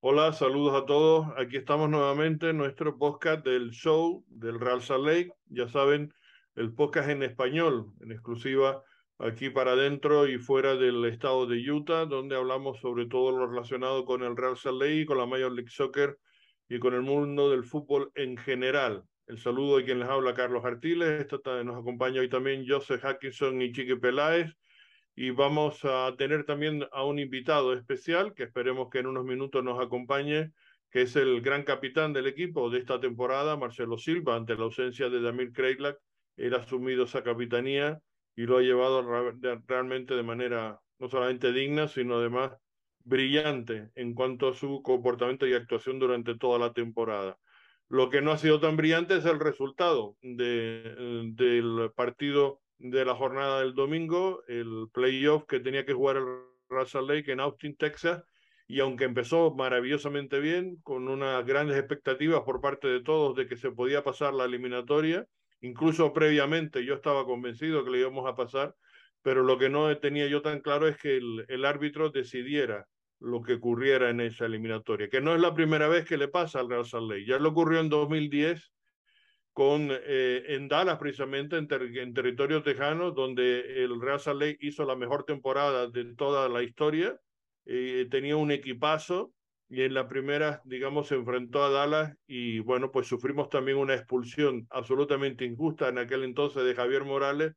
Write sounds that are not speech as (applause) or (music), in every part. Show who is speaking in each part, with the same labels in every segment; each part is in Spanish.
Speaker 1: Hola, saludos a todos. Aquí estamos nuevamente en nuestro podcast del show del Real Salt Lake. Ya saben, el podcast en español, en exclusiva aquí para adentro y fuera del estado de Utah, donde hablamos sobre todo lo relacionado con el Real Salt Lake, con la Major League Soccer y con el mundo del fútbol en general. El saludo de quien les habla, Carlos Artiles. nos acompaña hoy también Joseph Hackinson y Chique Peláez y vamos a tener también a un invitado especial que esperemos que en unos minutos nos acompañe, que es el gran capitán del equipo de esta temporada, Marcelo Silva, ante la ausencia de Damir Kreilak, él ha asumido esa capitanía y lo ha llevado realmente de manera no solamente digna, sino además brillante en cuanto a su comportamiento y actuación durante toda la temporada. Lo que no ha sido tan brillante es el resultado de, del partido de la jornada del domingo, el playoff que tenía que jugar el Russell Lake en Austin, Texas, y aunque empezó maravillosamente bien, con unas grandes expectativas por parte de todos de que se podía pasar la eliminatoria, incluso previamente yo estaba convencido que le íbamos a pasar, pero lo que no tenía yo tan claro es que el, árbitro decidiera lo que ocurriera en esa eliminatoria, que no es la primera vez que le pasa al Real Lake, ya le ocurrió en 2010 con, eh, en Dallas, precisamente en, territorio tejano, donde el Real Salt Lake hizo la mejor temporada de toda la historia. Eh, tenía un equipazo y en la primera, digamos, se enfrentó a Dallas y bueno, pues sufrimos también una expulsión absolutamente injusta en aquel entonces de Javier Morales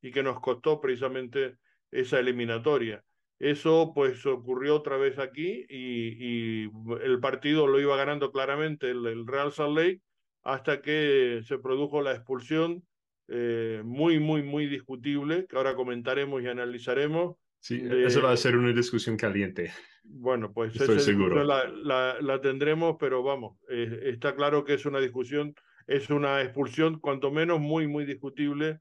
Speaker 1: y que nos costó precisamente esa eliminatoria. Eso pues ocurrió otra vez aquí y, el partido lo iba ganando claramente el, el Real Salt Lake hasta que se produjo la expulsión eh, muy, muy, muy discutible, que ahora comentaremos y analizaremos.
Speaker 2: Sí, eso va a ser una discusión caliente.
Speaker 1: Bueno, pues Estoy seguro. La, la, tendremos, pero vamos, eh, está claro que es una discusión, es una expulsión cuanto menos muy, muy discutible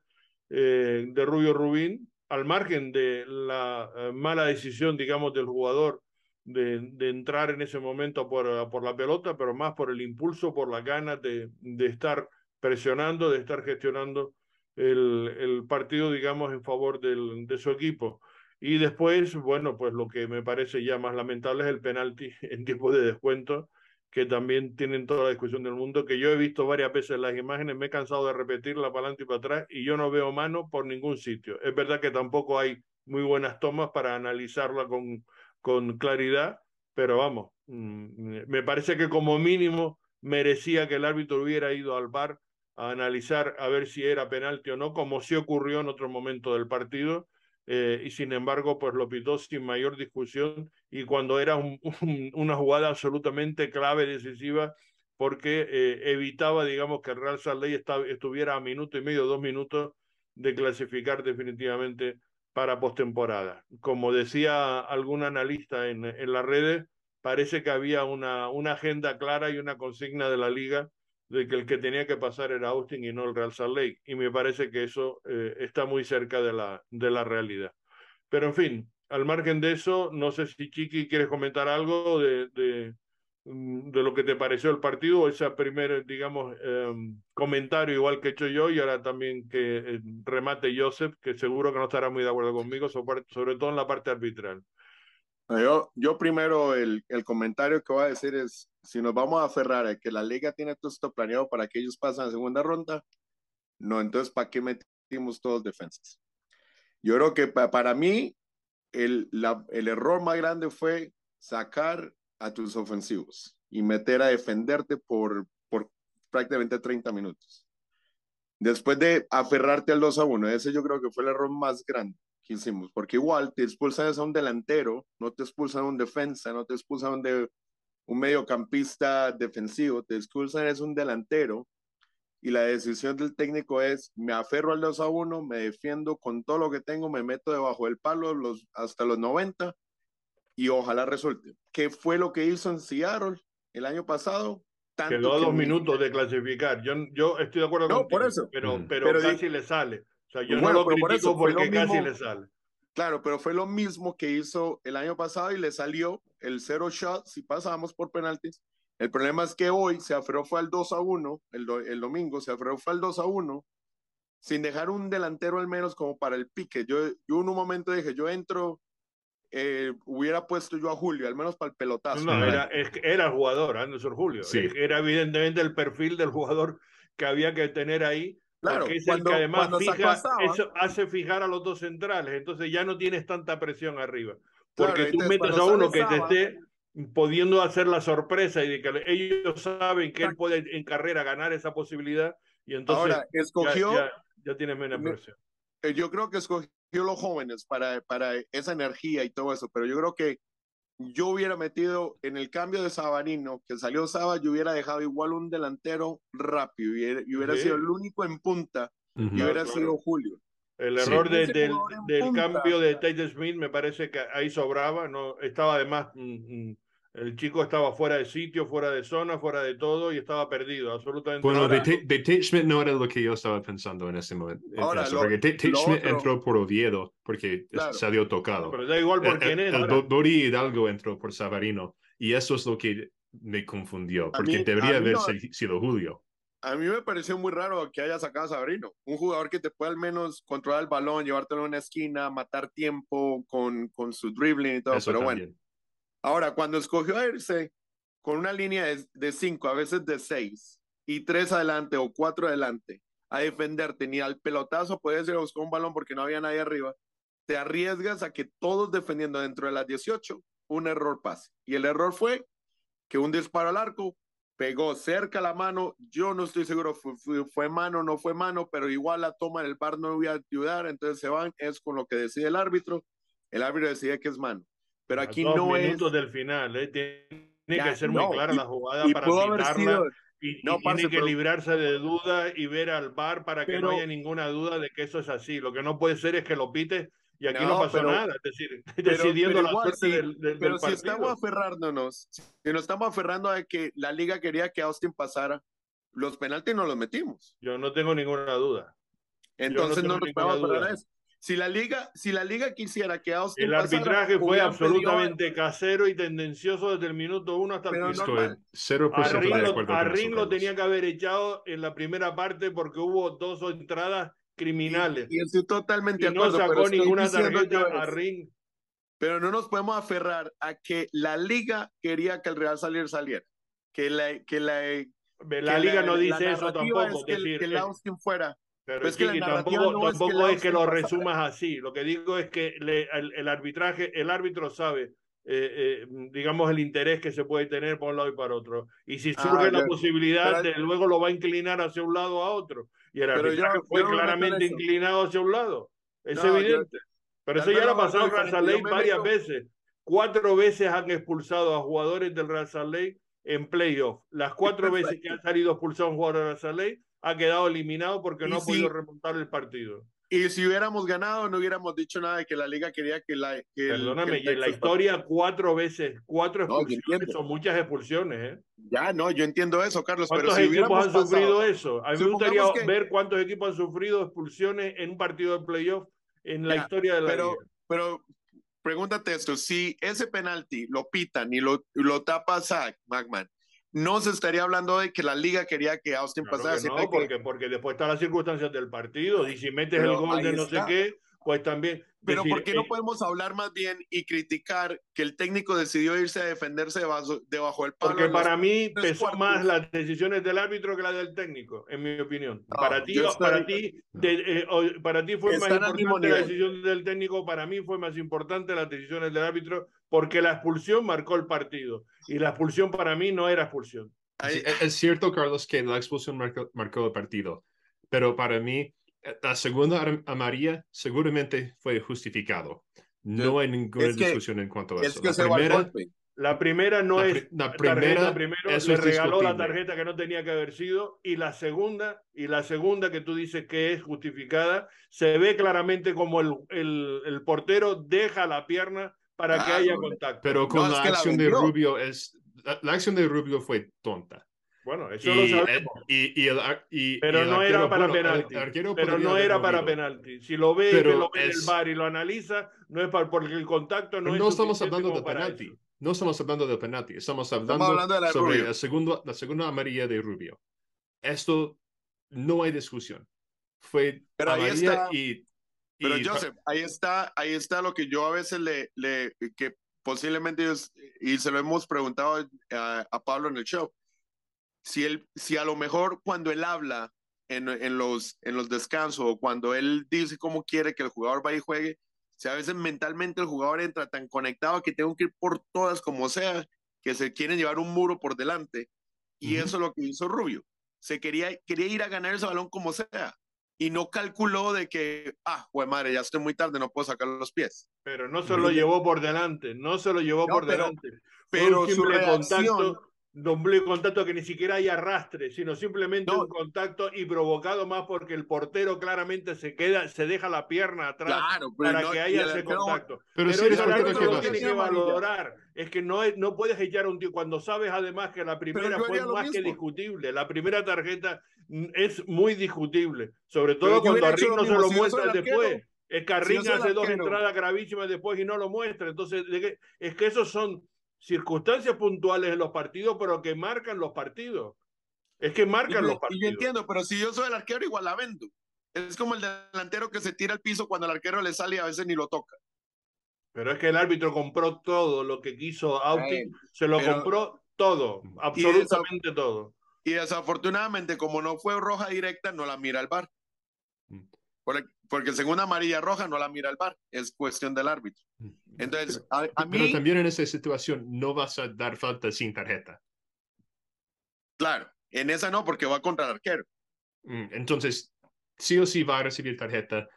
Speaker 1: eh, de Rubio Rubín, al margen de la mala decisión, digamos, del jugador de, entrar en ese momento por, por, la pelota, pero más por el impulso, por las ganas de, de estar presionando, de estar gestionando el, el partido, digamos, en favor del, de su equipo. Y después, bueno, pues lo que me parece ya más lamentable es el penalti (laughs) en tiempo de descuento, que también tienen toda la discusión del mundo, que yo he visto varias veces las imágenes, me he cansado de repetirla para adelante y para atrás, y yo no veo mano por ningún sitio. Es verdad que tampoco hay muy buenas tomas para analizarla con, con claridad, pero vamos, mm, me parece que como mínimo merecía que el árbitro hubiera ido al bar a analizar a ver si era penalti o no, como sí ocurrió en otro momento del partido, eh, y sin embargo, pues lo pitó sin mayor discusión y cuando era (laughs) una jugada absolutamente clave, decisiva, porque eh, evitaba, digamos, que el Real Salt estuviera a minuto y medio, dos minutos de clasificar definitivamente para postemporada. Como decía algún analista en, en las redes, parece que había una, una agenda clara y una consigna de la liga de que el que tenía que pasar era Austin y no el Real Salt Lake. Y me parece que eso eh, está muy cerca de la, de la realidad. Pero en fin, al margen de eso, no sé si Chiqui quieres comentar algo de, de, de lo que te pareció el partido, ese primer, digamos, em, comentario igual que he hecho yo y ahora también que eh, remate Joseph, que seguro que no estará muy de acuerdo conmigo, sobre, sobre todo en la parte arbitral.
Speaker 3: Yo, yo primero el, el, comentario que voy a decir es, si nos vamos a aferrar a que la liga tiene todo esto planeado para que ellos pasen a segunda ronda, no, entonces ¿para qué metimos todos defensas? Yo creo que para mí el, la, el error más grande fue sacar a tus ofensivos y meter a defenderte por, por prácticamente 30 minutos. Después de aferrarte al 2 a 1, ese yo creo que fue el error más grande que hicimos, porque igual te expulsan a un delantero, no te expulsan a un defensa, no te expulsan de, un mediocampista defensivo, te expulsan a un delantero y la decisión del técnico es me aferro al 2 a 1, me defiendo con todo lo que tengo, me meto debajo del palo los, hasta los 90 y ojalá resulte. ¿Qué fue lo que hizo en Seattle el año pasado?
Speaker 1: Tanto Quedó a dos minutos de clasificar. Yo, yo estoy de acuerdo
Speaker 3: no, por eso.
Speaker 1: Pero, pero, casi le sale. O sea, yo no lo critico porque casi le sale.
Speaker 3: Claro, pero fue lo mismo que hizo el año pasado y le salió el cero shot si pasamos por penaltis. El problema es que hoy se aferró fue al 2 a 1, el, el domingo se aferró fue al 2 a 1, sin dejar un delantero al menos como para el pique. Yo, yo en un momento dije, yo entro eh, hubiera puesto yo a Julio, al menos para el pelotazo.
Speaker 1: No, era, es, era el jugador, Anderson Julio.
Speaker 2: Sí.
Speaker 1: Era evidentemente el perfil del jugador que había que tener ahí.
Speaker 3: Claro,
Speaker 1: porque es
Speaker 3: cuando-
Speaker 1: el que además fija, eso hace fijar a los dos centrales, entonces ya no tienes tanta presión arriba.
Speaker 3: Claro,
Speaker 1: Porque tú
Speaker 3: entonces,
Speaker 1: metes a uno que te
Speaker 3: Saba-
Speaker 1: esté pudiendo hacer la sorpresa y de que ellos saben que él puede en carrera ganar esa posibilidad y entonces
Speaker 3: Ahora,
Speaker 1: ya,
Speaker 3: escogió,
Speaker 1: ya, ya tienes menos
Speaker 3: Me-
Speaker 1: presión.
Speaker 3: Eh, yo creo que escogió los jóvenes para, para esa energía y todo eso, pero yo creo que yo hubiera metido en el cambio de Sabarino, que salió Saba, yo hubiera dejado igual un delantero rápido y hubiera, y hubiera
Speaker 1: Sí.
Speaker 3: sido el único en punta y hubiera
Speaker 1: claro.
Speaker 3: sido Julio.
Speaker 1: El
Speaker 2: Sí.
Speaker 1: error de- del, del cambio de Tate Smith me parece que ahí sobraba, no estaba además mm, mm, el chico estaba fuera de sitio, fuera de zona, fuera de todo y estaba perdido, absolutamente.
Speaker 2: Bueno, de, Tate- de Tate Schmidt no era lo que yo estaba pensando en ese momento. en
Speaker 3: Ahora,
Speaker 2: eso,
Speaker 3: lo-
Speaker 2: porque Tate, Schmidt
Speaker 3: otro-
Speaker 2: entró por Oviedo porque
Speaker 3: Claro.
Speaker 2: salió tocado.
Speaker 1: Pero da igual por
Speaker 2: El-
Speaker 1: quién.
Speaker 2: Bo- Bori Hidalgo entró por Savarino y eso es lo que me confundió, porque
Speaker 3: mí-
Speaker 2: debería haber
Speaker 3: no-
Speaker 2: si- sido Julio.
Speaker 3: A mí me pareció muy raro que haya sacado a Sabrino, un jugador que te puede al menos controlar el balón, llevártelo a una esquina, matar tiempo con, con su dribbling y todo,
Speaker 2: Eso
Speaker 3: pero bueno. Ahora, cuando escogió a irse con una línea de, cinco, a veces de seis, y tres adelante o cuatro adelante, a defenderte ni al pelotazo puedes ir a buscar un balón porque no había nadie arriba, te arriesgas a que todos defendiendo dentro de las 18, un error pase. Y el error fue que un disparo al arco pegó cerca la mano, yo no estoy seguro fue, fue, mano o no fue mano, pero igual la toma del bar no voy a ayudar, entonces se van, es con lo que decide el árbitro, el árbitro decide que es mano. Pero
Speaker 1: A
Speaker 3: aquí
Speaker 1: dos
Speaker 3: no es...
Speaker 1: minutos del final, ¿eh? tiene
Speaker 3: Ya,
Speaker 1: que ser
Speaker 3: no,
Speaker 1: muy clara
Speaker 3: y-
Speaker 1: la jugada
Speaker 3: y
Speaker 1: para
Speaker 3: sido-
Speaker 1: y, y
Speaker 3: No,
Speaker 1: tiene
Speaker 3: parce,
Speaker 1: que
Speaker 3: pero-
Speaker 1: librarse de duda y ver al bar para que no
Speaker 3: Pero-
Speaker 1: haya ninguna duda de que eso es así. Lo que no puede ser es que lo pites y aquí no,
Speaker 3: No,
Speaker 1: pasó
Speaker 3: pero-
Speaker 1: nada, es decir, (laughs) decidiendo la
Speaker 3: igual,
Speaker 1: suerte
Speaker 3: sí,
Speaker 1: del, del-
Speaker 3: Pero
Speaker 1: del
Speaker 3: si estamos aferrándonos, si nos estamos aferrando a que la liga quería que Austin pasara, los penaltis no los metimos.
Speaker 1: Yo no tengo ninguna duda.
Speaker 3: Entonces
Speaker 1: tengo
Speaker 3: no, nos
Speaker 1: ninguna
Speaker 3: podemos aferrar a eso. Si la liga, si la liga quisiera que Austin
Speaker 1: El
Speaker 3: pasara,
Speaker 1: arbitraje fue
Speaker 3: hubieran pedido-
Speaker 1: absolutamente casero y tendencioso desde el minuto uno hasta el
Speaker 3: Pero
Speaker 1: final.
Speaker 3: normal.
Speaker 2: Estoy 0%
Speaker 1: A Ring, lo, a Ring lo tenía que haber echado en la primera parte porque hubo dos entradas criminales.
Speaker 3: Y, y estoy totalmente
Speaker 1: Y no
Speaker 3: acuerdo, pero
Speaker 1: sacó ninguna tarjeta a Ring.
Speaker 3: Pero no nos podemos aferrar a que la liga quería que el Real Salier saliera. Que la, que la, que
Speaker 1: La liga no
Speaker 3: la
Speaker 1: dice eso tampoco.
Speaker 3: es que, el-
Speaker 1: decir,
Speaker 3: que el
Speaker 1: es-
Speaker 3: Austin fuera.
Speaker 1: Pero
Speaker 3: pues que
Speaker 1: Chiqui, tampoco,
Speaker 3: no es que
Speaker 1: tampoco es que lo resumas así. Lo que digo es que le- el, el arbitraje, el árbitro sabe, eh, eh, digamos, el interés que se puede tener por un lado y para otro. Y si
Speaker 3: Ah,
Speaker 1: surge la
Speaker 3: yo-
Speaker 1: posibilidad, de luego lo va a inclinar hacia un lado o a otro. Y el
Speaker 3: yo-
Speaker 1: arbitraje
Speaker 3: yo
Speaker 1: fue
Speaker 3: no en
Speaker 1: claramente inclinado hacia un lado. Es
Speaker 3: No, yo-
Speaker 1: evidente. Pero eso ya lo ha pasado en Real
Speaker 3: Yo me
Speaker 1: varias veces. Cuatro veces han expulsado a jugadores del Real Lake en playoff. Las cuatro veces que ha salido expulsado un jugador del Real Lake ha quedado eliminado porque no ha
Speaker 3: si-
Speaker 1: podido remontar el partido.
Speaker 3: Y si hubiéramos ganado, no hubiéramos dicho nada de que la liga quería que la. Que el-
Speaker 1: Perdóname,
Speaker 3: que el
Speaker 1: y en la historia cuatro veces, cuatro
Speaker 3: No,
Speaker 1: expulsiones,
Speaker 3: entiendo.
Speaker 1: son muchas expulsiones. ¿eh?
Speaker 3: Ya, no, yo entiendo eso, Carlos, pero
Speaker 1: ¿Cuántos
Speaker 3: si
Speaker 1: equipos han sufrido
Speaker 3: pasado-
Speaker 1: eso? A mí me gustaría
Speaker 3: que-
Speaker 1: ver cuántos equipos han sufrido expulsiones en un partido de playoff en la
Speaker 3: Ya,
Speaker 1: historia de la
Speaker 3: pero,
Speaker 1: liga.
Speaker 3: pero pregúntate esto: si ese penalti lo pitan y lo, lo tapa Zach Magman, no se estaría hablando de que la liga quería que Austin
Speaker 1: Claro
Speaker 3: pasara.
Speaker 1: que no,
Speaker 3: que-
Speaker 1: porque, porque después están las circunstancias del partido y si metes
Speaker 3: Pero
Speaker 1: el gol de no
Speaker 3: está.
Speaker 1: sé qué, pues también.
Speaker 3: Pero
Speaker 1: decir,
Speaker 3: ¿por qué no
Speaker 1: eh,
Speaker 3: podemos hablar más bien y criticar que el técnico decidió irse a defenderse debajo, debajo del palo?
Speaker 1: Porque para mí pesó
Speaker 3: cuartos?
Speaker 1: más las decisiones del árbitro que las del técnico, en mi opinión.
Speaker 3: No,
Speaker 1: para ti, para ti, de- eh, para ti fue más importante la decisión del técnico, para mí fue más importante las decisiones del árbitro, porque la expulsión marcó el partido y la expulsión para mí no era expulsión.
Speaker 2: Sí, es cierto, Carlos, que la expulsión marcó, marcó el partido, pero para mí, eh, la segunda am- amarilla seguramente fue justificado. No hay ninguna
Speaker 3: Es que-
Speaker 2: discusión en cuanto a
Speaker 3: es
Speaker 2: eso.
Speaker 3: que
Speaker 2: La
Speaker 3: se
Speaker 2: primera.
Speaker 1: La primera no
Speaker 2: La
Speaker 1: es
Speaker 2: la primera,
Speaker 1: primero,
Speaker 2: eso
Speaker 1: le
Speaker 2: es
Speaker 1: regaló la tarjeta que no tenía que haber sido y la segunda y la segunda que tú dices que es justificada se ve claramente como el, el, el portero deja la pierna para que
Speaker 3: Ah,
Speaker 1: haya
Speaker 3: no,
Speaker 1: contacto.
Speaker 2: pero con
Speaker 3: No,
Speaker 2: la
Speaker 3: que la
Speaker 2: acción de. Rubio es la, la acción de Rubio fue tonta.
Speaker 1: bueno, eso
Speaker 2: Y,
Speaker 1: lo
Speaker 2: eh,
Speaker 1: sabemos.
Speaker 2: y, y el,
Speaker 1: Pero
Speaker 2: y el
Speaker 1: no
Speaker 2: arquero,
Speaker 1: era para
Speaker 2: bueno,
Speaker 1: penalti.
Speaker 2: el
Speaker 1: Pero no era para penalti. Si lo ve,
Speaker 2: Pero
Speaker 1: que lo ve
Speaker 2: es-
Speaker 1: el bar y lo analiza, no es para, porque el contacto no
Speaker 2: Pero
Speaker 1: es
Speaker 2: no estamos hablando de penalti.
Speaker 1: eso.
Speaker 2: No estamos hablando de penalti. Estamos hablando,
Speaker 3: hablando de la
Speaker 2: sobre
Speaker 3: Rubio.
Speaker 2: el segundo, la segunda amarilla de Rubio. Esto no hay discusión. Fue
Speaker 3: Pero ahí
Speaker 2: amarilla
Speaker 3: está-
Speaker 2: y
Speaker 3: Pero
Speaker 2: Y-
Speaker 3: Joseph, ahí está, ahí está lo que yo a veces le, le que posiblemente ellos, y se lo hemos preguntado a, a Pablo en el show, si él, si a lo mejor cuando él habla en, en los, en los descansos o cuando él dice cómo quiere que el jugador vaya y juegue, si a veces mentalmente el jugador entra tan conectado que tengo que ir por todas como sea, que se quieren llevar un muro por delante. Y eso es lo que hizo Rubio. Se quería, quería ir a ganar ese balón como sea. Y no calculó de que, ah, güey madre, ya estoy muy tarde, no puedo sacar los pies.
Speaker 1: Pero no se lo llevó por delante, no se lo llevó
Speaker 3: No,
Speaker 1: por
Speaker 3: pero-
Speaker 1: delante.
Speaker 3: Pero su reacción-
Speaker 1: contacto, doble contacto que ni siquiera hay arrastre, sino simplemente
Speaker 3: No.
Speaker 1: un contacto y provocado más porque el portero claramente se queda, se deja la pierna atrás
Speaker 3: Claro, pero
Speaker 1: para
Speaker 3: no-
Speaker 1: que haya ese contacto.
Speaker 2: Pero,
Speaker 1: Pero
Speaker 2: si
Speaker 1: eso el árbitro
Speaker 2: ¿qué
Speaker 1: lo tiene que valorar. Es que no, es- no puedes echar a un tío cuando sabes además que la primera fue más que
Speaker 3: mismo.
Speaker 1: discutible. La primera tarjeta mm, es muy discutible, sobre todo cuando a Rick no se lo
Speaker 3: Si arquero,
Speaker 1: después. Es que a
Speaker 3: si
Speaker 1: Rick hace dos entradas gravísimas después y no lo muestra. Entonces, es que esos son circunstancias puntuales en los partidos, pero que marcan los partidos. Es que
Speaker 3: Y
Speaker 1: marcan los
Speaker 3: y
Speaker 1: partidos.
Speaker 3: yo entiendo, pero si yo soy el arquero, igual la vendo. Es como el delantero que se tira al piso cuando el arquero le sale y a veces ni lo toca.
Speaker 1: Pero es que el árbitro compró todo lo que quiso Auti, se lo
Speaker 3: pero-
Speaker 1: compró todo,
Speaker 2: Y
Speaker 1: absolutamente todo.
Speaker 3: Y desafortunadamente, como no fue roja directa, no la mira el bar.
Speaker 2: Mm.
Speaker 3: Porque, según amarilla roja no la mira el bar. Es cuestión del árbitro. Entonces, a, a
Speaker 2: Pero
Speaker 3: mí,
Speaker 2: también en esa situación no vas a dar falta sin tarjeta.
Speaker 3: claro, en esa no, porque va contra el arquero.
Speaker 2: Mm, Entonces, sí o sí va a recibir tarjeta.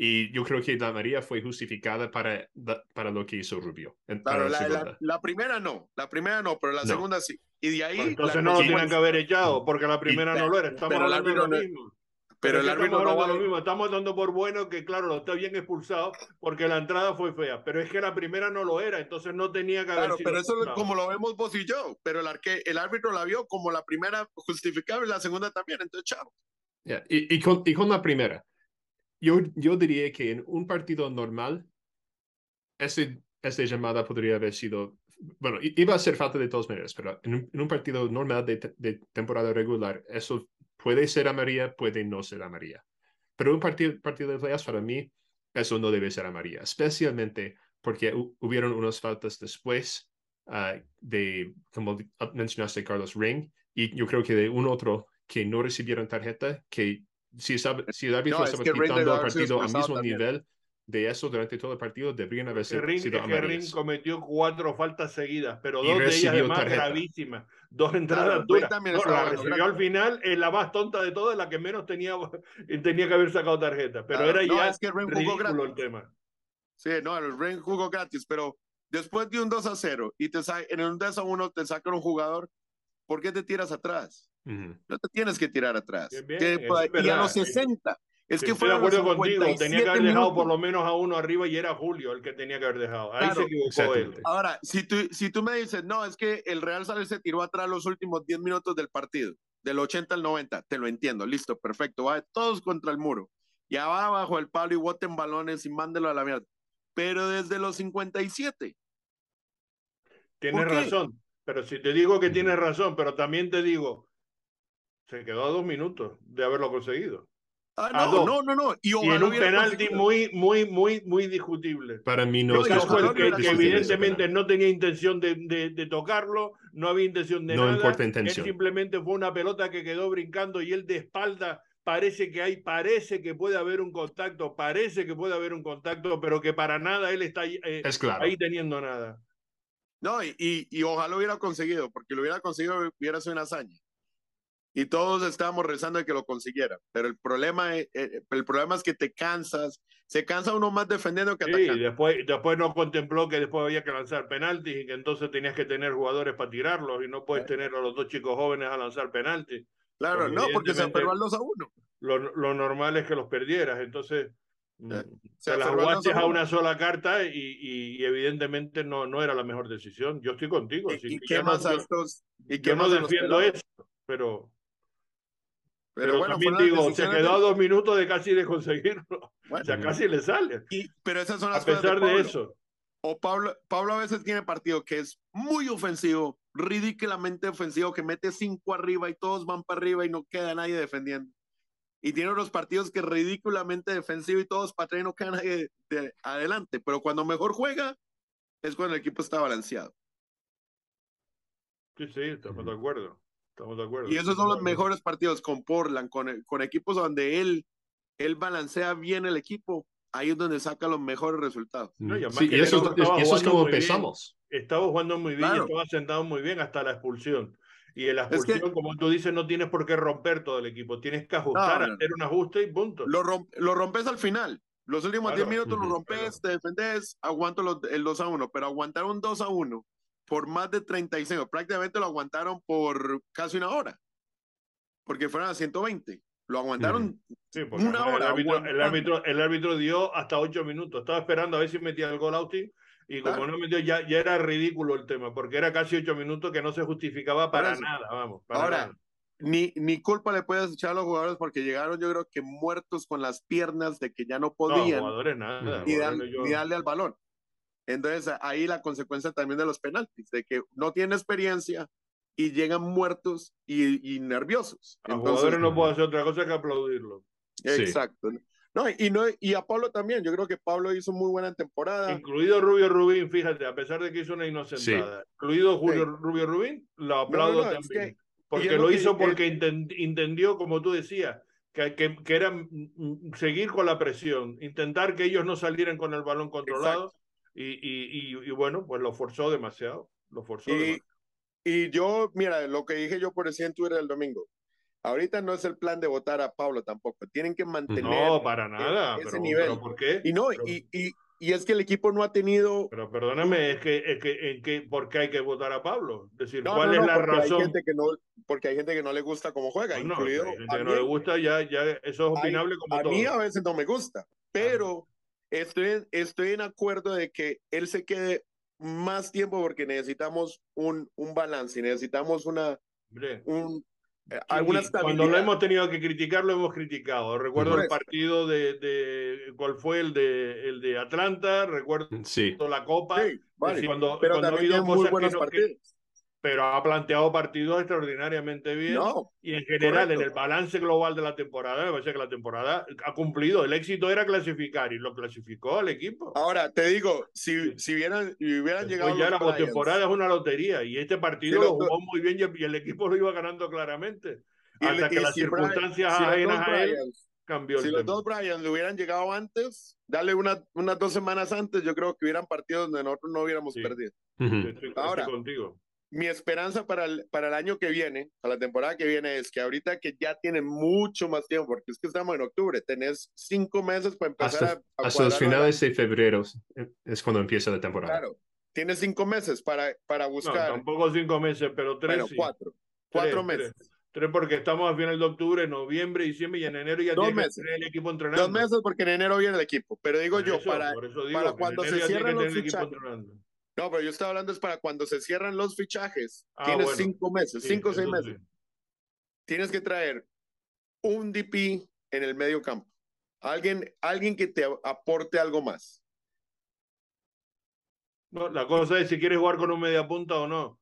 Speaker 2: Y yo creo que la María fue justificada para, para lo que hizo Rubio.
Speaker 3: Claro,
Speaker 2: la
Speaker 3: la, la- primera no, la primera no, pero la
Speaker 2: No.
Speaker 3: segunda sí. Y de ahí.
Speaker 1: Entonces
Speaker 3: la
Speaker 1: no lo tienen que haber echado, porque la primera no lo era. Estamos
Speaker 3: pero el
Speaker 1: hablando de lo mismo.
Speaker 3: Pero el árbitro
Speaker 1: estamos
Speaker 3: no
Speaker 1: lo mismo. Estamos dando por bueno que, claro, lo está bien expulsado porque la entrada fue fea. Pero es que la primera no lo era, entonces no tenía que haber
Speaker 3: Claro,
Speaker 1: sido
Speaker 3: pero eso es
Speaker 1: expulsado.
Speaker 3: como lo vemos vos y yo. Pero el, arque, el árbitro la vio como la primera justificable y la segunda también. Entonces, chao.
Speaker 2: Ya, Y, y con, y con la primera, yo, yo diría que en un partido normal, ese, esa llamada podría haber sido, bueno, iba a ser falta de todas maneras, pero en un, en un partido normal de, de temporada regular, eso puede ser amarilla, puede no ser amarilla. Pero un partido, partido de playoffs, para mí, eso no debe ser amarilla, especialmente porque hu- hubieron unas faltas después ah, de, como mencionaste, Carlos Ring, y yo creo que de un otro que no recibieron tarjeta, que si, estaba- si el árbitro
Speaker 3: No, es
Speaker 2: estaba
Speaker 3: que Ring
Speaker 2: quitando el partido al mismo
Speaker 3: también.
Speaker 2: nivel de eso durante todo el partido, deberían haber
Speaker 1: Que
Speaker 2: sido,
Speaker 1: Ring,
Speaker 2: sido
Speaker 1: es que Ring
Speaker 2: amarillas.
Speaker 1: cometió cuatro faltas seguidas, pero dos de ellas además
Speaker 2: tarjeta.
Speaker 1: gravísimas. Dos entradas
Speaker 3: Claro, también
Speaker 1: No, la recibió al final, es la más tonta de todas, la que menos tenía, (laughs) tenía que haber sacado tarjeta. Pero
Speaker 3: Claro,
Speaker 1: era
Speaker 3: no,
Speaker 1: ya
Speaker 3: es que
Speaker 1: ridículo el tema.
Speaker 3: Sí, no, el Ring jugó gratis, pero después de un 2 a 0 y te en un 2 a 1 te sacan un jugador, ¿por qué te tiras atrás?
Speaker 2: Ujú.
Speaker 3: No te tienes que tirar atrás.
Speaker 1: Bien, bien,
Speaker 3: Que, y a los 60. Es
Speaker 1: Sí,
Speaker 3: que
Speaker 1: estoy de acuerdo contigo, tenía que
Speaker 3: 57
Speaker 1: haber dejado
Speaker 3: minutos.
Speaker 1: por lo menos a uno arriba y era Julio el que tenía que haber dejado. Ahí
Speaker 3: Claro,
Speaker 1: se equivocó él.
Speaker 3: Ahora, si tú, si tú me dices, no, es que el Real Sale se tiró atrás los últimos 10 minutos del partido, del 80 al 90, te lo entiendo, listo, perfecto, va todos contra el muro. Ya va abajo el palo y boten balones y mándelo a la mierda. Pero desde los 57,
Speaker 1: Tienes razón, pero si te digo que tienes razón, pero también te digo, se quedó a dos minutos de haberlo conseguido.
Speaker 3: Ah,
Speaker 1: A
Speaker 3: no, no, no, no, y
Speaker 1: Y en un penalti
Speaker 3: conseguido.
Speaker 1: muy, muy, muy, muy discutible.
Speaker 2: Para mí no, es
Speaker 1: que, que evidentemente no tenía intención de, de- de tocarlo, no había intención de
Speaker 2: No
Speaker 1: nada.
Speaker 2: importa
Speaker 1: Él
Speaker 2: intención.
Speaker 1: simplemente fue una pelota que quedó brincando y él de espalda parece que hay, parece que puede haber un contacto, parece que puede haber un contacto, pero que para nada él está ahí, eh,
Speaker 2: Es claro.
Speaker 1: ahí teniendo nada.
Speaker 3: No, y, y, y ojalá hubiera conseguido, porque lo hubiera conseguido, hubiera sido una hazaña. Y todos estábamos rezando de que lo consiguiera. Pero el problema es, eh, el problema es que te cansas, se cansa uno más defendiendo que
Speaker 1: Sí,
Speaker 3: atacando.
Speaker 1: después, después no contempló que después había que lanzar penaltis y que entonces tenías que tener jugadores para tirarlos y no puedes tener a los dos chicos jóvenes a lanzar penaltis.
Speaker 3: Claro,
Speaker 1: Porque
Speaker 3: no, porque se aferró 2 a 1.
Speaker 1: Lo, lo normal es que los perdieras, entonces mm,
Speaker 3: Eh, se
Speaker 1: las jugaste
Speaker 3: 2 a
Speaker 1: a
Speaker 3: 1.
Speaker 1: una sola carta y, y- y evidentemente no, no era la mejor decisión. Yo estoy contigo. así
Speaker 3: ¿Y, y
Speaker 1: que
Speaker 3: qué
Speaker 1: yo no-
Speaker 3: más a
Speaker 1: yo-
Speaker 3: estos? ¿Y
Speaker 1: yo
Speaker 3: qué
Speaker 1: no
Speaker 3: más los
Speaker 1: defiendo eso, pero,
Speaker 3: Pero,
Speaker 1: pero
Speaker 3: bueno,
Speaker 1: también digo, se quedó a
Speaker 3: de-
Speaker 1: dos minutos de casi de conseguirlo.
Speaker 3: Bueno, (laughs)
Speaker 1: O sea, casi le sale.
Speaker 3: y- pero esas son
Speaker 1: A
Speaker 3: las cosas
Speaker 1: pesar de
Speaker 3: Pablo.
Speaker 1: eso.
Speaker 3: O Pablo, Pablo a veces tiene partido que es muy ofensivo, ridículamente ofensivo, que mete cinco arriba y todos van para arriba y no queda nadie defendiendo. y tiene unos partidos que es ridículamente defensivo y todos para no quedan de, de adelante, pero cuando mejor juega es cuando el equipo está balanceado.
Speaker 1: Sí, sí, estamos de acuerdo. Estamos de acuerdo.
Speaker 3: Y esos son los mejores partidos con Portland, con, con equipos donde él, él balancea bien el equipo. Ahí es donde saca los mejores resultados.
Speaker 2: No, y, sí, y eso, eso es como empezamos.
Speaker 1: Estaba jugando muy bien, estaba sentado muy bien hasta la expulsión. Y en la expulsión, como tú dices, no tienes por qué romper todo el equipo. Tienes que ajustar, hacer un ajuste y punto.
Speaker 3: Lo, lo rompes al final. Los últimos 10 minutos lo rompes, te defendes, aguanto los, el 2 a 1. Pero aguantar un 2 a 1 por más de 36, prácticamente lo aguantaron por casi una hora, porque fueron a 120. Lo aguantaron una hora.
Speaker 1: El árbitro, el árbitro, dio hasta 8 minutos. Estaba esperando a ver si metía el gol Austin y como no metió, ya, ya era ridículo el tema, porque era casi 8 minutos que no se justificaba para nada, vamos.
Speaker 3: Ahora, Ni, ni culpa le puedes echar a los jugadores porque llegaron, yo creo que muertos con las piernas de que ya no podían
Speaker 1: nada,
Speaker 3: ni, ni darle al balón. Entonces ahí la consecuencia también de los penaltis, de que no tienen experiencia y llegan muertos y, nerviosos.
Speaker 1: A jugadores no puedo hacer otra cosa que aplaudirlo.
Speaker 3: Exacto. No, y, no, y a Pablo también, yo creo que Pablo hizo muy buena temporada.
Speaker 1: Incluido Rubio Rubín, fíjate, a pesar de que hizo una inocentada. Incluido Julio Rubio Rubín, lo aplaudo también. porque lo hizo porque entendió, como tú decías, que, que, que, era seguir con la presión, intentar que ellos no salieran con el balón controlado y, y, bueno, pues lo forzó demasiado. Lo forzó
Speaker 3: y, y yo, mira, lo que dije yo por el en Twitter el domingo. Ahorita no es el plan de votar a Pablo tampoco. Tienen que mantener.
Speaker 1: No, para nada. ese pero, nivel. ¿Por qué?
Speaker 3: Y no, y, y, y, es que el equipo no ha tenido.
Speaker 1: Pero perdóname, es que, es que, en que, ¿por qué hay que votar a Pablo? Es decir, ¿cuál es la razón?
Speaker 3: Hay gente que no, porque hay gente que no le gusta cómo juega, incluido.
Speaker 1: Hay gente que no le gusta, ya, ya eso es opinable como
Speaker 3: a
Speaker 1: todo.
Speaker 3: A mí a veces no me gusta, pero estoy, estoy en acuerdo de que él se quede más tiempo porque necesitamos un, un balance, necesitamos una, un,
Speaker 1: eh, Cuando lo hemos tenido que criticar, lo hemos criticado. Recuerdo el partido de, de, ¿cuál fue? El de, el de Atlanta, recuerdo
Speaker 2: sí.
Speaker 1: la Copa.
Speaker 3: Sí, cuando, pero cuando ha habido muy buenos partidos
Speaker 1: pero ha planteado partidos extraordinariamente bien. y en general, en el balance global de la temporada, me parece que la temporada ha cumplido. El éxito era clasificar y lo clasificó al equipo.
Speaker 3: Ahora, te digo, si, si hubieran, hubieran llegado.
Speaker 1: ya la postemporada es una lotería y este partido lo jugó muy bien y el equipo lo iba ganando claramente. hasta que las circunstancias ajenas a él cambió.
Speaker 3: Si los dos Brian le hubieran llegado antes, dale una, unas dos semanas antes, yo creo que hubieran partido donde nosotros no hubiéramos perdido.
Speaker 1: Ahora, contigo
Speaker 3: mi esperanza para el, para el año que viene, para la temporada que viene, es que ahorita que ya tienen mucho más tiempo, porque es que estamos en octubre, tenés cinco meses para empezar
Speaker 2: hasta, a, Hasta los finales de febrero es cuando empieza la temporada.
Speaker 3: Claro, tienes cinco meses para, para buscar.
Speaker 1: No, tampoco cinco meses, pero tres.
Speaker 3: Bueno, cuatro. Cuatro meses.
Speaker 1: Tres. porque estamos a final de octubre, noviembre, diciembre y en enero ya tiene el equipo entrenando.
Speaker 3: Dos meses porque en enero viene el equipo. Pero digo yo, para, para cuando se cierren los fichajes. No, pero yo estaba hablando es para cuando se cierran los fichajes. Ah, tienes cinco meses, cinco o seis meses. Tienes que traer un DP en el medio campo. Alguien, alguien que te aporte algo más.
Speaker 1: No, la cosa es si quieres jugar con un media punta o no.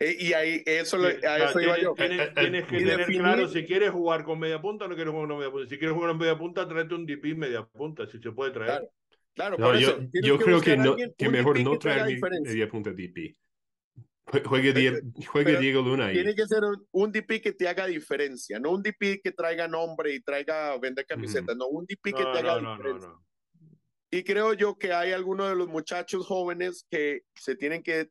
Speaker 3: E, y ahí, eso, a eso
Speaker 1: tienes,
Speaker 3: iba yo.
Speaker 1: Tienes, tienes que tener claro si quieres jugar con media punta o no quieres jugar con media punta. Si quieres jugar con media punta, tráete un DP media punta, si se puede traer.
Speaker 3: Claro, por
Speaker 2: yo,
Speaker 3: eso,
Speaker 2: yo creo que, no, que mejor no traer media punta DP. Juegue, pero, juegue Diego Luna ahí.
Speaker 3: Tiene que ser un, un, DP que te haga diferencia, no un DP que traiga nombre y traiga vender camisetas, mm. no, un DP que
Speaker 1: no,
Speaker 3: te haga
Speaker 1: no,
Speaker 3: diferencia. Y creo yo que hay algunos de los muchachos jóvenes que se tienen que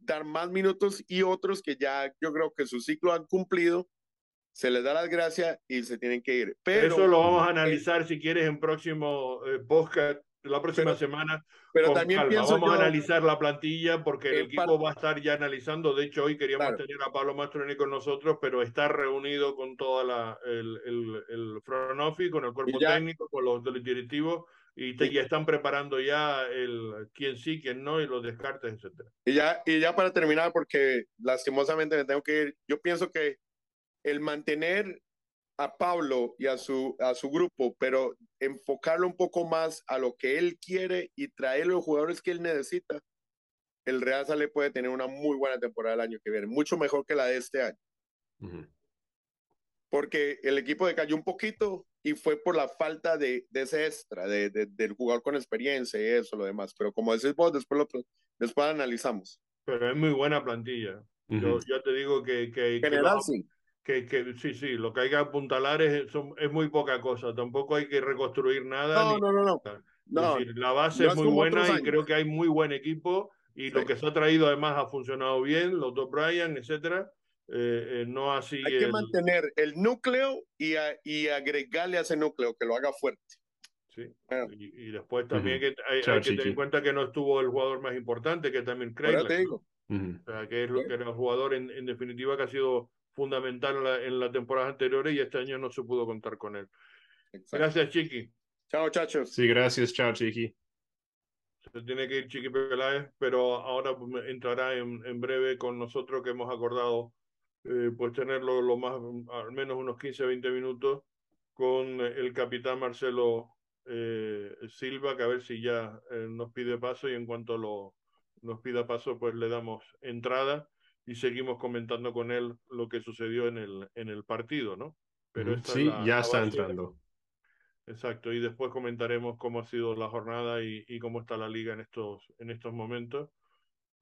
Speaker 3: dar más minutos y otros que ya yo creo que su ciclo han cumplido, se les da las gracias y se tienen que ir. Pero,
Speaker 1: Eso lo vamos a analizar si quieres en próximo eh, podcast la próxima semana.
Speaker 3: Pero también pienso
Speaker 1: Vamos a analizar la plantilla porque el equipo va a estar ya analizando. De hecho, hoy queríamos tener a Pablo Mastroni con nosotros, pero está reunido con toda la el, el, el front office, con el cuerpo técnico, con los, directivos y ya están preparando ya el quién sí, quién no y los descartes, etcétera.
Speaker 3: Y ya y ya para terminar porque lastimosamente me tengo que ir. Yo pienso que el mantener a Pablo y a su, a su grupo, pero enfocarlo un poco más a lo que él quiere y traer los jugadores que él necesita, el Real Sale puede tener una muy buena temporada el año que viene, mucho mejor que la de este año. porque el equipo decayó un poquito y fue por la falta de, de ese extra, de, del jugador con experiencia y eso, lo demás. Pero como decís vos, después, lo, después analizamos.
Speaker 1: Pero es muy buena plantilla. Yo ya te digo que... que
Speaker 3: General, sí.
Speaker 1: Que, que, sí, sí, lo que hay que apuntalar es, es muy poca cosa. Tampoco hay que reconstruir nada.
Speaker 3: No, no, no, no.
Speaker 1: no. la base es muy buena y creo que hay muy buen equipo y lo que se ha traído además ha funcionado bien, los dos Brian, etcétera. Eh, eh, no así.
Speaker 3: Hay que mantener el núcleo y, y agregarle a ese núcleo que lo haga fuerte.
Speaker 1: Sí. Y, después también que hay, que tener en cuenta que no estuvo el jugador más importante, que también Craig. que es lo que era el jugador en, en, definitiva que ha sido fundamental en, la, en las temporadas anteriores y este año no se pudo contar con él. Gracias, Chiqui.
Speaker 3: Chao, chachos.
Speaker 2: Sí, gracias. Chao, Chiqui.
Speaker 1: Se tiene que ir Chiqui Peláez, pero ahora entrará en, en breve con nosotros que hemos acordado eh, pues tenerlo lo más, al menos unos 15, 20 minutos con el capitán Marcelo eh, Silva, que a ver si ya eh, nos pide paso y en cuanto lo, nos pida paso, pues le damos entrada y seguimos comentando con él lo que sucedió en el, en el partido, ¿no?
Speaker 2: Pero sí, ya está entrando.
Speaker 1: Exacto, y después comentaremos cómo ha sido la jornada y, y, cómo está la liga en estos, en estos momentos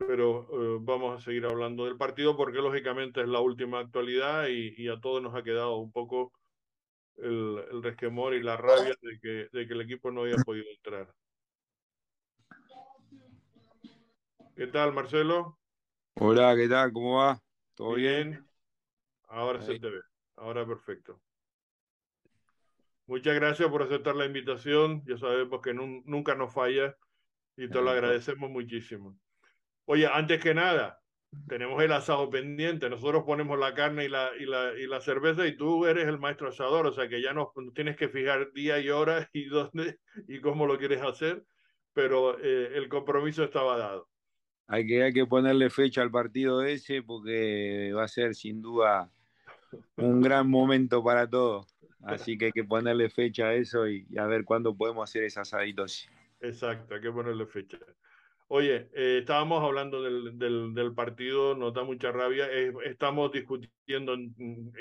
Speaker 1: pero eh, vamos a seguir hablando del partido porque lógicamente es la última actualidad y, y a todos nos ha quedado un poco el, el, resquemor y la rabia de que, de que el equipo no había podido entrar. ¿Qué tal, Marcelo?
Speaker 4: Hola, ¿qué tal? ¿Cómo va? ¿Todo bien?
Speaker 1: bien? Ahora se te ve, ahora perfecto. Muchas gracias por aceptar la invitación. Ya sabemos que nunca nos falla y te lo agradecemos muchísimo. Oye, antes que nada, tenemos el asado pendiente. Nosotros ponemos la carne y la, y la, y la cerveza y tú eres el maestro asador, o sea que ya no tienes que fijar día y hora (laughs) y dónde y cómo lo quieres hacer, pero eh, el compromiso estaba dado.
Speaker 4: Hay que, hay que ponerle fecha al partido ese porque va a ser sin duda un gran momento para todos. Así que hay que ponerle fecha a eso y, y a ver cuándo podemos hacer ese asadito.
Speaker 1: Exacto, hay que ponerle fecha. Oye, eh, estábamos hablando del, del, del, partido, nos da mucha rabia. Eh, estamos discutiendo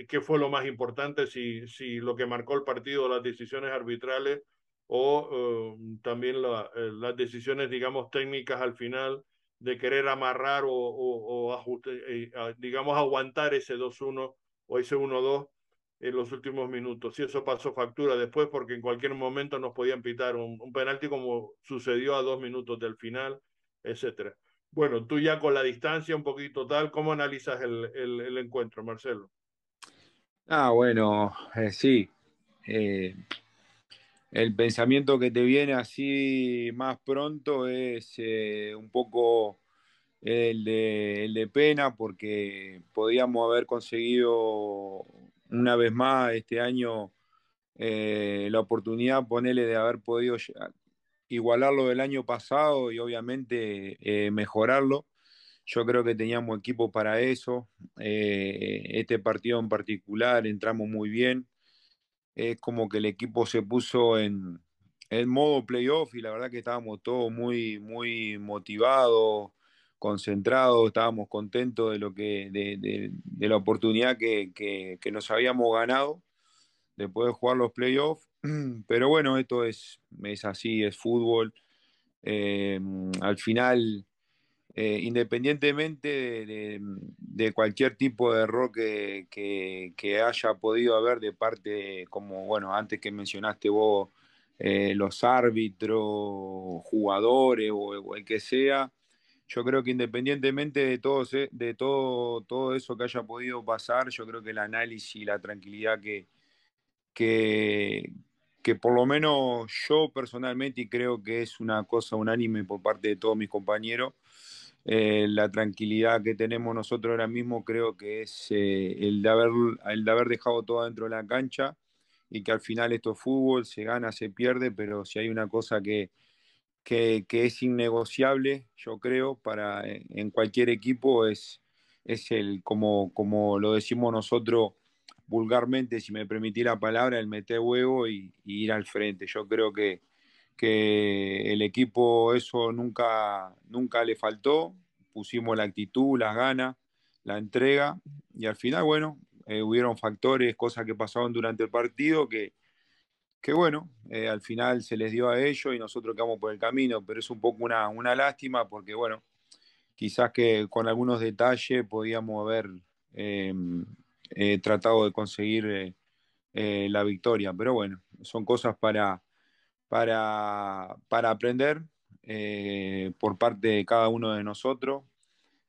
Speaker 1: qué fue lo más importante, si, si lo que marcó el partido, las decisiones arbitrales o uh, también la, eh, las decisiones, digamos, técnicas al final de querer amarrar o, ajuste, eh, digamos, aguantar ese 2-1 o ese 1-2 en los últimos minutos. Si eso pasó factura después, porque en cualquier momento nos podían pitar un, un penalti como sucedió a dos minutos del final etcétera. Bueno, tú ya con la distancia un poquito tal, ¿cómo analizas el, el, el encuentro, Marcelo?
Speaker 4: Ah, bueno, eh, sí. Eh, el pensamiento que te viene así más pronto es eh, un poco el de, el de, pena porque podíamos haber conseguido una vez más este año eh, la oportunidad, ponerle de haber podido igualarlo del año pasado y obviamente eh, mejorarlo. Yo creo que teníamos equipo para eso. Este partido en particular entramos muy bien. Es como que el equipo se puso en, en modo playoff y la verdad que estábamos todos muy, muy motivados, concentrados, estábamos contentos de, lo que, de, de, de la oportunidad que, que, nos habíamos ganado de poder jugar los playoffs (clears throat) Pero bueno, esto es, es así, es fútbol. Eh, al final, eh, independientemente de, de, cualquier tipo de error que, que, haya podido haber de parte, como bueno, antes que mencionaste vos, eh, los árbitros, jugadores o, el que sea, yo creo que independientemente de todo, de todo, todo eso que haya podido pasar, yo creo que el análisis y la tranquilidad que, que por lo menos yo personalmente, y creo que es una cosa unánime por parte de todos mis compañeros, eh, la tranquilidad que tenemos nosotros ahora mismo creo que es eh, el, de haber, el de haber dejado todo dentro de la cancha y que al final esto es fútbol, se gana, se pierde, pero si hay una cosa que, que, es innegociable, yo creo, para en cualquier equipo es, es el, como, como lo decimos nosotros, vulgarmente, si me permití la palabra, el meter huevo y, ir al frente. Yo creo que, que el equipo eso nunca, nunca le faltó, pusimos la actitud, las ganas, la entrega y al final, bueno, hubieron factores, cosas que pasaron durante el partido que, que bueno, al final se les dio a ellos y nosotros quedamos por el camino, pero es un poco una, una lástima porque bueno, quizás que con algunos detalles podíamos haber tratado de conseguir la victoria, pero bueno, son cosas para, para, para aprender eh, por parte de cada uno de nosotros,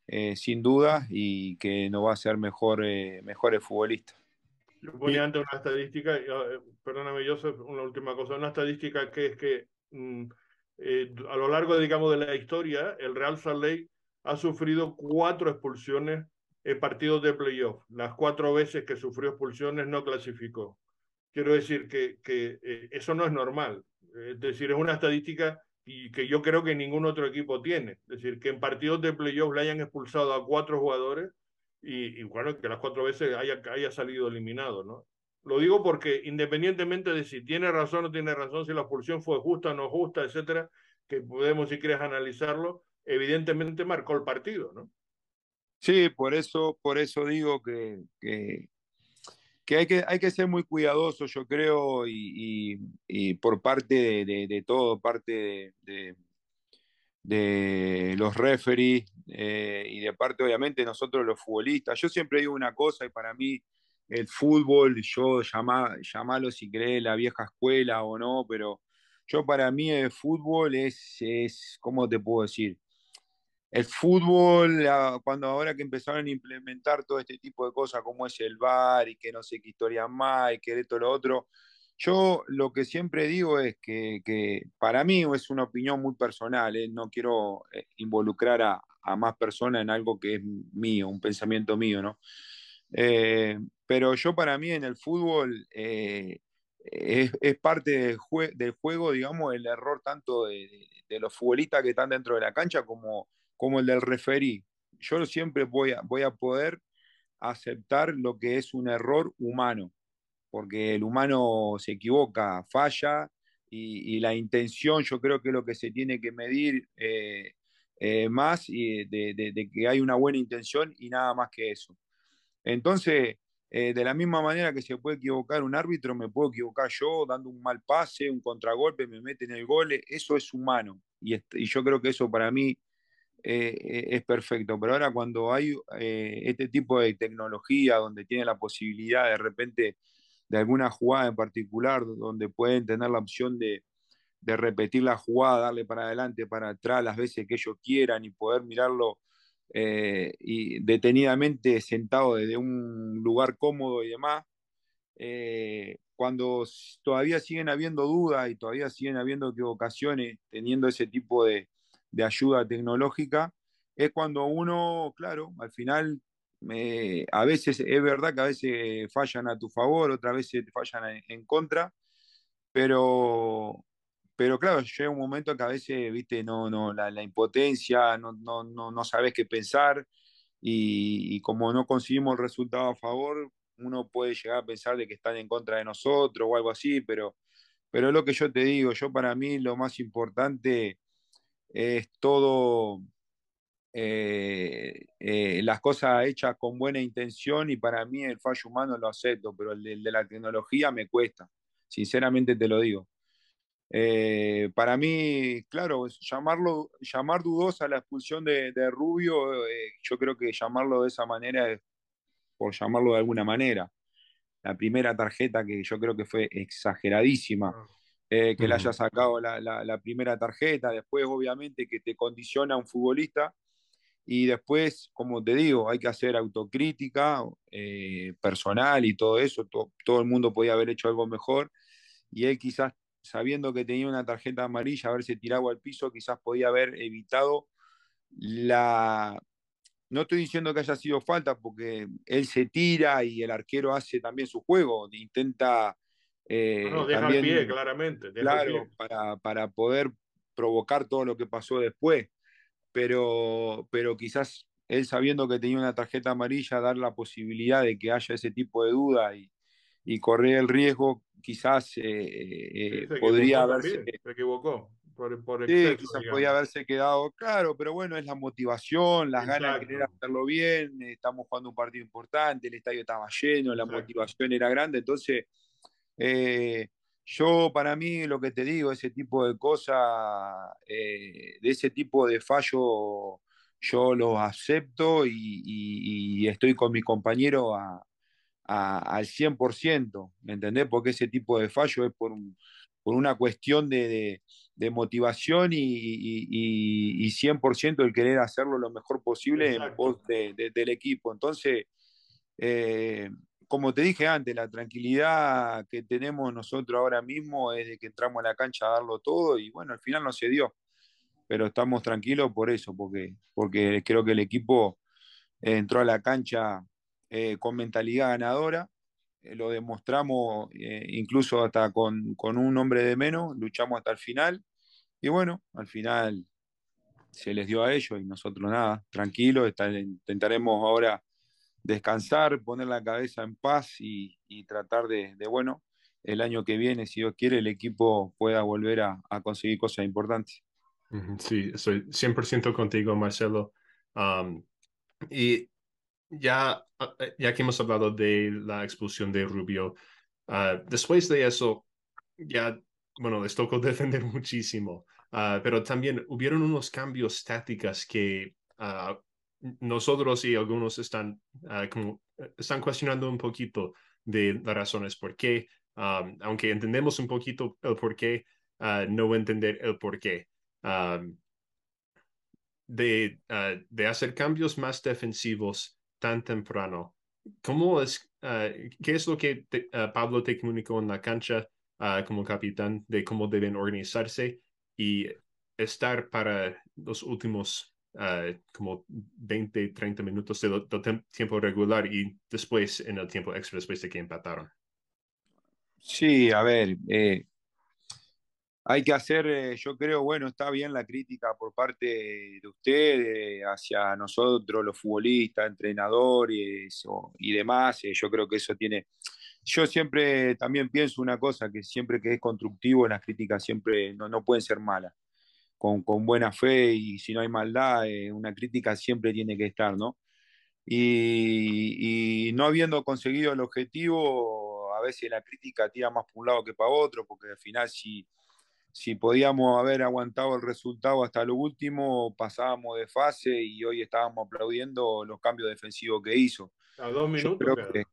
Speaker 4: eh, sin duda, y que nos va a hacer mejor, eh, mejores futbolistas.
Speaker 1: Yo ponía antes una estadística, perdóname Joseph, una última cosa, una estadística que es que mm, a lo largo, digamos, de la historia, el Real Salt ha sufrido cuatro expulsiones en partidos de playoff. Las cuatro veces que sufrió expulsiones no clasificó. Quiero decir que, que eso no es normal. Es decir, es una estadística y que yo creo que ningún otro equipo tiene. Es decir, que en partidos de playoff le hayan expulsado a cuatro jugadores y, bueno, que las cuatro veces haya, haya salido eliminado, ¿no? Lo digo porque independientemente de si tiene razón o no tiene razón, si la expulsión fue justa o no justa, etcétera, que podemos, si quieres, analizarlo, evidentemente marcó el partido, ¿no?
Speaker 4: Sí, por eso, por eso digo que, que, que hay que, hay que ser muy cuidadoso, yo creo, y, por parte de, todo, parte de, de los referees eh, y de parte, obviamente, nosotros los futbolistas. Yo siempre digo una cosa, y para mí el fútbol, yo llama, llamarlo si querés la vieja escuela o no, pero yo para mí el fútbol es, es ¿cómo te puedo decir? El fútbol, cuando ahora que empezaron a implementar todo este tipo de cosas como es el bar y que no sé qué historia más y que esto lo otro, yo lo que siempre digo es que, para mí es una opinión muy personal, ¿eh? no quiero eh, involucrar a, más personas en algo que es mío, un pensamiento mío, ¿no? Eh, pero yo para mí en el fútbol es, parte del, del, juego, digamos, el error tanto de, de los futbolistas que están dentro de la cancha como como el del referí. Yo siempre voy a, poder aceptar lo que es un error humano, porque el humano se equivoca, falla, y, la intención yo creo que es lo que se tiene que medir eh, eh, más y de, que hay una buena intención y nada más que eso. Entonces, eh, de la misma manera que se puede equivocar un árbitro, me puedo equivocar yo dando un mal pase, un contragolpe, me meten el gol, eso es humano. Y yo creo que eso para mí eh, eh, es perfecto. Pero ahora cuando hay eh, este tipo de tecnología donde tiene la posibilidad de repente de alguna jugada en particular, donde pueden tener la opción de, repetir la jugada, darle para adelante, para atrás, las veces que ellos quieran y poder mirarlo y detenidamente sentado desde un lugar cómodo y demás, cuando todavía siguen habiendo dudas y todavía siguen habiendo equivocaciones, teniendo ese tipo de, de ayuda tecnológica, es cuando uno, claro, al final, a veces es verdad que a veces fallan a tu favor, otras veces te fallan en, contra, pero, pero claro, llega un momento que a veces, viste, no, no, la, impotencia, no, no, no, no, sabes qué pensar, y, como no conseguimos el resultado a favor, uno puede llegar a pensar de que están en contra de nosotros o algo así, pero, pero lo que yo te digo, yo para mí lo más importante es todo eh, eh, las cosas hechas con buena intención y para mí el fallo humano lo acepto, pero el de, la tecnología me cuesta, sinceramente te lo digo. Eh, para mí, claro, llamarlo, llamar dudosa la expulsión de, Rubio, yo creo que llamarlo de esa manera es por llamarlo de alguna manera. La primera tarjeta que yo creo que fue exageradísima. Eh, que le haya sacado la, primera tarjeta, después obviamente que te condiciona un futbolista. Y después, como te digo, hay que hacer autocrítica eh, personal y todo eso, todo el mundo podía haber hecho algo mejor. Y él quizás sabiendo que tenía una tarjeta amarilla, haberse tirado al piso, quizás podía haber evitado la... No estoy diciendo que haya sido falta porque él se tira y el arquero hace también su juego, intenta
Speaker 1: eh, no, deja el pie, claramente.
Speaker 4: claro, Para, para poder provocar todo lo que pasó después. Pero, pero quizás él sabiendo que tenía una tarjeta amarilla, dar la posibilidad de que haya ese tipo de duda y, y correr el riesgo, quizás eh, eh, podría
Speaker 1: haberse... Se equivocó. por, por
Speaker 4: Sí, quizás
Speaker 1: digamos.
Speaker 4: podía haberse quedado claro, pero bueno, es la motivación, las ganas de querer hacerlo bien, eh, estamos jugando un partido importante, el estadio estaba lleno, la
Speaker 1: Exacto.
Speaker 4: motivación era grande, entonces eh, yo para mí lo que te digo, ese tipo de cosas, eh, de ese tipo de fallo, yo los acepto y, y- y estoy con mi compañero a, a- al 100%, ¿me entendés? Porque ese tipo de fallo es por, un- por una cuestión de, de- de motivación y, y, y- y 100% el querer hacerlo lo mejor posible en pos de- del equipo. Entonces, eh, como te dije antes, la tranquilidad que tenemos nosotros ahora mismo es de que entramos a la cancha a darlo todo y bueno, al final no se dio, pero estamos tranquilos por eso, porque, porque creo que el equipo eh, entró a la cancha eh, con mentalidad ganadora, eh, lo demostramos incluso hasta con, con un hombre de menos, luchamos hasta el final. Y bueno, al final se les dio a ellos y nosotros nada, tranquilos, intentaremos ahora descansar, poner la cabeza en paz y, y tratar de, de, bueno, el año que viene, si Dios quiere, el equipo pueda volver a, a conseguir cosas importantes.
Speaker 2: Sí, estoy 100% contigo, Marcelo. Um, y ya, ah, ya que hemos hablado de la expulsión de Rubio, ah, después de eso, ya, bueno, les tocó (laughs) defender muchísimo, Ah, pero también hubieron unos cambios tácticas que ah, nosotros y algunos están, ah, como, están cuestionando un poquito de las razones por qué, um, aunque entendemos un poquito el por qué, ah, no entender el por qué. Um, de, ah, de hacer cambios más defensivos tan temprano. ¿Cómo es, ¿Qué es lo que te- Pablo te comunicó en la cancha como capitán de cómo deben organizarse y estar para los últimos ah, como 20, 30 minutos del tiempo regular y después en el tiempo extra después de que empataron?
Speaker 4: Sí, a ver, eh, hay que hacer, eh, yo creo, bueno, está bien la crítica por parte de ustedes hacia nosotros, los futbolistas, entrenadores o- y demás. eh, yo creo que eso tiene. Yo siempre también pienso una cosa, que siempre que es constructivo, las críticas siempre no, no pueden ser malas. Con, con buena fe y si no hay maldad, eh, una crítica siempre tiene que estar, ¿no? Y, y no habiendo conseguido el objetivo, a veces la crítica tira más por un lado que para otro, porque al final si, si podíamos haber aguantado el resultado hasta lo último, pasábamos de fase y hoy estábamos aplaudiendo los cambios defensivos que hizo.
Speaker 1: A dos minutos
Speaker 4: creo
Speaker 1: queda.
Speaker 4: que,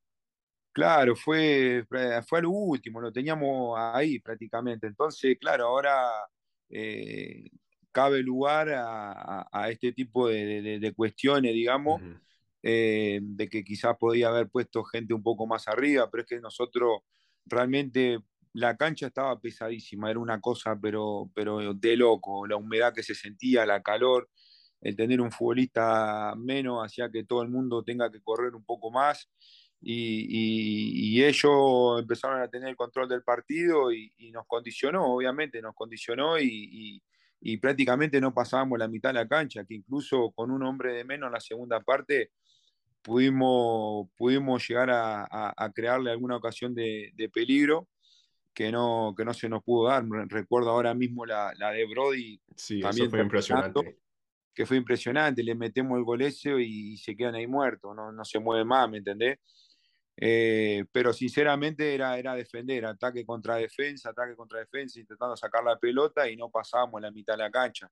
Speaker 4: claro, fue, fue a lo último, lo teníamos ahí prácticamente. Entonces, claro, ahora eh, cabe lugar a, a- a este tipo de, de- de cuestiones, digamos, eh, de que quizás podía haber puesto gente un poco más arriba, pero es que nosotros realmente la cancha estaba pesadísima, era una cosa pero, pero de loco, la humedad que se sentía, la calor, el tener un futbolista menos hacía que todo el mundo tenga que correr un poco más y, y- y ellos empezaron a tener el control del partido y, y nos condicionó, obviamente nos condicionó y, prácticamente no pasábamos la mitad de la cancha, que incluso con un hombre de menos en la segunda parte pudimos, pudimos llegar a, a- a crearle alguna ocasión de, de peligro que no, que no se nos pudo dar. Recuerdo ahora mismo la, la de Brody,
Speaker 2: Sí,
Speaker 4: También
Speaker 2: eso fue impresionante.
Speaker 4: que fue impresionante, le metemos el gol ese y, se quedan ahí muertos, no, no se mueve más, ¿me entendés? Eh, pero sinceramente era, era defender, ataque contra defensa, ataque contra defensa, intentando sacar la pelota y no pasábamos la mitad de la cancha.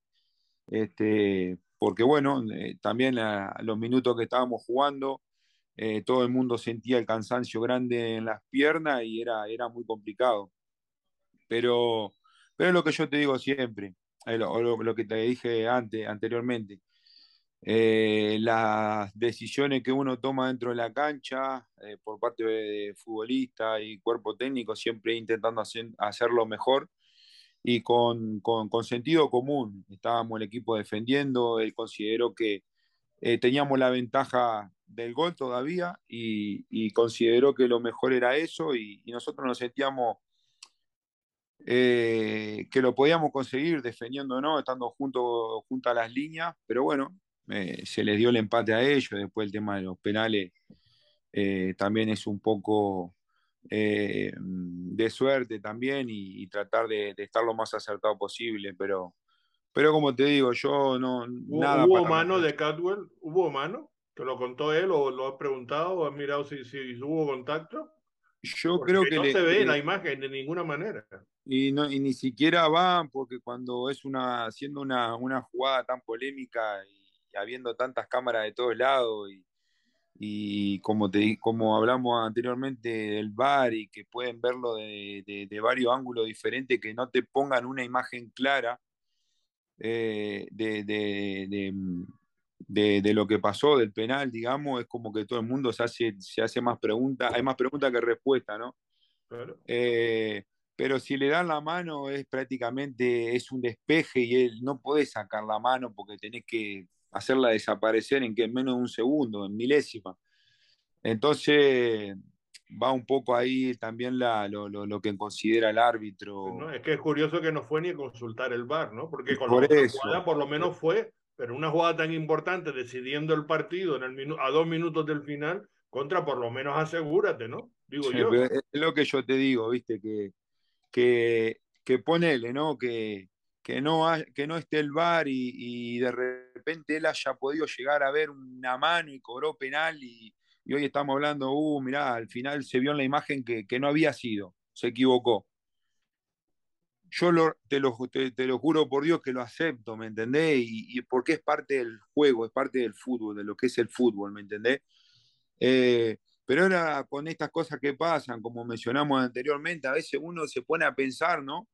Speaker 4: Este, porque bueno, eh, también la- los minutos que estábamos jugando, eh, todo el mundo sentía el cansancio grande en las piernas y era, era muy complicado. Pero, pero es lo que yo te digo siempre, lo, lo- lo que te dije antes, anteriormente. Eh, las decisiones que uno toma dentro de la cancha eh, por parte de futbolista y cuerpo técnico, siempre intentando hacer, hacerlo mejor y con, con, con sentido común. Estábamos el equipo defendiendo, él consideró que eh, teníamos la ventaja del gol todavía y, y consideró que lo mejor era eso y, y nosotros nos sentíamos eh, que lo podíamos conseguir defendiéndonos, estando junto, junto a las líneas, pero bueno, eh, se les dio el empate a ellos, después el tema de los penales eh, también es un poco eh, de suerte también y, tratar de, estar lo más acertado posible, pero, pero como te digo, yo no...
Speaker 1: ¿Hubo, nada ¿hubo mano de Cadwell? ¿Hubo mano? ¿Te lo contó él o lo has preguntado o has mirado si, si hubo contacto?
Speaker 4: Yo creo que...
Speaker 1: No se ve la imagen de ninguna manera.
Speaker 4: Y, no, y ni siquiera van, porque cuando es una, haciendo una, una jugada tan polémica habiendo tantas cámaras de todos lados y, y como, te, como hablamos anteriormente del bar y que pueden verlo de, de, varios ángulos diferentes, que no te pongan una imagen clara eh, de, de, lo que pasó, del penal, digamos, es como que todo el mundo se hace, se hace más preguntas, hay más preguntas que respuestas, ¿no? Eh, pero si le dan la mano es prácticamente, es un despeje y él no puede sacar la mano porque tenés que hacerla desaparecer en que en menos de un segundo, en milésima. Entonces va un poco ahí también la, lo, lo, que considera el árbitro.
Speaker 1: es que es curioso que no fue ni a consultar el VAR, ¿no? Porque con por la jugada por lo menos fue, pero una jugada tan importante decidiendo el partido en el a dos minutos del final, contra por lo menos asegúrate, ¿no? Digo yo.
Speaker 4: Es lo que yo te digo, viste, que, que, que ponele, ¿no? Que, que no, que no esté el VAR y, de repente él haya podido llegar a ver una mano y cobró penal y, hoy estamos hablando, uh, mirá, al final se vio en la imagen que, no había sido, se equivocó. Yo te, lo, te, lo juro por Dios que lo acepto, ¿me entendés? Y, porque es parte del juego, es parte del fútbol, de lo que es el fútbol, ¿me entendés? Eh, pero ahora con estas cosas que pasan, como mencionamos anteriormente, a veces uno se pone a pensar, ¿no?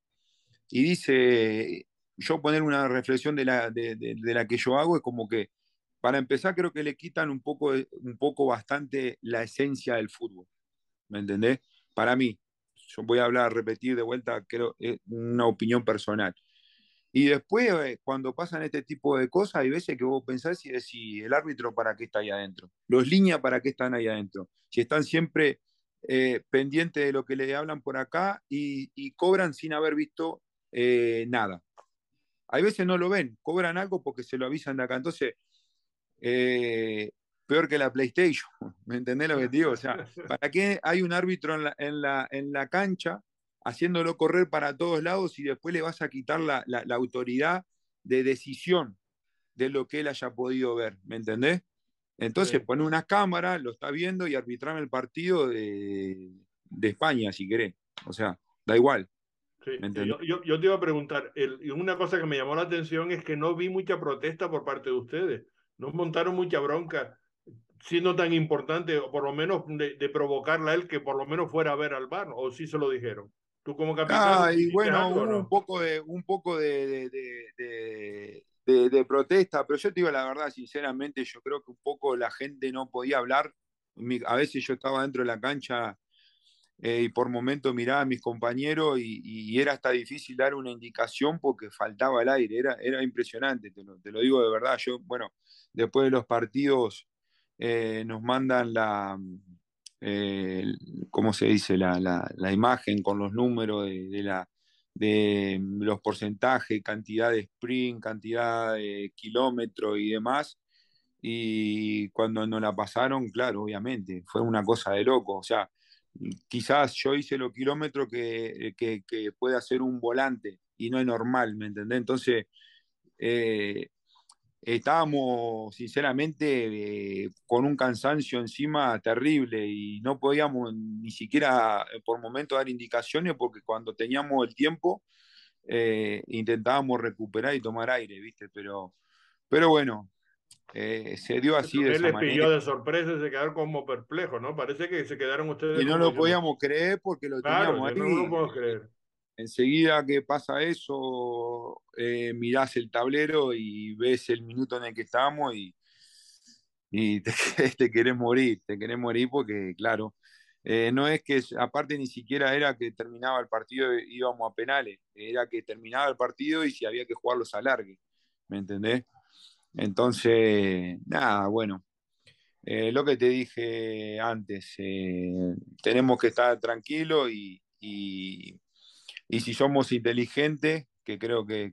Speaker 4: Y dice, yo poner una reflexión de la, de, la que yo hago es como que, para empezar, creo que le quitan un poco, un poco bastante la esencia del fútbol, ¿me entendés? Para mí, yo voy a hablar, repetir de vuelta, creo, es una opinión personal. Y después, eh, cuando pasan este tipo de cosas, hay veces que vos pensás y decís, el árbitro para qué está ahí adentro, los líneas para qué están ahí adentro, si están siempre eh, pendientes de lo que le hablan por acá y, y cobran sin haber visto eh, nada. Hay veces no lo ven, cobran algo porque se lo avisan de acá. Entonces, eh, peor que la PlayStation, (laughs) ¿me entendés lo que digo? O sea, ¿para qué hay un árbitro en la, en la, en la cancha haciéndolo correr para todos lados y después le vas a quitar la, la, autoridad de decisión de lo que él haya podido ver? ¿Me entendés? Entonces pone una cámara, lo está viendo y arbitrame el partido de, de España, si querés. O sea, da igual.
Speaker 1: Yo, yo, te iba a preguntar, una cosa que me llamó la atención es que no vi mucha protesta por parte de ustedes. No montaron mucha bronca, siendo tan importante, o por lo menos de, de provocarla a él, que por lo menos fuera a ver al bar, o sí se lo dijeron. Tú como capitán.
Speaker 4: Ah, y bueno, un poco de, un poco de, de, de, protesta, pero yo te digo la verdad, sinceramente, yo creo que un poco la gente no podía hablar. A veces yo estaba dentro de la cancha eh, y por momento miraba a mis compañeros y, era hasta difícil dar una indicación porque faltaba el aire, era, era impresionante, te lo, digo de verdad. Yo, bueno, después de los partidos eh, nos mandan la, eh, ¿cómo se dice? La, la, imagen con los números de, la, de los porcentajes, cantidad de sprint, cantidad de kilómetros y demás. Y cuando nos la pasaron, claro, obviamente, fue una cosa de loco. O sea, quizás yo hice los kilómetros que, que, puede hacer un volante y no es normal, ¿me entendés? Entonces, eh, estábamos sinceramente eh, con un cansancio encima terrible y no podíamos ni siquiera eh, por momento dar indicaciones porque cuando teníamos el tiempo intentábamos recuperar y tomar aire, ¿viste? Pero, pero bueno, eh, se dio así
Speaker 1: de esa les pilló de sorpresa y se quedaron como perplejos, ¿no? Parece que se quedaron ustedes.
Speaker 4: Y no lo podíamos creer porque lo teníamos ahí.
Speaker 1: No lo puedo creer.
Speaker 4: Enseguida que pasa eso, eh, mirás el tablero y ves el minuto en el que estamos y, y (laughs) te, te querés morir, te querés morir porque, claro, eh, no es que, aparte ni siquiera era que terminaba el partido y íbamos a penales, era que terminaba el partido y si había que jugarlos a largue, ¿me entendés? Entonces, nada, bueno, eh, lo que te dije antes, eh, tenemos que estar tranquilos y, si somos inteligentes, que creo que,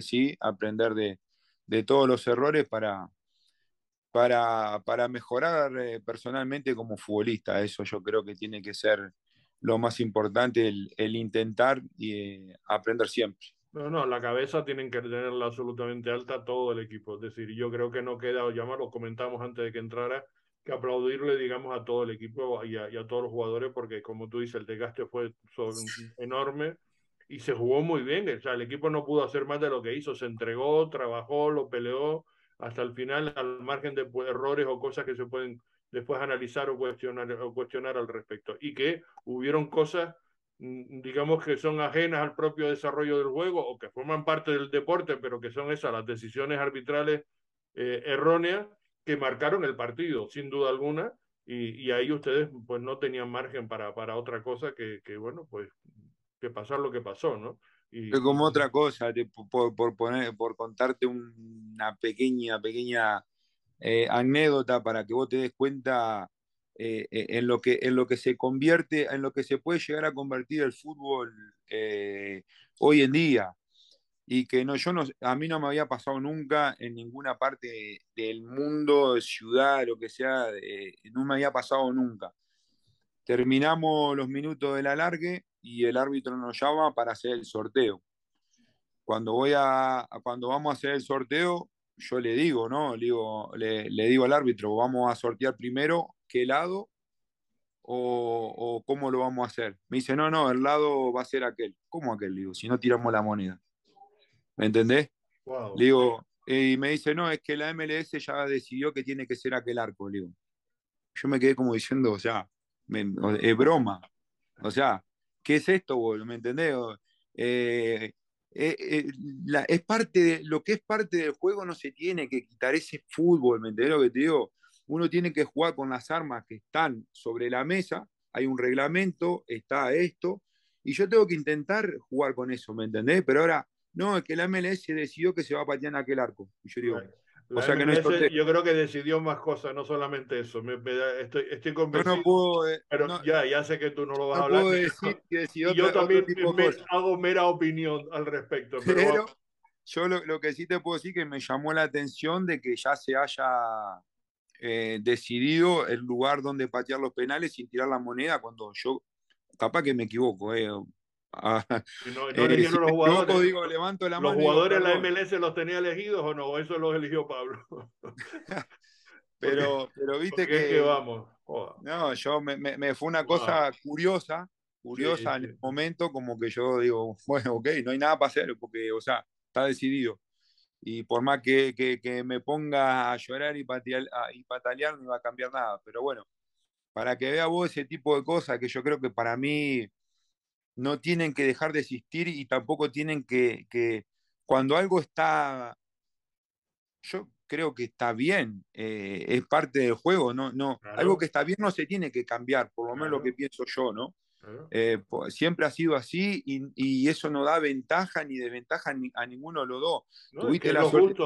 Speaker 4: sí, aprender de, todos los errores para, para, mejorar eh, personalmente como futbolista. Eso yo creo que tiene que ser lo más importante, el, intentar y aprender siempre.
Speaker 1: No, no, la cabeza tienen que tenerla absolutamente alta todo el equipo. Es decir, yo creo que no queda, ya lo comentamos antes de que entrara, que aplaudirle, digamos, a todo el equipo y a, todos los jugadores, porque como tú dices, el desgaste fue enorme y se jugó muy bien. O sea, el equipo no pudo hacer más de lo que hizo. Se entregó, trabajó, lo peleó hasta el final, al margen de pues, errores o cosas que se pueden después analizar o cuestionar, o cuestionar al respecto. Y que hubieron cosas digamos que son ajenas al propio desarrollo del juego o que forman parte del deporte, pero que son esas las decisiones arbitrales eh, erróneas que marcaron el partido, sin duda alguna, y, y, ahí ustedes pues no tenían margen para, para otra cosa que, que bueno, pues que pasar lo que pasó, ¿no?
Speaker 4: Y, como otra cosa, por, por, poner, por contarte una pequeña, pequeña eh, anécdota para que vos te des cuenta eh, eh, en, lo que, en lo que se convierte, en lo que se puede llegar a convertir el fútbol eh, hoy en día. Y que no, yo no, a mí no me había pasado nunca en ninguna parte del mundo, ciudad, lo que sea, no me había pasado nunca. Terminamos los minutos del alargue y el árbitro nos llama para hacer el sorteo. Cuando, voy a, cuando vamos a hacer el sorteo, yo le digo, ¿no? Le digo, le, le digo al árbitro, vamos a sortear primero qué lado o, cómo lo vamos a hacer. Me dice, no, no, el lado va a ser aquel. ¿Cómo aquel? digo, si no tiramos la moneda. ¿Me entendés? digo, y me dice, no, es que la MLS ya decidió que tiene que ser aquel arco. digo. Yo me quedé como diciendo, o sea, es broma. O sea, ¿qué es esto, boludo? ¿Me entendés? Eh, eh, eh, es parte de lo que es parte del juego, no se tiene que quitar ese fútbol, ¿me entendés lo que te digo? Uno tiene que jugar con las armas que están sobre la mesa, hay un reglamento, está esto, y yo tengo que intentar jugar con eso, ¿me entendés? Pero ahora, no, es que la MLS decidió que se va a patear en aquel arco. Y yo digo,
Speaker 1: o sea que no yo creo que decidió más cosas, no solamente eso. Me, estoy, estoy convencido. No, puedo, eh, pero ya, ya sé que tú no lo vas a hablar. Puedo decir que (laughs) y yo también hago mera opinión al respecto. Pero,
Speaker 4: yo lo, lo, que sí te puedo decir que me llamó la atención de que ya se haya eh, decidido el lugar donde patear los penales sin tirar la moneda cuando yo, capaz que me equivoco, eh.
Speaker 1: Ah, no, (laughs) eh, los jugadores. digo, levanto la ¿Los jugadores de la MLS los tenía elegidos o no? Eso los eligió Pablo. (laughs)
Speaker 4: pero, pero viste que, vamos. No, yo me, me, fue una cosa curiosa, curiosa en el momento, como que yo digo, bueno, ok, no hay nada para hacer, porque, o sea, está decidido y por más que, que, me ponga a llorar y, y patalear, no va a cambiar nada. Pero bueno, para que vea vos ese tipo de cosas que yo creo que para mí no tienen que dejar de existir y tampoco tienen que, que cuando algo está, yo creo que está bien, eh, es parte del juego, no, no, algo que está bien no se tiene que cambiar, por lo menos lo que pienso yo, ¿no? Eh, siempre ha sido así y, eso no da ventaja ni desventaja a ninguno de los dos. Tuviste la suerte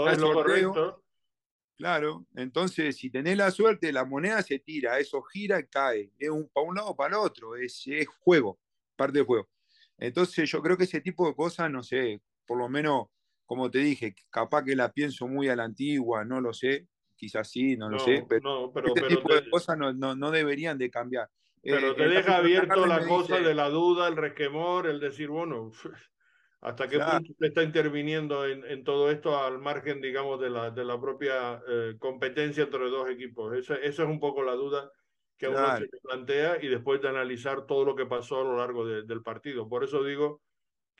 Speaker 4: Claro, entonces si tenés la suerte, la moneda se tira, eso gira y cae. Es un, para un lado o para el otro, es, es juego, parte del juego. Entonces yo creo que ese tipo de cosas, no sé, por lo menos, como te dije, capaz que la pienso muy a la antigua, no lo sé, quizás sí, no, lo sé, pero, este tipo de cosas no, no, no, deberían de cambiar.
Speaker 1: Pero eh, te deja abierto la cosa de la duda, el resquemor, el decir, bueno, (laughs) hasta qué punto usted está interviniendo en, en, todo esto al margen, digamos, de la, de la propia eh, competencia entre dos equipos. Esa, esa, es un poco la duda que uno se plantea y después de analizar todo lo que pasó a lo largo del partido. Por eso digo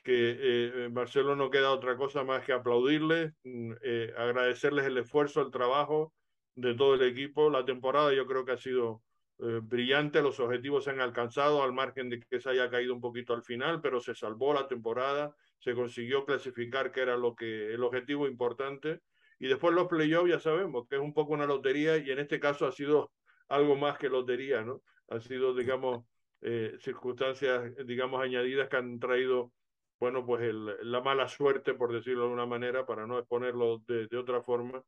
Speaker 1: que eh, Marcelo no queda otra cosa más que aplaudirles, mm, agradecerles el esfuerzo, el trabajo de todo el equipo. La temporada yo creo que ha sido eh, brillante, los objetivos se han alcanzado al margen de que se haya caído un poquito al final, pero se salvó la temporada, se consiguió clasificar, que era lo que el objetivo importante, y después los playoffs ya sabemos que es un poco una lotería y en este caso ha sido algo más que lotería, ¿no? Ha sido, digamos, eh, circunstancias, digamos, añadidas que han traído, bueno, pues la mala suerte, por decirlo de alguna manera, para no exponerlo de, de otra forma,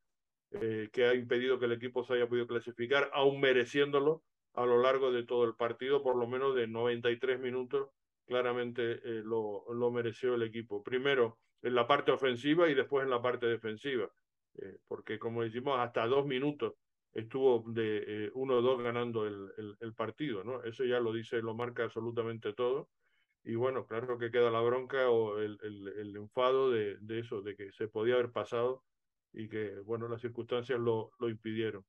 Speaker 1: eh, que ha impedido que el equipo se haya podido clasificar, aún mereciéndolo, a lo largo de todo el partido, por lo menos de 93 minutos, claramente eh, lo, lo, mereció el equipo. Primero en la parte ofensiva y después en la parte defensiva, eh, porque como decimos, hasta dos minutos estuvo de 1-2 ganando el, el, partido, ¿no? Eso ya lo dice, lo marca absolutamente todo. Y bueno, claro que queda la bronca o el, el enfado de, de, eso, de que se podía haber pasado y que, bueno, las circunstancias lo, lo impidieron.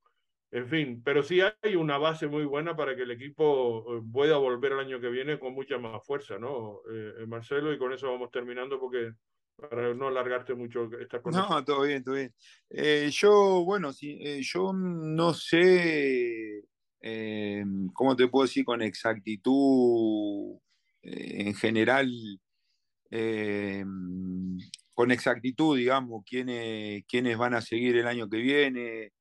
Speaker 1: En fin, pero sí hay una base muy buena para que el equipo eh, pueda volver el año que viene con mucha más fuerza, ¿no? Eh, Marcelo, y con eso vamos terminando porque para no alargarte mucho esta
Speaker 4: cosa. No, todo bien, todo bien. Eh, yo, bueno, sí, yo no sé, ¿cómo te puedo decir con exactitud en general? con exactitud, digamos, quiénes, quiénes van a seguir el año que viene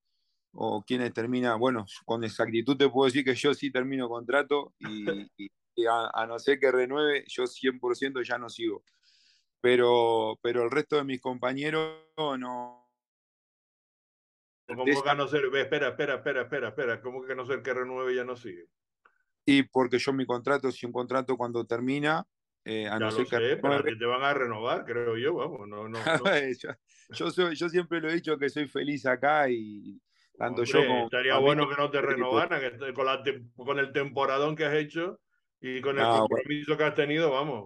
Speaker 4: o quiénes terminan. Bueno, con exactitud te puedo decir que yo sí termino contrato y, a, no ser que renueve, yo 100% ya no sigo. Pero, pero el resto de mis compañeros no.
Speaker 1: ¿Cómo que no ser? Espera, espera, espera, espera, espera. ¿Cómo que no ser que renueve ya no sigue?
Speaker 4: Y porque yo mi contrato, si un contrato cuando termina,
Speaker 1: eh, a no ser que, te van a renovar, creo yo, vamos, no, no, (laughs)
Speaker 4: yo, soy, yo siempre lo he dicho que soy feliz acá y tanto yo como...
Speaker 1: Estaría bueno que no te renovaran, que con, la, con el temporadón que has hecho y con el compromiso que has tenido, vamos,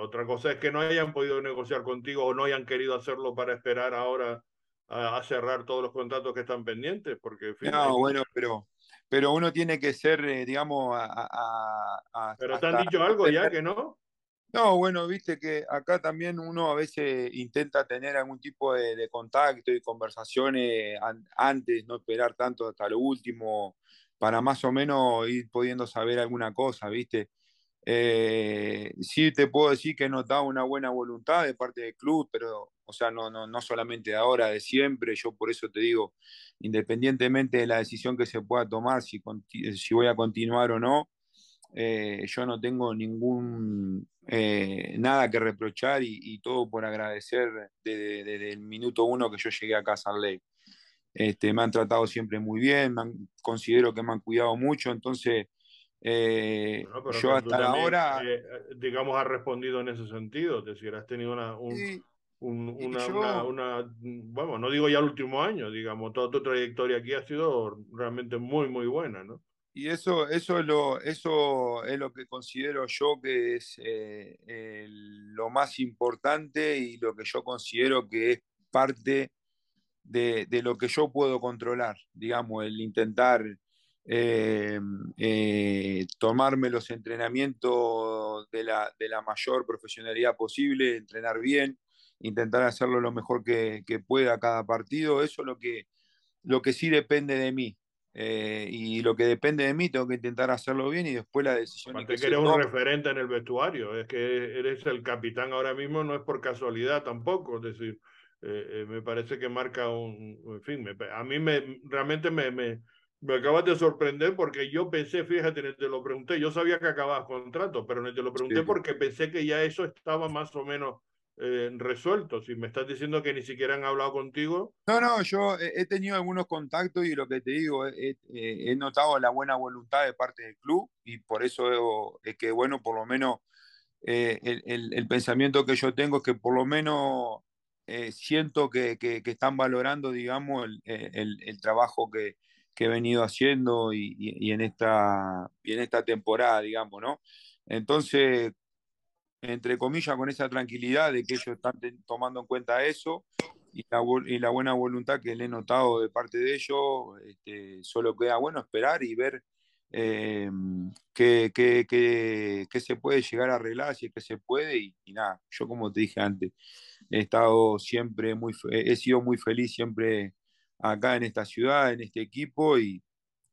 Speaker 1: otra cosa es que no hayan podido negociar contigo o no hayan querido hacerlo para esperar ahora a, cerrar todos los contratos que están pendientes, porque...
Speaker 4: no, bueno, pero pero uno tiene que ser, eh, digamos, a,
Speaker 1: Pero te han dicho algo ya que no.
Speaker 4: No, bueno, viste que acá también uno a veces intenta tener algún tipo de, contacto y conversaciones antes, no esperar tanto hasta lo último, para más o menos ir pudiendo saber alguna cosa, viste. Eh, sí te puedo decir que he notado una buena voluntad de parte del club, pero, o sea, no, no, no solamente de ahora, de siempre, yo por eso te digo, independientemente de la decisión que se pueda tomar, si, si voy a continuar o no, eh, yo no tengo ningún eh, nada que reprochar y, todo por agradecer desde, el minuto uno que yo llegué acá a San Lake. Este, me han tratado siempre muy bien, considero que me han cuidado mucho, entonces eh, yo hasta ahora...
Speaker 1: digamos, ha respondido en ese sentido, es decir, has tenido una... una, una, bueno, no digo ya el último año, digamos, toda tu trayectoria aquí ha sido realmente muy, muy buena, ¿no?
Speaker 4: Y eso, eso, es lo, eso es lo que considero yo que es eh, lo más importante y lo que yo considero que es parte de, lo que yo puedo controlar, digamos, el intentar eh, eh, tomarme los entrenamientos de la, de la, mayor profesionalidad posible, entrenar bien, intentar hacerlo lo mejor que, que pueda cada partido, eso es lo que, lo que sí depende de mí. Eh, y lo que depende de mí tengo que intentar hacerlo bien y después la decisión.
Speaker 1: Porque que eres un referente en el vestuario, es que eres el capitán ahora mismo, no es por casualidad tampoco, es decir, eh, eh, me parece que marca un, en fin, a mí me, realmente me, me, me, acabas de sorprender porque yo pensé, fíjate, te lo pregunté, yo sabía que acababas contrato, pero te lo pregunté porque pensé que ya eso estaba más o menos eh, resuelto. Si me estás diciendo que ni siquiera han hablado contigo.
Speaker 4: No, no, yo he tenido algunos contactos y lo que te digo, he, notado la buena voluntad de parte del club y por eso es que, bueno, por lo menos eh, el, pensamiento que yo tengo es que por lo menos eh, siento que, están valorando, digamos, el, trabajo que, he venido haciendo y, en esta, y en esta temporada, digamos, ¿no? Entonces, entre comillas, con esa tranquilidad de que ellos están tomando en cuenta eso y la, y la buena voluntad que le he notado de parte de ellos, este, solo queda bueno esperar y ver eh, qué, se puede llegar a arreglar, si es que se puede, y, nada, yo como te dije antes, he estado siempre muy, he sido muy feliz siempre acá en esta ciudad, en este equipo, y,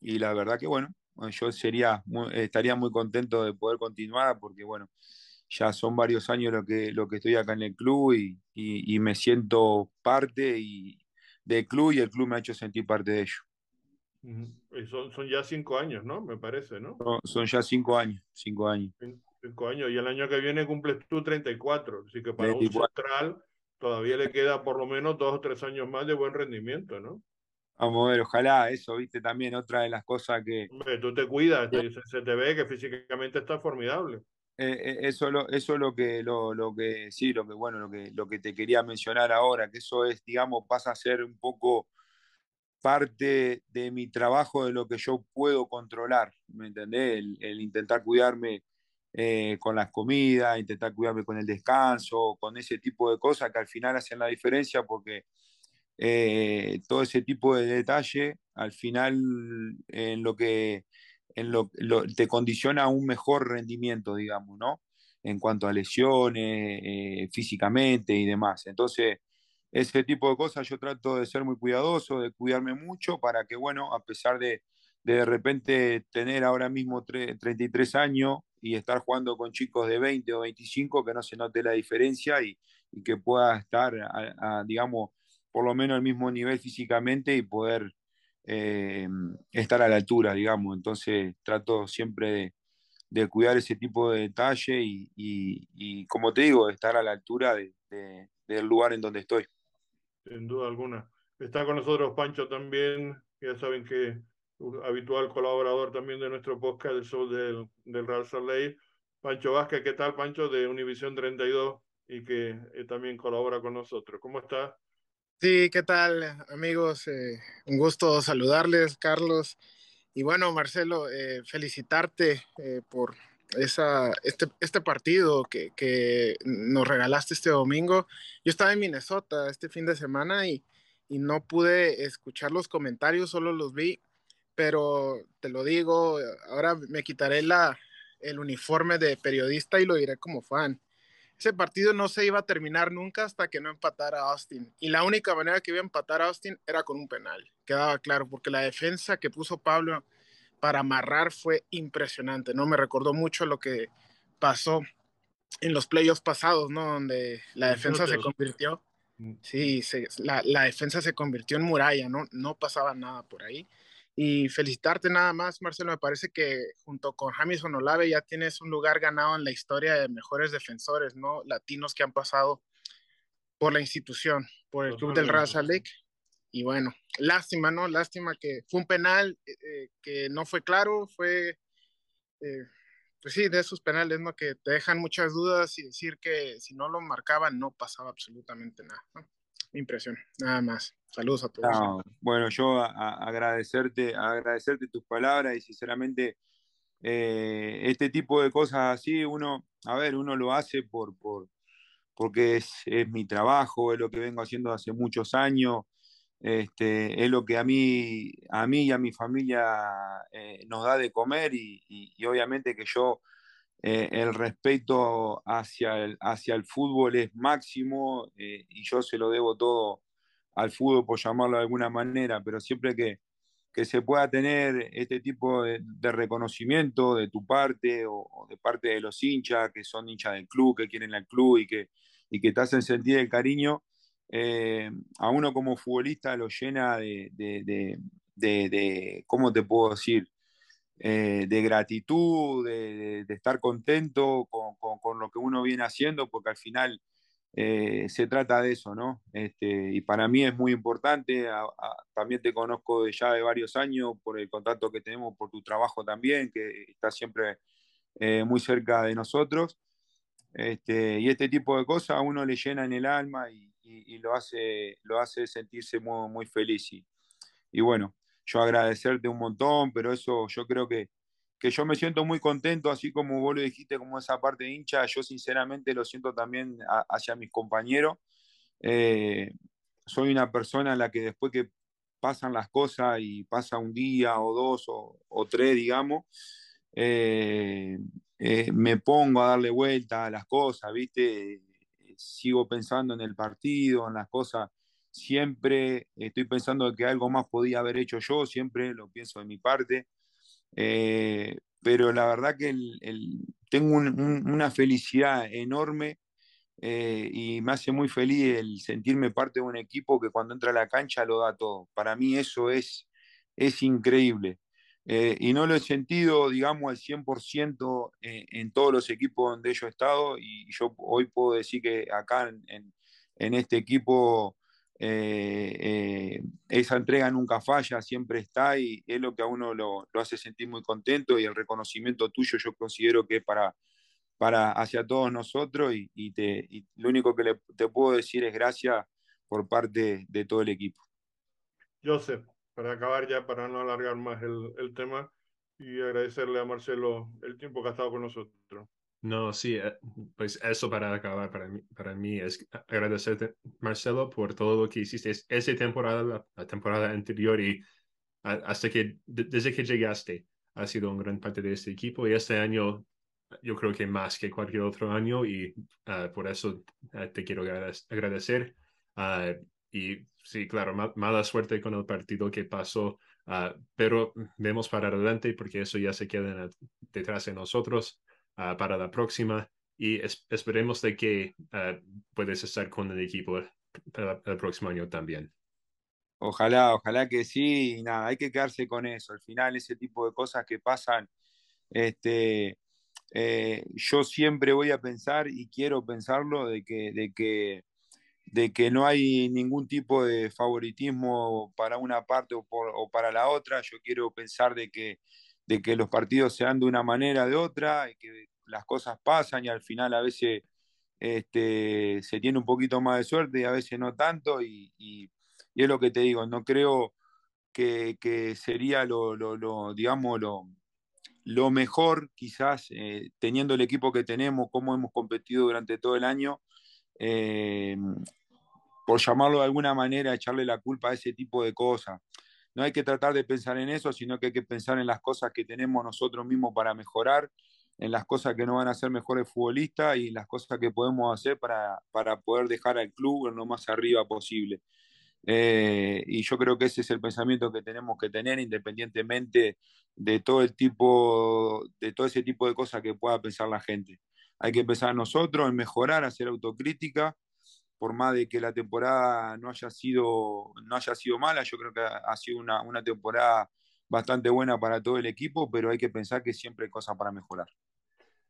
Speaker 4: y la verdad que bueno, yo sería, estaría muy contento de poder continuar, porque bueno, ya son varios años lo que, lo que estoy acá en el club y, y, me siento parte y, del club y el club me ha hecho sentir parte de ello.
Speaker 1: son, son ya cinco años, ¿no? Me parece, ¿no?
Speaker 4: son ya cinco años, cinco años.
Speaker 1: Cinco años, y el año que viene cumples tú 34, así que para un central todavía le queda por lo menos dos o tres años más de buen rendimiento, ¿no?
Speaker 4: Vamos a ver, ojalá eso, viste, también otra de las cosas que...
Speaker 1: tú te cuidas, se te ve que físicamente está formidable.
Speaker 4: Eh, eh, eso, eso es lo que, lo, lo, que, sí, lo que, bueno, lo que, lo que te quería mencionar ahora, que eso es, digamos, pasa a ser un poco parte de mi trabajo de lo que yo puedo controlar, ¿me entendés? El, intentar cuidarme eh, con las comidas, intentar cuidarme con el descanso, con ese tipo de cosas que al final hacen la diferencia porque todo ese tipo de detalle al final en lo que en lo, te condiciona a un mejor rendimiento, digamos, ¿no? En cuanto a lesiones, eh, físicamente y demás. Entonces, ese tipo de cosas yo trato de ser muy cuidadoso, de cuidarme mucho para que, bueno, a pesar de de, repente tener ahora mismo 33 años y estar jugando con chicos de 20 o 25, que no se note la diferencia y, que pueda estar, digamos, por lo menos al mismo nivel físicamente y poder eh, estar a la altura, digamos. Entonces trato siempre de, cuidar ese tipo de detalle y, como te digo, estar a la altura del lugar en donde estoy.
Speaker 1: Sin duda alguna. Está con nosotros Pancho también, ya saben que habitual colaborador también de nuestro podcast, del show del, del Real Salt Pancho Vázquez, ¿qué tal Pancho? De Univisión 32 y que eh, también colabora con nosotros. ¿Cómo está?
Speaker 5: Sí, ¿qué tal amigos? Eh, un gusto saludarles, Carlos. Y bueno, Marcelo, eh, felicitarte por esa, este, este partido que, que, nos regalaste este domingo. Yo estaba en Minnesota este fin de semana y, y no pude escuchar los comentarios, solo los vi pero te lo digo, ahora me quitaré la, el uniforme de periodista y lo diré como fan. Ese partido no se iba a terminar nunca hasta que no empatara Austin. Y la única manera que iba a empatar a Austin era con un penal. Quedaba claro, porque la defensa que puso Pablo para amarrar fue impresionante. No me recordó mucho lo que pasó en los playoffs pasados, ¿no? Donde la defensa se convirtió. Mm. Sí, la, la, defensa se convirtió en muralla, ¿no? No pasaba nada por ahí. Y felicitarte nada más, Marcelo. Me parece que junto con Jamison Olave ya tienes un lugar ganado en la historia de mejores defensores, ¿no? Latinos que han pasado por la institución, por el club del Raza Lake. Y bueno, lástima, ¿no? Lástima que fue un penal eh, eh, que no fue claro, fue, eh, pues sí, de esos penales, ¿no? Que te dejan muchas dudas y decir que si no lo marcaban no pasaba absolutamente nada. ¿no? Impresión, nada más. Saludos a todos.
Speaker 4: bueno, yo agradecerte, agradecerte tus palabras y sinceramente eh, este tipo de cosas así, uno, a ver, uno lo hace por, por porque es, mi trabajo, es lo que vengo haciendo hace muchos años, este, es lo que a mí, a mí y a mi familia eh, nos da de comer y, y obviamente que yo eh, el respeto hacia el, hacia el fútbol es máximo eh, y yo se lo debo todo al fútbol, por llamarlo de alguna manera, pero siempre que, que se pueda tener este tipo de, reconocimiento de tu parte o, de parte de los hinchas que son hinchas del club, que quieren el club y que, y que te hacen sentir el cariño, eh, a uno como futbolista lo llena de, de, de ¿cómo te puedo decir? Eh, de gratitud, de, estar contento con, lo que uno viene haciendo, porque al final eh, se trata de eso, ¿no? Este, y para mí es muy importante, también te conozco de ya de varios años por el contacto que tenemos, por tu trabajo también, que está siempre eh, muy cerca de nosotros. Este, y este tipo de cosas a uno le llena en el alma y, lo, hace, lo hace sentirse muy, muy feliz. Y, y bueno, yo agradecerte un montón, pero eso yo creo que, que yo me siento muy contento, así como vos lo dijiste, como esa parte de hincha, yo sinceramente lo siento también hacia mis compañeros. Eh, soy una persona en la que después que pasan las cosas y pasa un día o dos o, tres, digamos, eh, eh, me pongo a darle vuelta a las cosas, ¿viste? Sigo pensando en el partido, en las cosas siempre estoy pensando que algo más podía haber hecho yo, siempre lo pienso de mi parte, eh, pero la verdad que tengo una felicidad enorme eh, y me hace muy feliz el sentirme parte de un equipo que cuando entra a la cancha lo da todo. Para mí eso es, es increíble. Eh, y no lo he sentido, digamos, al 100% en, todos los equipos donde yo he estado y yo hoy puedo decir que acá en, en este equipo eh, eh, esa entrega nunca falla, siempre está y es lo que a uno lo, hace sentir muy contento y el reconocimiento tuyo yo considero que es para, para hacia todos nosotros y, te, lo único que te puedo decir es gracias por parte de todo el equipo.
Speaker 1: Joseph, para acabar ya, para no alargar más el, el tema y agradecerle a Marcelo el tiempo que ha estado con nosotros.
Speaker 2: No, sí, eh, pues eso para acabar para mí, para mí es agradecerte, Marcelo, por todo lo que hiciste esa temporada, la, temporada anterior y hasta que, desde que llegaste, ha sido un gran parte de este equipo y este año yo creo que más que cualquier otro año y ah, por eso ah, te quiero agradecer. Ah, y sí, claro, mala suerte con el partido que pasó, pero vemos para adelante porque eso ya se queda detrás de nosotros. Ah, para la próxima y esperemos de que uh, puedes estar con el equipo el próximo año también.
Speaker 4: Ojalá, ojalá que sí, nada, hay que quedarse con eso. Al final, ese tipo de cosas que pasan, este, eh, yo siempre voy a pensar y quiero pensarlo de que, de que, de que no hay ningún tipo de favoritismo para una parte o para la otra. Yo quiero pensar de que de que los partidos se dan de una manera o de otra, y que las cosas pasan y al final a veces este, se tiene un poquito más de suerte y a veces no tanto, y, es lo que te digo, no creo que, sería lo, lo, digamos, lo, lo, mejor quizás eh, teniendo el equipo que tenemos, cómo hemos competido durante todo el año, eh, por llamarlo de alguna manera, echarle la culpa a ese tipo de cosas no hay que tratar de pensar en eso, sino que hay que pensar en las cosas que tenemos nosotros mismos para mejorar, en las cosas que nos van a hacer mejores futbolistas y las cosas que podemos hacer para, para poder dejar al club lo más arriba posible. Eh, y yo creo que ese es el pensamiento que tenemos que tener independientemente de todo el tipo, de todo ese tipo de cosas que pueda pensar la gente. Hay que empezar nosotros en mejorar, hacer autocrítica por más de que la temporada no haya sido, no haya sido mala, yo creo que ha, sido una, una, temporada bastante buena para todo el equipo, pero hay que pensar que siempre hay cosas para mejorar.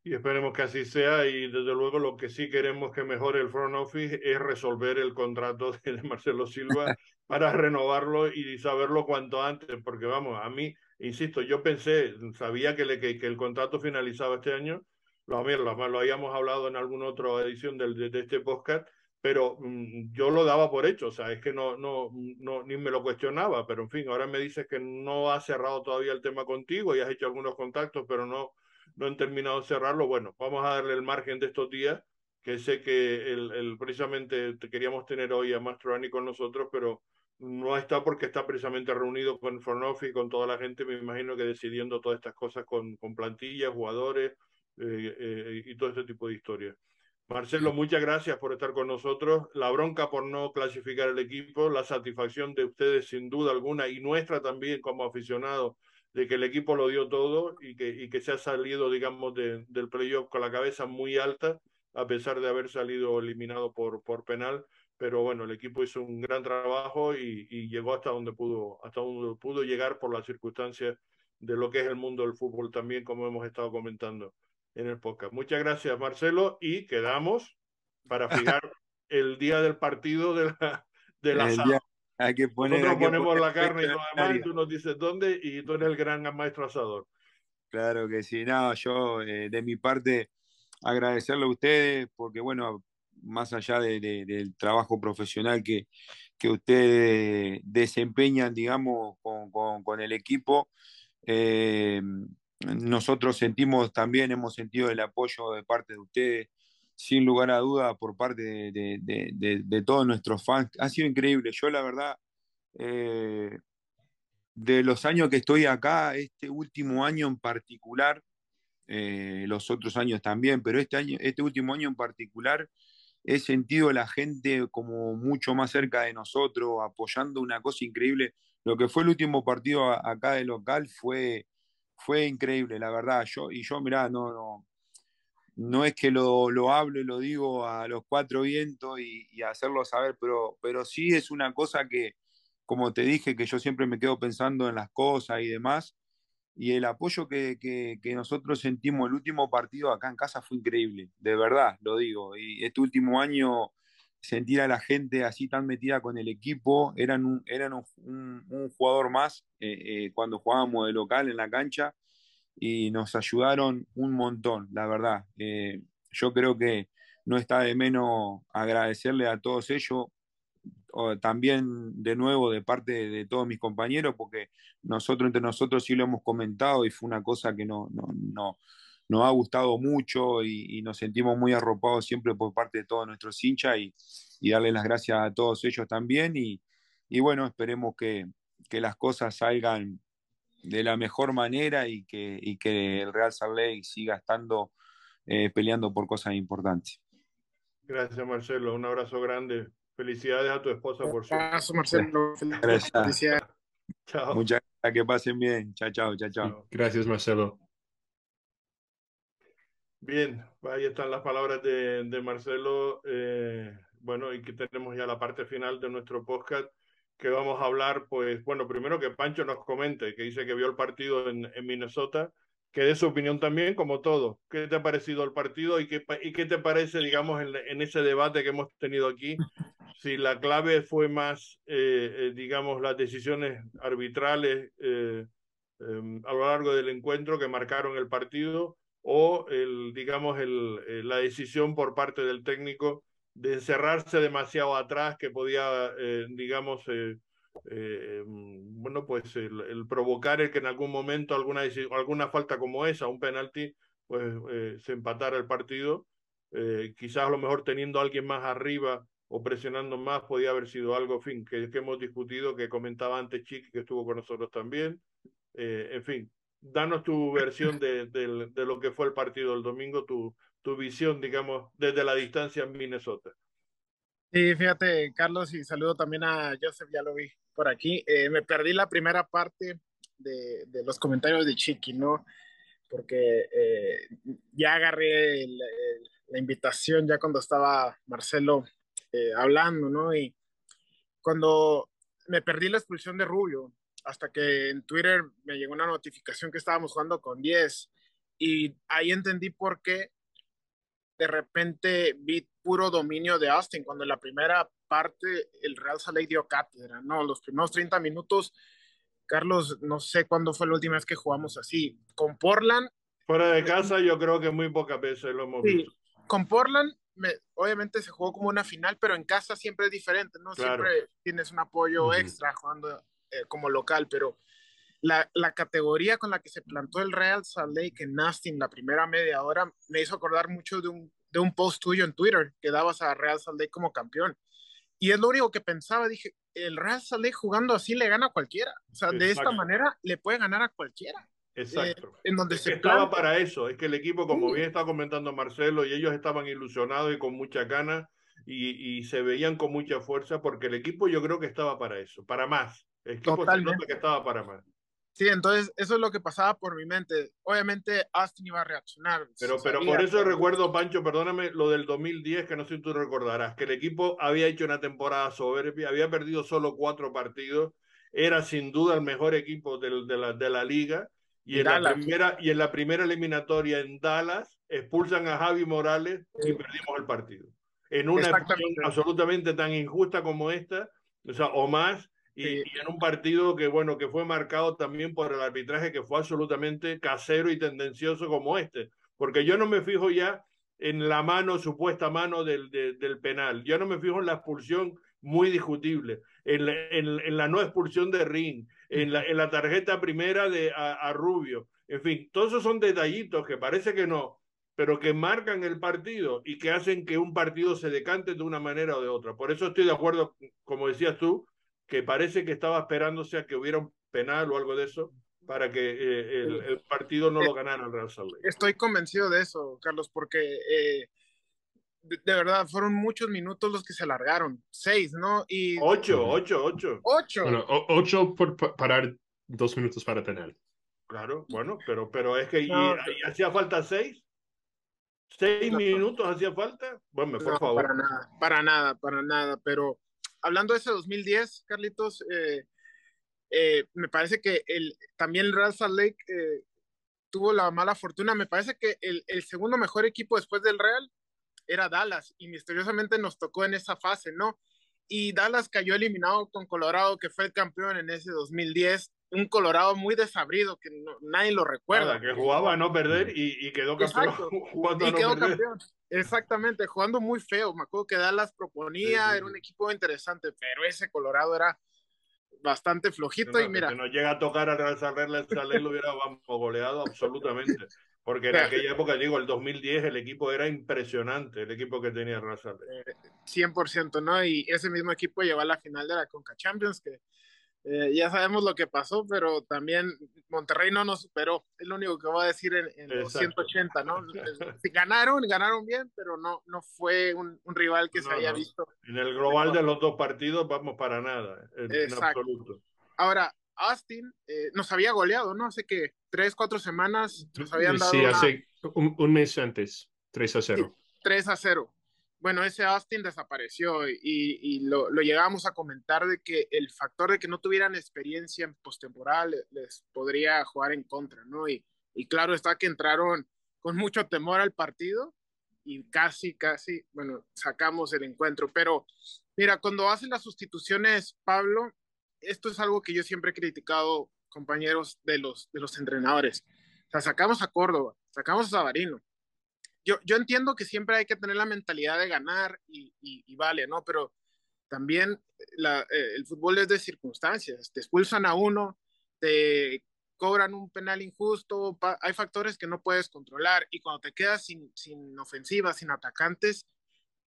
Speaker 1: Y esperemos que así sea y desde luego lo que sí queremos que mejore el front office es resolver el contrato de Marcelo Silva (laughs) para renovarlo y saberlo cuanto antes, porque vamos, a mí, insisto, yo pensé, sabía que, le, que, que el contrato finalizaba este año, lo, lo, lo habíamos hablado en alguna otra edición del, de, de este podcast, pero mm, yo lo daba por hecho, o sea, es que no, no, no, ni me lo cuestionaba, pero en fin, ahora me dices que no has cerrado todavía el tema contigo y has hecho algunos contactos, pero no, no han terminado de cerrarlo. Bueno, vamos a darle el margen de estos días, que sé que el, el precisamente te queríamos tener hoy a Mastroani con nosotros, pero no está porque está precisamente reunido con Fornofi y con toda la gente, me imagino que decidiendo todas estas cosas con, con plantillas, jugadores eh, eh, y todo este tipo de historias. Marcelo, muchas gracias por estar con nosotros. La bronca por no clasificar el equipo, la satisfacción de ustedes sin duda alguna y nuestra también como aficionados de que el equipo lo dio todo y que, y que se ha salido, digamos, de, del playoff con la cabeza muy alta, a pesar de haber salido eliminado por, por penal. Pero bueno, el equipo hizo un gran trabajo y, y llegó hasta donde pudo, hasta donde pudo llegar por las circunstancias de lo que es el mundo del fútbol también, como hemos estado comentando en el podcast. Muchas gracias, Marcelo, y quedamos (laughs) para fijar el día del partido de la, de la
Speaker 4: hay que poner,
Speaker 1: Nosotros ponemos la carne y lo demás, tú nos dices dónde y tú eres el gran maestro asador.
Speaker 4: Claro que sí, no, yo eh, de mi parte agradecerle a ustedes porque bueno, más allá de, del trabajo profesional que, que ustedes desempeñan, digamos, con, con, con el equipo, eh, nosotros sentimos también, hemos sentido el apoyo de parte de ustedes, sin lugar a duda, por parte de, de, todos nuestros fans. Ha sido increíble. Yo, la verdad, eh, de los años que estoy acá, este último año en particular, eh, los otros años también, pero este, año, este último año en particular, he sentido a la gente como mucho más cerca de nosotros, apoyando una cosa increíble. Lo que fue el último partido acá de local fue fue increíble, la verdad. Yo, y yo, mirá, no, no, no es que lo, lo hablo y lo digo a los cuatro vientos y, y, hacerlo saber, pero, pero sí es una cosa que, como te dije, que yo siempre me quedo pensando en las cosas y demás. Y el apoyo que, que, que nosotros sentimos el último partido acá en casa fue increíble, de verdad, lo digo. Y este último año sentir a la gente así tan metida con el equipo, eran un, eran un, jugador más eh, eh, cuando jugábamos de local en la cancha y nos ayudaron un montón, la verdad. Eh, yo creo que no está de menos agradecerle a todos ellos. también de nuevo de parte de, todos mis compañeros, porque nosotros entre nosotros sí lo hemos comentado y fue una cosa que no, no nos ha gustado mucho y, nos sentimos muy arropados siempre por parte de todos nuestros hinchas y, y darle las gracias a todos ellos también y, y bueno, esperemos que, que, las cosas salgan de la mejor manera y que, y que el Real Salt Lake siga estando eh, peleando por cosas importantes.
Speaker 1: Gracias Marcelo, un abrazo grande. Felicidades a tu esposa por
Speaker 5: su... Abrazo Marcelo. (laughs)
Speaker 4: Gracias. Chao. Muchas gracias, que pasen bien. Chao, chao, chao, chao.
Speaker 2: Gracias Marcelo.
Speaker 1: Bien, ahí están las palabras de, Marcelo. Eh, bueno, y que tenemos ya la parte final de nuestro podcast, que vamos a hablar, pues, bueno, primero que Pancho nos comente, que dice que vio el partido en, Minnesota, que dé su opinión también, como todo. ¿Qué te ha parecido el partido y qué, y qué te parece, digamos, en, en ese debate que hemos tenido aquí? Si la clave fue más, eh, eh, digamos, las decisiones arbitrales eh, em, a lo largo del encuentro que marcaron el partido o el, digamos, el, eh, la decisión por parte del técnico de encerrarse demasiado atrás que podía, eh, digamos, eh, eh, bueno, pues el, provocar el que en algún momento alguna, alguna falta como esa, un penalti, pues se empatara el partido. Quizás a lo mejor teniendo a alguien más arriba o presionando más podía haber sido algo, fin, que, que hemos discutido, que comentaba antes Chiqui, que estuvo con nosotros también. en fin, danos tu versión de, de, de, lo que fue el partido del domingo, tu, tu visión, digamos, desde la distancia en Minnesota.
Speaker 5: Sí, fíjate, Carlos, y saludo también a Joseph, ya lo vi por aquí. Eh, me perdí la primera parte de, de, los comentarios de Chiqui, ¿no? Porque eh, ya agarré el, el, la invitación ya cuando estaba Marcelo eh, hablando, ¿no? Y cuando me perdí la expulsión de Rubio, hasta que en Twitter me llegó una notificación que estábamos jugando con 10 y ahí entendí por qué de repente vi puro dominio de Austin, cuando en la primera parte el Real Salt Lake dio cátedra, ¿no? Los primeros 30 minutos, Carlos, no sé cuándo fue la última vez que jugamos así. Con Portland.
Speaker 1: Fuera de casa, yo creo que muy pocas veces lo hemos sí, visto.
Speaker 5: Con Portland, me, obviamente se jugó como una final, pero en casa siempre es diferente, ¿no? Claro. Siempre tienes un apoyo uh -huh. extra jugando eh, como local, pero la, la, categoría con la que se plantó el Real Salt Lake en Austin la primera media hora me hizo acordar mucho de un, de un post tuyo en Twitter que dabas a Real Salt Lake como campeón. Y es lo único que pensaba, dije, el Real Salt Lake jugando así le gana a cualquiera. O sea, Exacto. de esta manera le puede ganar a cualquiera.
Speaker 1: Exacto.
Speaker 5: Eh, en donde
Speaker 1: es
Speaker 5: se
Speaker 1: estaba planta. para eso, es que el equipo, como bien está comentando Marcelo, y ellos estaban ilusionados y con mucha ganas y, y, se veían con mucha fuerza porque el equipo yo creo que estaba para eso, para más. Equipo
Speaker 5: Totalmente.
Speaker 1: que estaba para más.
Speaker 5: Sí, entonces eso es lo que pasaba por mi mente. Obviamente Austin iba a reaccionar.
Speaker 1: Pero, pero por eso recuerdo, Pancho, perdóname, lo del 2010, que no sé si tú recordarás, que el equipo había hecho una temporada soberbia, había perdido solo cuatro partidos, era sin duda el mejor equipo de, de, la, de la liga, y en, la primera, y en la primera eliminatoria en Dallas expulsan a Javi Morales y perdimos el partido. En una absolutamente tan injusta como esta, o sea, o más, y, en un partido que bueno que fue marcado también por el arbitraje que fue absolutamente casero y tendencioso como este porque yo no me fijo ya en la mano supuesta mano del, de, del penal yo no me fijo en la expulsión muy discutible en la, en la no expulsión de Ring en la, en la tarjeta primera de a, a, Rubio en fin todos esos son detallitos que parece que no pero que marcan el partido y que hacen que un partido se decante de una manera o de otra. Por eso estoy de acuerdo como decías tú que parece que estaba esperándose a que hubiera un penal o algo de eso para que eh, el, el, partido no lo ganara el Real Salt Lake.
Speaker 5: Estoy convencido de eso, Carlos, porque eh, de, de, verdad fueron muchos minutos los que se alargaron, seis, ¿no? Y
Speaker 1: ocho, ocho, ocho.
Speaker 5: Ocho.
Speaker 2: Bueno, ocho por parar dos minutos para penal.
Speaker 1: Claro, bueno, pero, pero es que no, y, y hacía falta seis. ¿Seis no, minutos hacía falta? Bueno, por
Speaker 5: no,
Speaker 1: favor.
Speaker 5: Para nada, para nada, para nada, pero hablando de ese 2010, Carlitos, eh, eh, me parece que el, también el Real Salt Lake eh, tuvo la mala fortuna. Me parece que el, el, segundo mejor equipo después del Real era Dallas y misteriosamente nos tocó en esa fase, ¿no? Y Dallas cayó eliminado con Colorado, que fue el campeón en ese 2010. Un Colorado muy desabrido que no, nadie lo recuerda.
Speaker 1: Nada, que jugaba a no perder y, y quedó campeón. (laughs)
Speaker 5: y quedó campeón. Exactamente, jugando muy feo. Me acuerdo que Dallas proponía, era un equipo interesante, pero ese Colorado era bastante flojito y mira.
Speaker 1: Que no llega a tocar a Real Salé lo hubiera goleado absolutamente. Porque en aquella época, digo, el 2010, el equipo era impresionante, el equipo que tenía Real Salé.
Speaker 5: 100%, ¿no? Y ese mismo equipo llevó a la final de la Conca Champions, que eh, ya sabemos lo que pasó, pero también Monterrey no nos superó. Es lo único que voy a decir en, los 180, ¿no? (laughs) ganaron, ganaron bien, pero no, no fue un, rival que se haya visto.
Speaker 1: En el global de los dos partidos vamos para nada, en, absoluto.
Speaker 5: Ahora, Austin eh, nos había goleado, ¿no? Hace que tres, cuatro semanas nos habían dado.
Speaker 2: Sí, hace un, mes antes, 3 a 0.
Speaker 5: 3 a 0 bueno, ese Austin desapareció y, lo, lo, llegamos a comentar de que el factor de que no tuvieran experiencia en postemporada les podría jugar en contra, ¿no? Y, y, claro está que entraron con mucho temor al partido y casi, casi, bueno, sacamos el encuentro. Pero mira, cuando hacen las sustituciones, Pablo, esto es algo que yo siempre he criticado, compañeros de los, de los entrenadores. O sea, sacamos a Córdoba, sacamos a Sabarino, yo, yo entiendo que siempre hay que tener la mentalidad de ganar y, y, vale, ¿no? Pero también la, eh, el fútbol es de circunstancias. Te expulsan a uno, te cobran un penal injusto, hay factores que no puedes controlar y cuando te quedas sin, sin ofensiva, sin atacantes,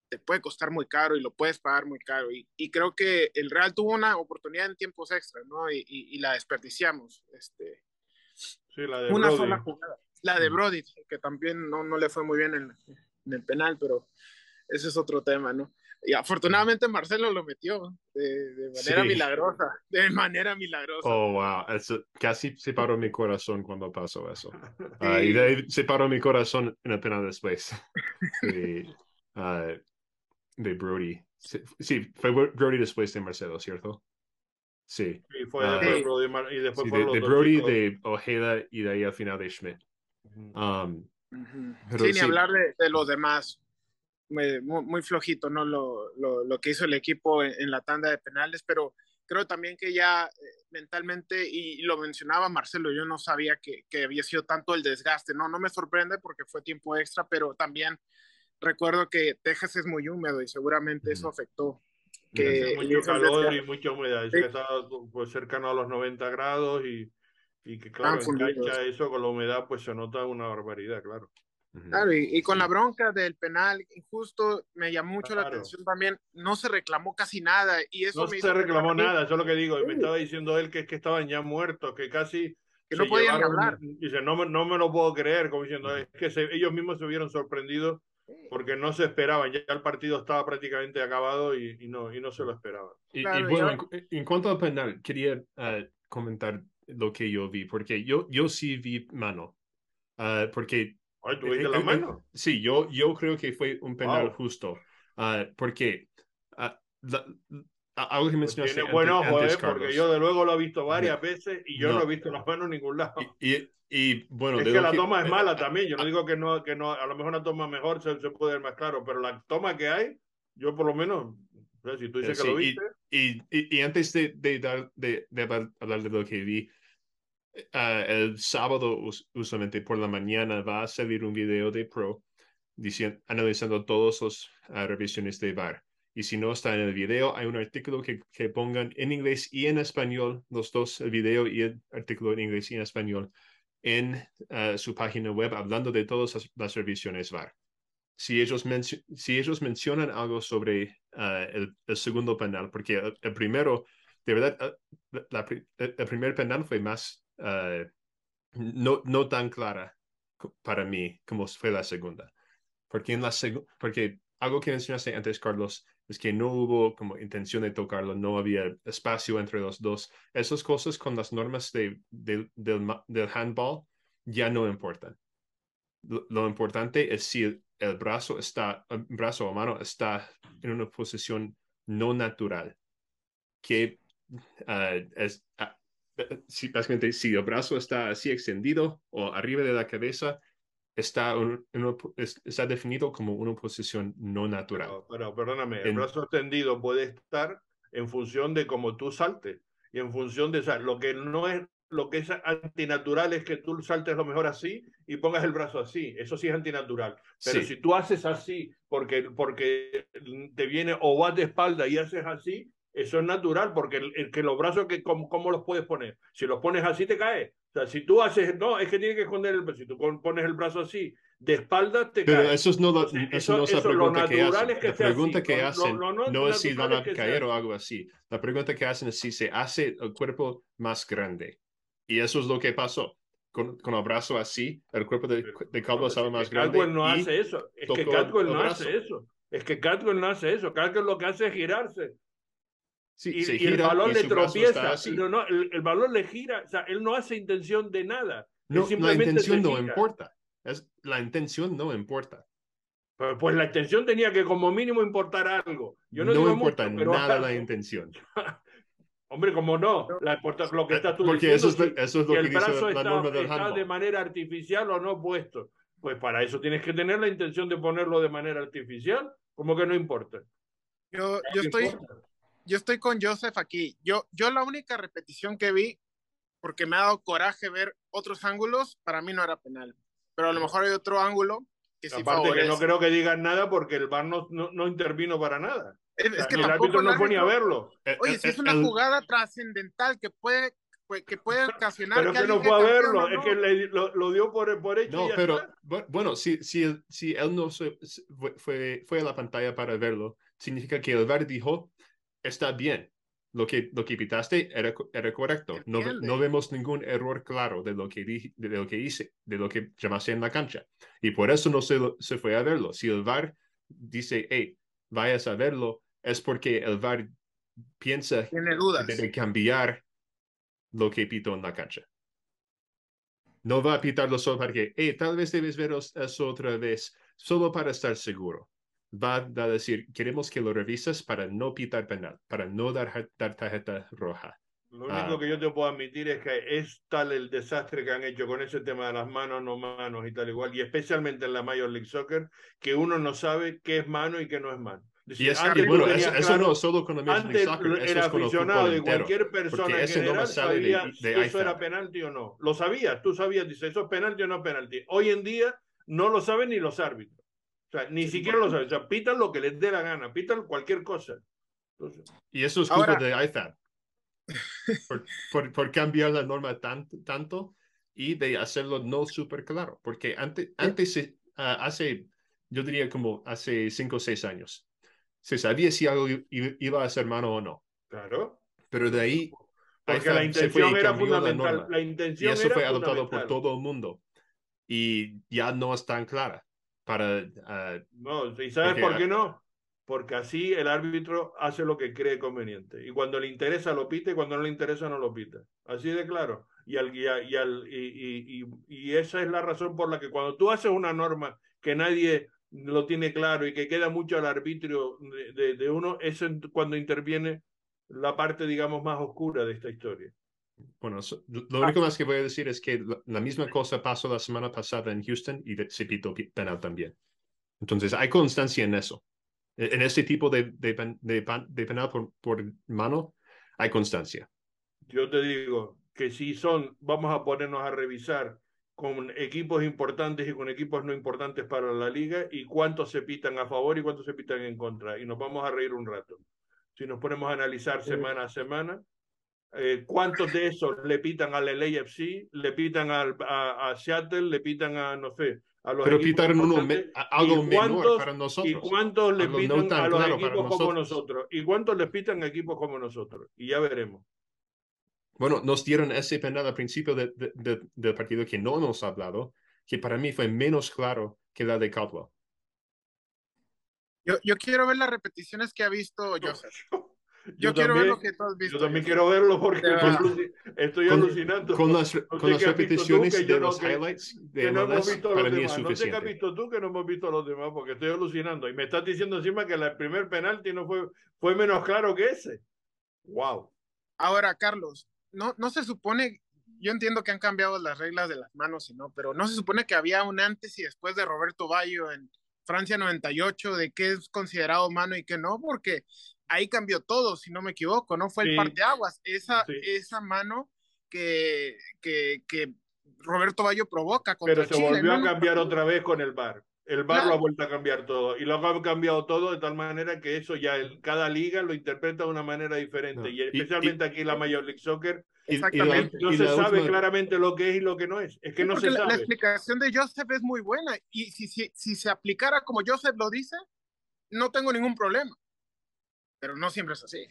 Speaker 5: te puede costar muy caro y lo puedes pagar muy caro. Y, y creo que el Real tuvo una oportunidad en tiempos extras, ¿no? Y, y la desperdiciamos. Este,
Speaker 1: sí, la de
Speaker 5: una sola jugada. La de Brody, que también no, no le fue muy bien en, en, el penal, pero ese es otro tema, ¿no? Y afortunadamente Marcelo lo metió de, de manera milagrosa, de manera milagrosa.
Speaker 2: Oh, wow, eso, casi se paró mi corazón cuando pasó eso. Uh, (laughs) y de ahí se paró mi corazón en el penal después. (laughs) de, uh, de Brody. Sí, fue Brody después de Marcelo, ¿cierto? Sí.
Speaker 1: Y fue uh, de Brody y después
Speaker 2: sí, de, de Brody, de Ojeda y de ahí al final de Schmidt. Um,
Speaker 5: Sin sí. hablar de, de, los demás. Muy, muy flojito, ¿no? Lo, lo, lo, que hizo el equipo en, en, la tanda de penales, pero creo también que ya eh, mentalmente, y, lo mencionaba Marcelo, yo no sabía que, que, había sido tanto el desgaste, ¿no? No me sorprende porque fue tiempo extra, pero también recuerdo que Texas es muy húmedo y seguramente eso afectó.
Speaker 1: Que mucho calor y mucha humedad, sí. estaba pues, cercano a los 90 grados y y que claro, engancha eso con la humedad, pues se nota una barbaridad, claro.
Speaker 5: Claro, y, y, con la bronca del penal injusto, me llamó mucho claro. la atención también, no se reclamó casi nada. Y eso
Speaker 1: no
Speaker 5: me
Speaker 1: se reclamó nada, eso es lo que digo. Sí. Me estaba diciendo él que es que estaban ya muertos, que casi...
Speaker 5: Que no podían llevaron, hablar.
Speaker 1: Dice, no, no me lo puedo creer, como diciendo, es que se, ellos mismos se vieron sorprendidos porque no se esperaban, ya el partido estaba prácticamente acabado y, y no, y no se lo esperaban.
Speaker 2: Y, claro, y bueno, en, en, cuanto al penal, quería uh, comentar lo que yo vi, porque yo, yo sí vi mano. Uh, porque.
Speaker 1: Ay, ¿tú viste eh, la mano?
Speaker 2: Eh, sí, yo, yo creo que fue un penal wow. justo. Uh, porque. Uh, la, algo que
Speaker 1: pues. Tiene buen ojo, eh, porque yo de luego lo he visto varias veces y yo no, no he visto las manos en ningún lado.
Speaker 2: Y, y, y bueno,
Speaker 1: es que la toma que, es mala también. Yo no digo que no, que no, a lo mejor una toma mejor se, se puede ver más claro, pero la toma que hay, yo por lo menos si tú dices
Speaker 2: sí,
Speaker 1: que lo viste.
Speaker 2: Y, y, y, antes de, de, dar, de, de, hablar de lo que vi, uh, el sábado usualmente por la mañana va a salir un video de Pro diciendo, analizando todas las uh, revisiones de VAR. Y si no está en el video, hay un artículo que, que, pongan en inglés y en español, los dos, el video y el artículo en inglés y en español, en uh, su página web hablando de todas las, revisiones VAR. Si ellos, si ellos mencionan algo sobre el, segundo penal, porque el, primero, de verdad, la, el primer penal fue más uh, no, no tan clara para mí como fue la segunda. Porque, en la seg porque algo que mencionaste antes, Carlos, es que no hubo como intención de tocarlo, no había espacio entre los dos. Esas cosas con las normas de, de, del, del handball ya no importan. Lo, lo, importante es si el, el brazo está, el brazo o mano está en una posición no natural, que uh, es, uh, si, básicamente, si el brazo está así extendido o arriba de la cabeza, está, un, está definido como una posición no natural.
Speaker 1: Pero, pero perdóname, el brazo extendido puede estar en función de cómo tú saltes y en función de o sea, lo que no es lo que es antinatural es que tú saltes lo mejor así y pongas el brazo así. Eso sí es antinatural. Pero si tú haces así porque, porque te viene o vas de espalda y haces así, eso es natural, porque el, que los brazos, que, ¿cómo, ¿cómo, los puedes poner? Si los pones así, te caes. O sea, si tú haces, no, es que tiene que esconder el brazo. Si tú pones el brazo así, de espalda, te
Speaker 2: Pero
Speaker 1: caes.
Speaker 2: eso, es no, lo,
Speaker 1: Entonces,
Speaker 2: eso, no es la
Speaker 1: eso,
Speaker 2: pregunta que
Speaker 1: natural
Speaker 2: hacen.
Speaker 1: es que
Speaker 2: la pregunta
Speaker 1: así.
Speaker 2: que
Speaker 1: Lo- lo-
Speaker 2: hacen
Speaker 1: lo no
Speaker 2: no es si van a caer o algo así. La pregunta que hacen es si se hace el cuerpo más grande. Y eso es lo que pasó. Con, con el brazo así, el cuerpo de, de Caldwell
Speaker 1: No,
Speaker 2: estaba más grande.
Speaker 1: Caldwell no hace eso. Es que Caldwell
Speaker 2: el
Speaker 1: no hace eso. Es que Caldwell no hace eso. Caldwell lo que hace es girarse.
Speaker 2: Sí,
Speaker 1: y,
Speaker 2: se
Speaker 1: y el
Speaker 2: gira
Speaker 1: balón
Speaker 2: y
Speaker 1: le
Speaker 2: está
Speaker 1: tropieza. No, no, el, el balón le gira. O sea, él no hace intención de nada.
Speaker 2: No, la intención no importa. Es, la intención no importa.
Speaker 1: Pues, pues la intención tenía que como mínimo importar algo. Yo no,
Speaker 2: no
Speaker 1: digo
Speaker 2: importa
Speaker 1: mucho, pero
Speaker 2: nada la intención. (laughs)
Speaker 1: Hombre, como no, la, importa- lo que estás tú
Speaker 2: Porque
Speaker 1: diciendo,
Speaker 2: eso es,
Speaker 1: si-
Speaker 2: eso es lo que
Speaker 1: el
Speaker 2: dice
Speaker 1: brazo
Speaker 2: la
Speaker 1: está,
Speaker 2: norma del
Speaker 1: está de manera artificial o no puesto. Pues para eso tienes que tener la intención de ponerlo de manera artificial, como que no importa.
Speaker 5: Yo, yo, estoy,
Speaker 1: Importa.
Speaker 5: Yo estoy con Joseph aquí. Yo, yo la única repetición que vi, porque me ha dado coraje ver otros ángulos, para mí no era penal. Pero a lo mejor hay otro ángulo que sí
Speaker 1: Aparte que no creo que digan nada porque el VAR no, no, no intervino para nada.
Speaker 5: Es,
Speaker 1: O sea,
Speaker 5: es que
Speaker 1: el árbitro no fue ni a verlo.
Speaker 2: El-
Speaker 5: Oye,
Speaker 2: el-
Speaker 5: si es una
Speaker 2: el-
Speaker 5: jugada trascendental que puede, pues, que puede (laughs) ocasionar
Speaker 1: Pero
Speaker 5: que
Speaker 1: que no fue a verlo,
Speaker 5: o
Speaker 1: es
Speaker 5: no.
Speaker 1: que le- lo, lo dio por, por hecho. y
Speaker 2: No,
Speaker 1: ya
Speaker 2: pero
Speaker 1: está.
Speaker 2: bu- bueno, si, si, él- si él no se, fue, fue a la pantalla para verlo, significa que el VAR dijo, está bien, lo que, lo que pitaste era, era correcto. No, no vemos ningún error claro de lo que, dije- de lo que hice, de lo que llamaste en la cancha. Y por eso no se, se fue a verlo. Si el VAR dice, hey, vayas a verlo, es porque el VAR piensa
Speaker 5: Tiene dudas.
Speaker 2: que debe cambiar lo que pitó en la cancha. No va a pitarlo solo para que, hey, tal vez debes ver eso otra vez, solo para estar seguro. Va a decir, queremos que lo revises para no pitar penal, para no dar, dar tarjeta roja.
Speaker 1: Lo único
Speaker 2: Ah.
Speaker 1: que yo te puedo admitir es que es tal el desastre que han hecho con ese tema de las manos, no manos y tal igual, y especialmente en la Major League Soccer, que uno no sabe qué es mano y qué no es mano. Es
Speaker 2: Y
Speaker 1: decir,
Speaker 2: es,
Speaker 1: tú
Speaker 2: bueno, eso, eso
Speaker 1: claro-
Speaker 2: no solo con la Major League Soccer,
Speaker 1: el
Speaker 2: eso es con el
Speaker 1: aficionado
Speaker 2: fútbol
Speaker 1: de
Speaker 2: entero.
Speaker 1: cualquier persona en
Speaker 2: ese no
Speaker 1: general
Speaker 2: sale de-
Speaker 1: sabía
Speaker 2: de
Speaker 1: si eso era penalti o no. Lo sabías, tú sabías, dice, eso es penalti o no es penalti. Hoy en día no lo saben ni los árbitros. O sea, ni siquiera lo saben. O sea, pitan lo que les dé la gana, pitan cualquier cosa. Entonces,
Speaker 2: Y eso es culpa
Speaker 5: Ahora-
Speaker 2: de IFAB. (laughs) Por, por, por cambiar la norma tan- tanto y de hacerlo no súper claro. Porque antes, antes se- ah, hace, yo diría como hace cinco o seis años, se sabía si algo iba a ser mano o no.
Speaker 1: claro.
Speaker 2: Pero de ahí,
Speaker 1: Porque la
Speaker 2: IFAB se fue y
Speaker 1: intención era
Speaker 2: la
Speaker 1: fundamental.
Speaker 2: norma.
Speaker 1: La
Speaker 2: Y
Speaker 1: intención
Speaker 2: eso
Speaker 1: era
Speaker 2: fue adoptado por todo el mundo. Y ya no es tan clara para... ah,
Speaker 1: No, ¿y sabes por qué no? Porque así el árbitro hace lo que cree conveniente. Y cuando le interesa lo pita y cuando no le interesa no lo pita. Así de claro. Y, al, y, a- y, al- y, y- y- y esa es la razón por la que cuando tú haces una norma que nadie lo tiene claro y que queda mucho al arbitrio de, de- de uno, es cuando interviene la parte, digamos, más oscura de esta historia.
Speaker 2: Bueno, so- lo único más que voy a decir es que la, la misma cosa pasó la semana pasada en Houston y se pitó pi- penal también. Entonces, hay constancia en eso. E- En este tipo de, de, de de penal por, por mano, hay constancia.
Speaker 1: Yo te digo que si son, vamos a ponernos a revisar con equipos importantes y con equipos no importantes para la liga y cuántos se pitan a favor y cuántos se pitan en contra. Y nos vamos a reír un rato. Si nos ponemos a analizar semana a semana, eh, cuántos de esos le pitan al LAFC, le pitan al, a, a Seattle, le pitan a, no sé, a los
Speaker 2: Pero pitaron uno me- a- algo
Speaker 1: ¿Y
Speaker 2: menor para
Speaker 1: ¿Y
Speaker 2: nosotros.
Speaker 1: cuántos le
Speaker 2: Algo no
Speaker 1: pitan
Speaker 2: tan
Speaker 1: a los
Speaker 2: claro
Speaker 1: equipos como
Speaker 2: nosotros.
Speaker 1: nosotros? ¿Y cuántos le pitan a equipos como nosotros? Y ya veremos.
Speaker 2: Bueno, nos dieron ese penal al principio de- de- de- del partido que no hemos hablado, que para mí fue menos claro que la de Caldwell.
Speaker 5: Yo, yo quiero ver las repeticiones que ha visto (laughs) Joseph. Yo,
Speaker 1: Yo
Speaker 5: quiero ver
Speaker 1: también-
Speaker 5: lo que tú has visto.
Speaker 1: Yo también quiero verlo porque estoy,
Speaker 2: Con-
Speaker 1: alucinando.
Speaker 2: Con las, con las
Speaker 1: qué has visto tú,
Speaker 2: repeticiones de
Speaker 1: no-
Speaker 2: los
Speaker 1: que-
Speaker 2: highlights de
Speaker 1: que no hemos visto
Speaker 2: para
Speaker 1: los
Speaker 2: mí es
Speaker 1: demás. No sé qué has visto tú que no hemos visto los demás porque estoy alucinando. Y me estás diciendo encima que el primer penalti no fue, fue menos claro que ese. Wow.
Speaker 5: Ahora, Carlos, no, no se supone, yo entiendo que han cambiado las reglas de las manos y no, pero no se supone que había un antes y después de Roberto Bayo en Francia 98 de qué es considerado mano y qué no, porque ahí cambió todo, si no me equivoco, no fue el parteaguas. Esa,
Speaker 1: Sí.
Speaker 5: esa mano que, que, que Roberto Bayo provoca
Speaker 1: contra Pero se volvió a cambiar otra vez con el VAR. El VAR lo ha vuelto a cambiar todo y lo ha cambiado todo de tal manera que eso ya el, cada liga lo interpreta de una manera diferente y especialmente aquí la Major League Soccer Exactamente. no se sabe claramente lo que es y lo que no es. Es que no se sabe.
Speaker 5: La explicación de Joseph es muy buena y si, si, si se aplicara como Joseph lo dice, no tengo ningún problema. Pero no siempre es así.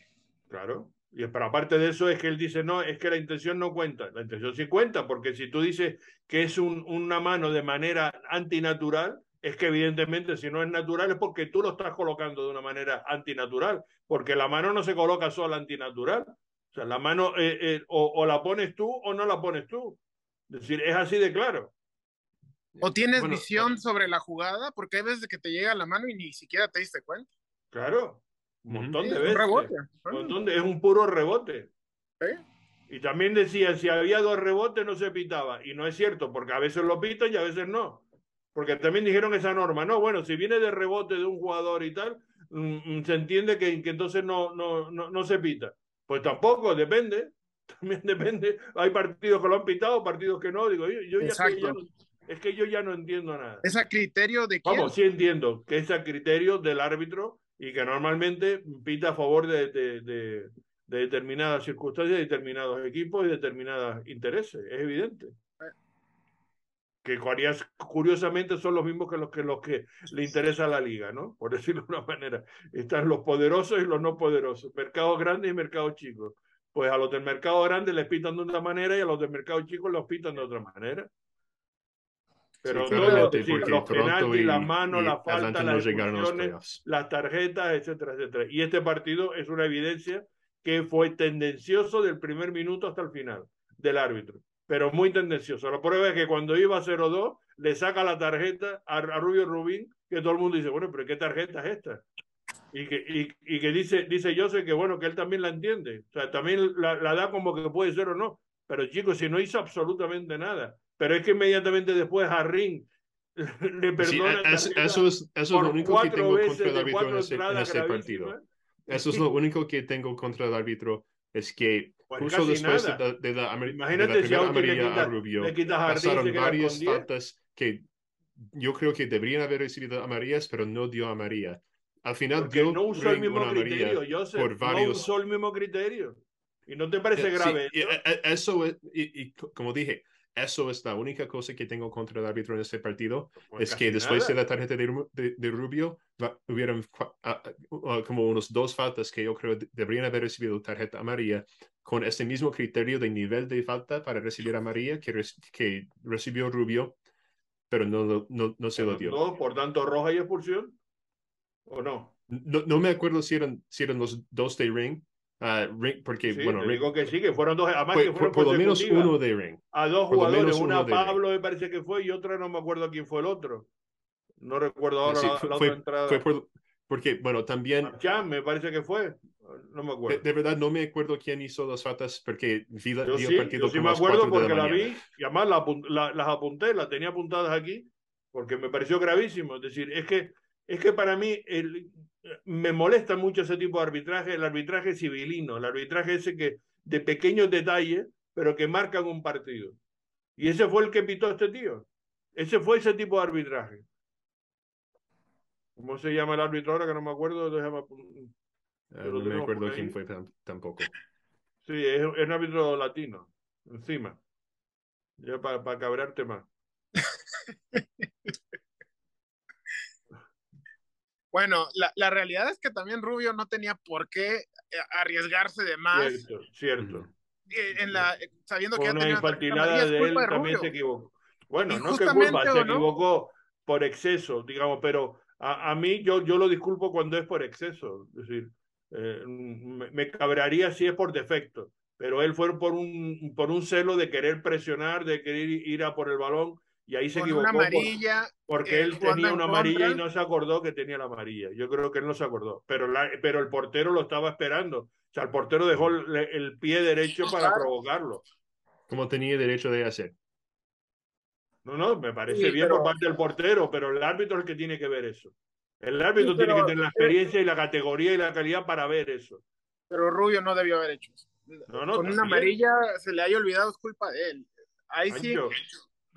Speaker 1: Claro. Y, pero aparte de eso es que él dice, no, es que la intención no cuenta. La intención sí cuenta, porque si tú dices que es un, una mano de manera antinatural, es que evidentemente si no es natural es porque tú lo estás colocando de una manera antinatural, porque la mano no se coloca sola antinatural. O sea, la mano eh, eh, o, o, la pones tú o no la pones tú. Es decir, es así de claro.
Speaker 5: O tienes visión sobre la jugada, porque hay veces que te llega la mano y ni siquiera te diste cuenta.
Speaker 1: Claro, un montón de veces. es un puro rebote. Y también decía, si había dos rebotes no se pitaba. Y no es cierto, porque a veces lo pitan y a veces no. Porque también dijeron esa norma. No, bueno, si viene de rebote de un jugador y tal, mm, mm, se entiende que, que entonces no, no, no, no, se pita. Pues tampoco, depende. (laughs) También depende. Hay partidos que lo han pitado, partidos que no. Digo, yo, yo ya, ya, es que yo ya no entiendo nada.
Speaker 5: ¿Es a criterio de quién?
Speaker 1: Vamos, sí entiendo que es a criterio del árbitro y que normalmente pita a favor de, de, de, determinadas circunstancias, determinados equipos y determinados intereses. Es evidente. Que curiosamente son los mismos que los que, los que le interesa a la liga, ¿no? Por (laughs) decirlo de una manera. Están los poderosos y los no poderosos, mercados grandes y mercados chicos. Pues a los del mercado grande les pitan de una manera y a los del mercado chico los pitan de otra manera. Pero todo, decir, los penaltis, las manos, la falta, las expulsiones, las tarjetas, etcétera, etcétera. Y este partido es una evidencia que fue tendencioso del primer minuto hasta el final del árbitro, pero muy tendencioso. La prueba es que cuando iba 0-2, le saca la tarjeta a, Rubio Rubín, que todo el mundo dice, bueno, pero ¿qué tarjeta es esta? Y que, y, y que dice, dice sé que bueno, que él también la entiende. O sea, también la, la da como que puede ser o no. Pero chicos, si no hizo absolutamente nada pero es que inmediatamente después a Ring (laughs) le perdona.
Speaker 2: eso, es, eso es lo único que tengo contra el árbitro en ese, en ese partido. ¿eh? Eso es lo único que tengo contra el árbitro, es que pues justo después de, de, de, la,
Speaker 1: Imagínate
Speaker 2: de
Speaker 1: la primera amarilla a Rubio,
Speaker 2: pasaron varias faltas que yo creo que deberían haber recibido amarillas, pero no dio amarilla. Al final
Speaker 1: Porque dio no usó el mismo criterio, Joseph, por varios... no usó el mismo criterio. ¿Y no te parece grave?
Speaker 2: Sí, eso, eso y, y, como dije, eso es la única cosa que tengo contra el árbitro en este partido. Pues es que después de la tarjeta de, de, Rubio, hubieron como unos dos faltas que yo creo deberían haber recibido tarjeta amarilla con este mismo criterio de nivel de falta para recibir amarilla que, que recibió Rubio, pero no, no, no se lo dio.
Speaker 1: No, por tanto, roja y expulsión. ¿O no?
Speaker 2: No, no me acuerdo si eran, si eran los dos de Ring, Uh, porque, bueno,
Speaker 1: digo que sí, que fueron dos, además que fueron
Speaker 2: por, lo menos uno de Ring.
Speaker 1: A dos jugadores, una Pablo me parece que fue y otra no me acuerdo quién fue el otro. No recuerdo ahora
Speaker 2: sí,
Speaker 1: la,
Speaker 2: fue,
Speaker 1: la otra entrada.
Speaker 2: Fue por, porque, bueno, también...
Speaker 1: Chan me parece que fue, no me acuerdo.
Speaker 2: De, de, verdad no me acuerdo quién hizo las faltas porque vi, la,
Speaker 1: yo
Speaker 2: vi
Speaker 1: sí,
Speaker 2: el partido
Speaker 1: yo sí me acuerdo porque la, la vi y además la, la, las apunté, las tenía apuntadas aquí porque me pareció gravísimo. Es decir, es que, es que para mí el, me molesta mucho ese tipo de arbitraje, el arbitraje civilino, el arbitraje ese que de pequeños detalles, pero que marcan un partido. Y ese fue el que pitó este tío. Ese fue ese tipo de arbitraje. ¿Cómo se llama el árbitro ahora? Que no me acuerdo.
Speaker 2: Uh, no me acuerdo quién fue tampoco.
Speaker 1: Sí, es, es, un árbitro latino, encima. Ya para, para cabrarte más. (laughs)
Speaker 5: Bueno, la, la, realidad es que también Rubio no tenía por qué eh, arriesgarse de más.
Speaker 1: Cierto, cierto.
Speaker 5: Eh, en la, eh, sabiendo que
Speaker 1: una ya infantilada de él también se equivocó. Bueno, no que culpa, se equivocó por exceso, digamos, pero a, a, mí yo, yo lo disculpo cuando es por exceso. Es decir, eh, me, me cabraría si es por defecto, pero él fue por un, por un celo de querer presionar, de querer ir a por el balón y ahí se equivocó.
Speaker 5: Una amarilla,
Speaker 1: por, porque él tenía una amarilla y no se acordó que tenía la amarilla. Yo creo que él no se acordó, pero, la, pero el portero lo estaba esperando. O sea, el portero dejó el, el pie derecho para provocarlo.
Speaker 2: Como tenía derecho de hacer.
Speaker 1: No, no, me parece sí, bien pero... por parte del portero, pero el árbitro es el que tiene que ver eso. El árbitro sí, pero, tiene que tener la experiencia y la categoría y la calidad para ver eso.
Speaker 5: Pero Rubio no debió haber hecho eso. con una amarilla se le haya olvidado, es culpa de él. Ahí sí,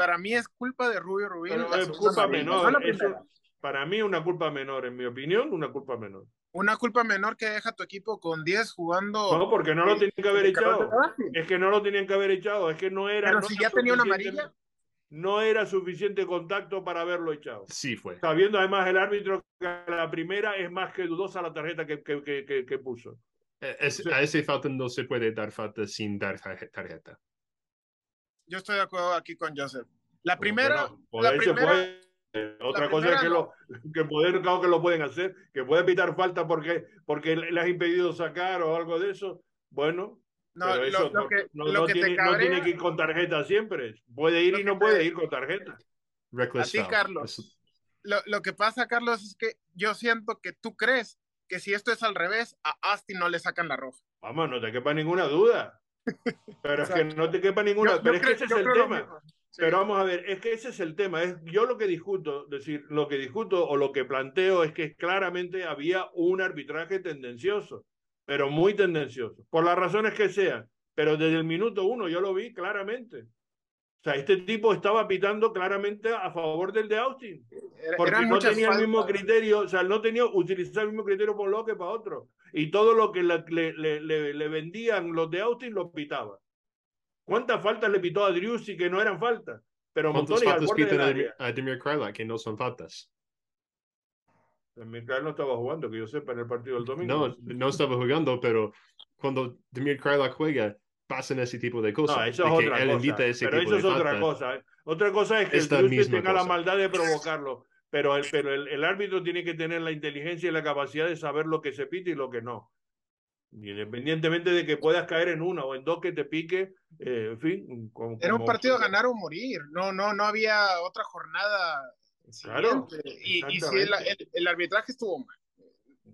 Speaker 5: para mí es culpa de Rubio Rubín.
Speaker 1: es culpa menor. para mí una culpa menor, en mi opinión, una culpa menor.
Speaker 5: Una culpa menor que deja tu equipo con 10 jugando.
Speaker 1: No, porque no lo tienen que haber echado. Es que no lo tenían que haber echado. Es que no era.
Speaker 5: Pero si ya tenía una amarilla.
Speaker 1: No era suficiente contacto para haberlo echado.
Speaker 2: Sí, fue.
Speaker 1: Sabiendo además el árbitro que la primera es más que dudosa la tarjeta que, que, que, que puso.
Speaker 2: Eh, a ese falta no se puede dar falta sin dar tarjeta.
Speaker 5: Yo estoy de acuerdo aquí con Joseph. La primera. la primera
Speaker 1: otra cosa es que, lo, que poder, claro que lo pueden hacer, que puede evitar falta porque, porque le has impedido sacar o algo de eso. Bueno, no, pero eso lo, que, no, no, tiene, no, tiene, que ir con tarjeta siempre. Puede ir y no puede ir con tarjeta.
Speaker 5: Así, Carlos. Lo, lo, que pasa, Carlos, es que yo siento que tú crees que si esto es al revés, a Asti no le sacan la roja.
Speaker 1: Vamos, no te quepa ninguna duda. Pero es que no te quepa ninguna. pero es que ese es el tema. Pero vamos a ver, es que ese es el tema. Es, yo lo que discuto, decir, lo que discuto o lo que planteo es que claramente había un arbitraje tendencioso, pero muy tendencioso, por las razones que sean. Pero desde el minuto uno yo lo vi claramente. O sea, este tipo estaba pitando claramente a favor del de Austin. Porque no tenía el mismo criterio, o sea, no tenía utilizar el mismo criterio por lo que para otro. Y todo lo que le, le, le, le vendían los de Austin lo pitaba. ¿Cuántas faltas le pitó a Driussi que no eran faltas? Pero
Speaker 2: ¿Cuántas faltas pitan a, a Demir Krylak que no son faltas?
Speaker 1: Demir Krylak no estaba jugando, que yo sepa, en el partido del domingo.
Speaker 2: No, no estaba jugando, pero cuando Demir Krylak juega, pasan ese tipo de cosas.
Speaker 1: No, eso es otra cosa. pero eso es otra cosa. ¿eh? Otra cosa es que el Driussi tenga la maldad de provocarlo. Pero, el, pero el, el, árbitro tiene que tener la inteligencia y la capacidad de saber lo que se pite y lo que no. Independientemente de que puedas caer en una o en dos que te pique, eh, en fin.
Speaker 5: Era un partido a ganar o morir, no, no, no había otra jornada.
Speaker 1: Claro.
Speaker 5: Y, y si el, el, arbitraje estuvo mal,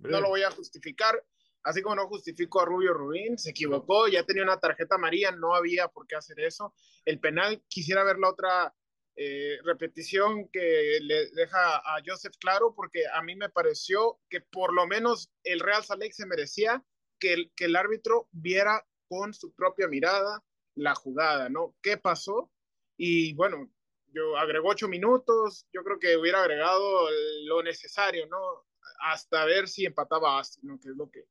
Speaker 5: no lo voy a justificar, así como no justifico a Rubio Rubín, se equivocó, ya tenía una tarjeta amarilla, no había por qué hacer eso. El penal, quisiera ver la otra eh, repetición que le deja a Joseph claro, porque a mí me pareció que por lo menos el Real Salt se merecía que el, árbitro viera con su propia mirada la jugada, ¿no? ¿Qué pasó? Y bueno, yo agregó ocho minutos, yo creo que hubiera agregado lo necesario, ¿no? Hasta ver si empataba ¿no? Que es lo que,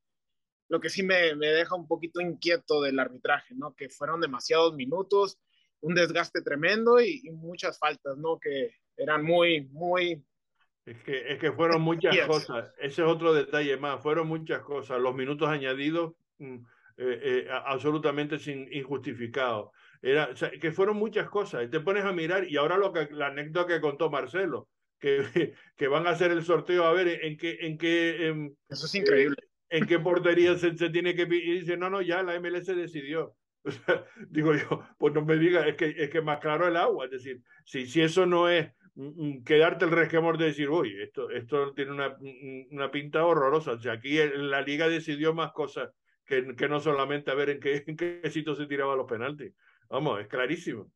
Speaker 5: lo que sí me, me, deja un poquito inquieto del arbitraje, ¿no? Que fueron demasiados minutos, un desgaste tremendo y, y muchas faltas, ¿no? Que eran muy, muy
Speaker 1: es que, es que fueron muchas cosas. Ese es otro detalle más. Fueron muchas cosas. Los minutos añadidos mm, eh, eh, absolutamente sin, injustificados. Era, que fueron muchas cosas. Y te pones a mirar, y ahora lo que, la anécdota que contó Marcelo, que, (laughs) que van a hacer el sorteo a ver en qué... En qué
Speaker 5: en, Eso es increíble.
Speaker 1: En qué portería se, tiene que... Y dice, no, no, ya la MLS decidió. (laughs) digo yo, pues no me digas, es que, es que más claro el agua. Es decir, si, si eso no es quedarte el resquemor de decir, uy, esto, esto tiene una, una pinta horrorosa. O sea, aquí la liga decidió más cosas que, que no solamente a ver en qué, qué sitio se tiraban los penaltis. Vamos, es clarísimo.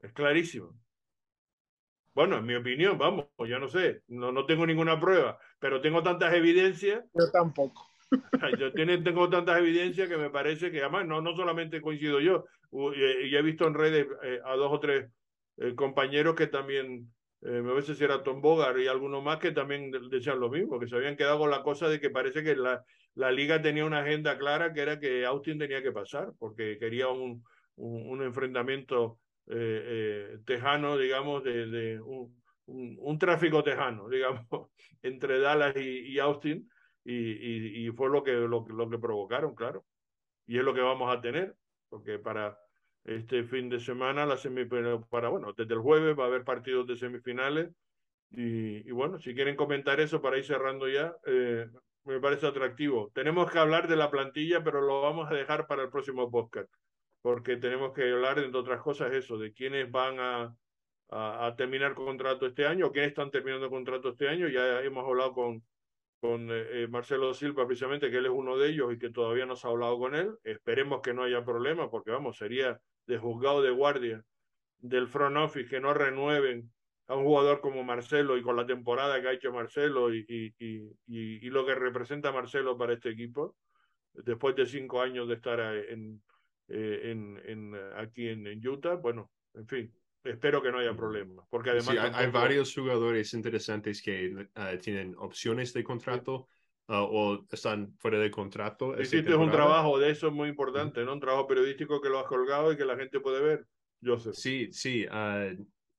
Speaker 1: Es clarísimo. Bueno, en mi opinión, vamos, yo no sé, no, no tengo ninguna prueba, pero tengo tantas evidencias. (laughs)
Speaker 5: Yo tampoco.
Speaker 1: Yo tiene, tengo tantas evidencias que me parece que además no, no solamente coincido yo, y he visto en redes eh, a dos o tres eh, compañeros que también, eh, a veces era Tom Bogart y algunos más que también decían lo mismo, que se habían quedado con la cosa de que parece que la, la liga tenía una agenda clara que era que Austin tenía que pasar, porque quería un, un, enfrentamiento eh, tejano, digamos, de, un, tráfico tejano, (laughs) digamos, entre Dallas y, Austin, y, fue lo que, lo, que provocaron, claro. Y es lo que vamos a tener, porque para este fin de semana, la para, bueno, desde el jueves va a haber partidos de semifinales. Y, y bueno, si quieren comentar eso para ir cerrando ya, eh, me parece atractivo. Tenemos que hablar de la plantilla, pero lo vamos a dejar para el próximo podcast, porque tenemos que hablar, entre otras cosas, eso, de quiénes van a, a, terminar contrato este año, quiénes están terminando contrato este año. Ya hemos hablado con, con eh, Marcelo Silva, precisamente, que él es uno de ellos y que todavía no se ha hablado con él. Esperemos que no haya problema, porque vamos, sería de juzgado de guardia del front office que no renueven a un jugador como Marcelo y con la temporada que ha hecho Marcelo y, y, y, y lo que representa Marcelo para este equipo. después de cinco años de estar en, en, en, aquí en, Utah. Bueno, en fin, espero que no haya problemas, porque además...
Speaker 2: hay, varios jugadores interesantes que tienen opciones de contrato. o están fuera de contrato.
Speaker 1: Hiciste un trabajo de eso es muy importante, ¿no? Un trabajo periodístico que lo has colgado y que la gente puede ver. Joseph.
Speaker 2: Sí, sí,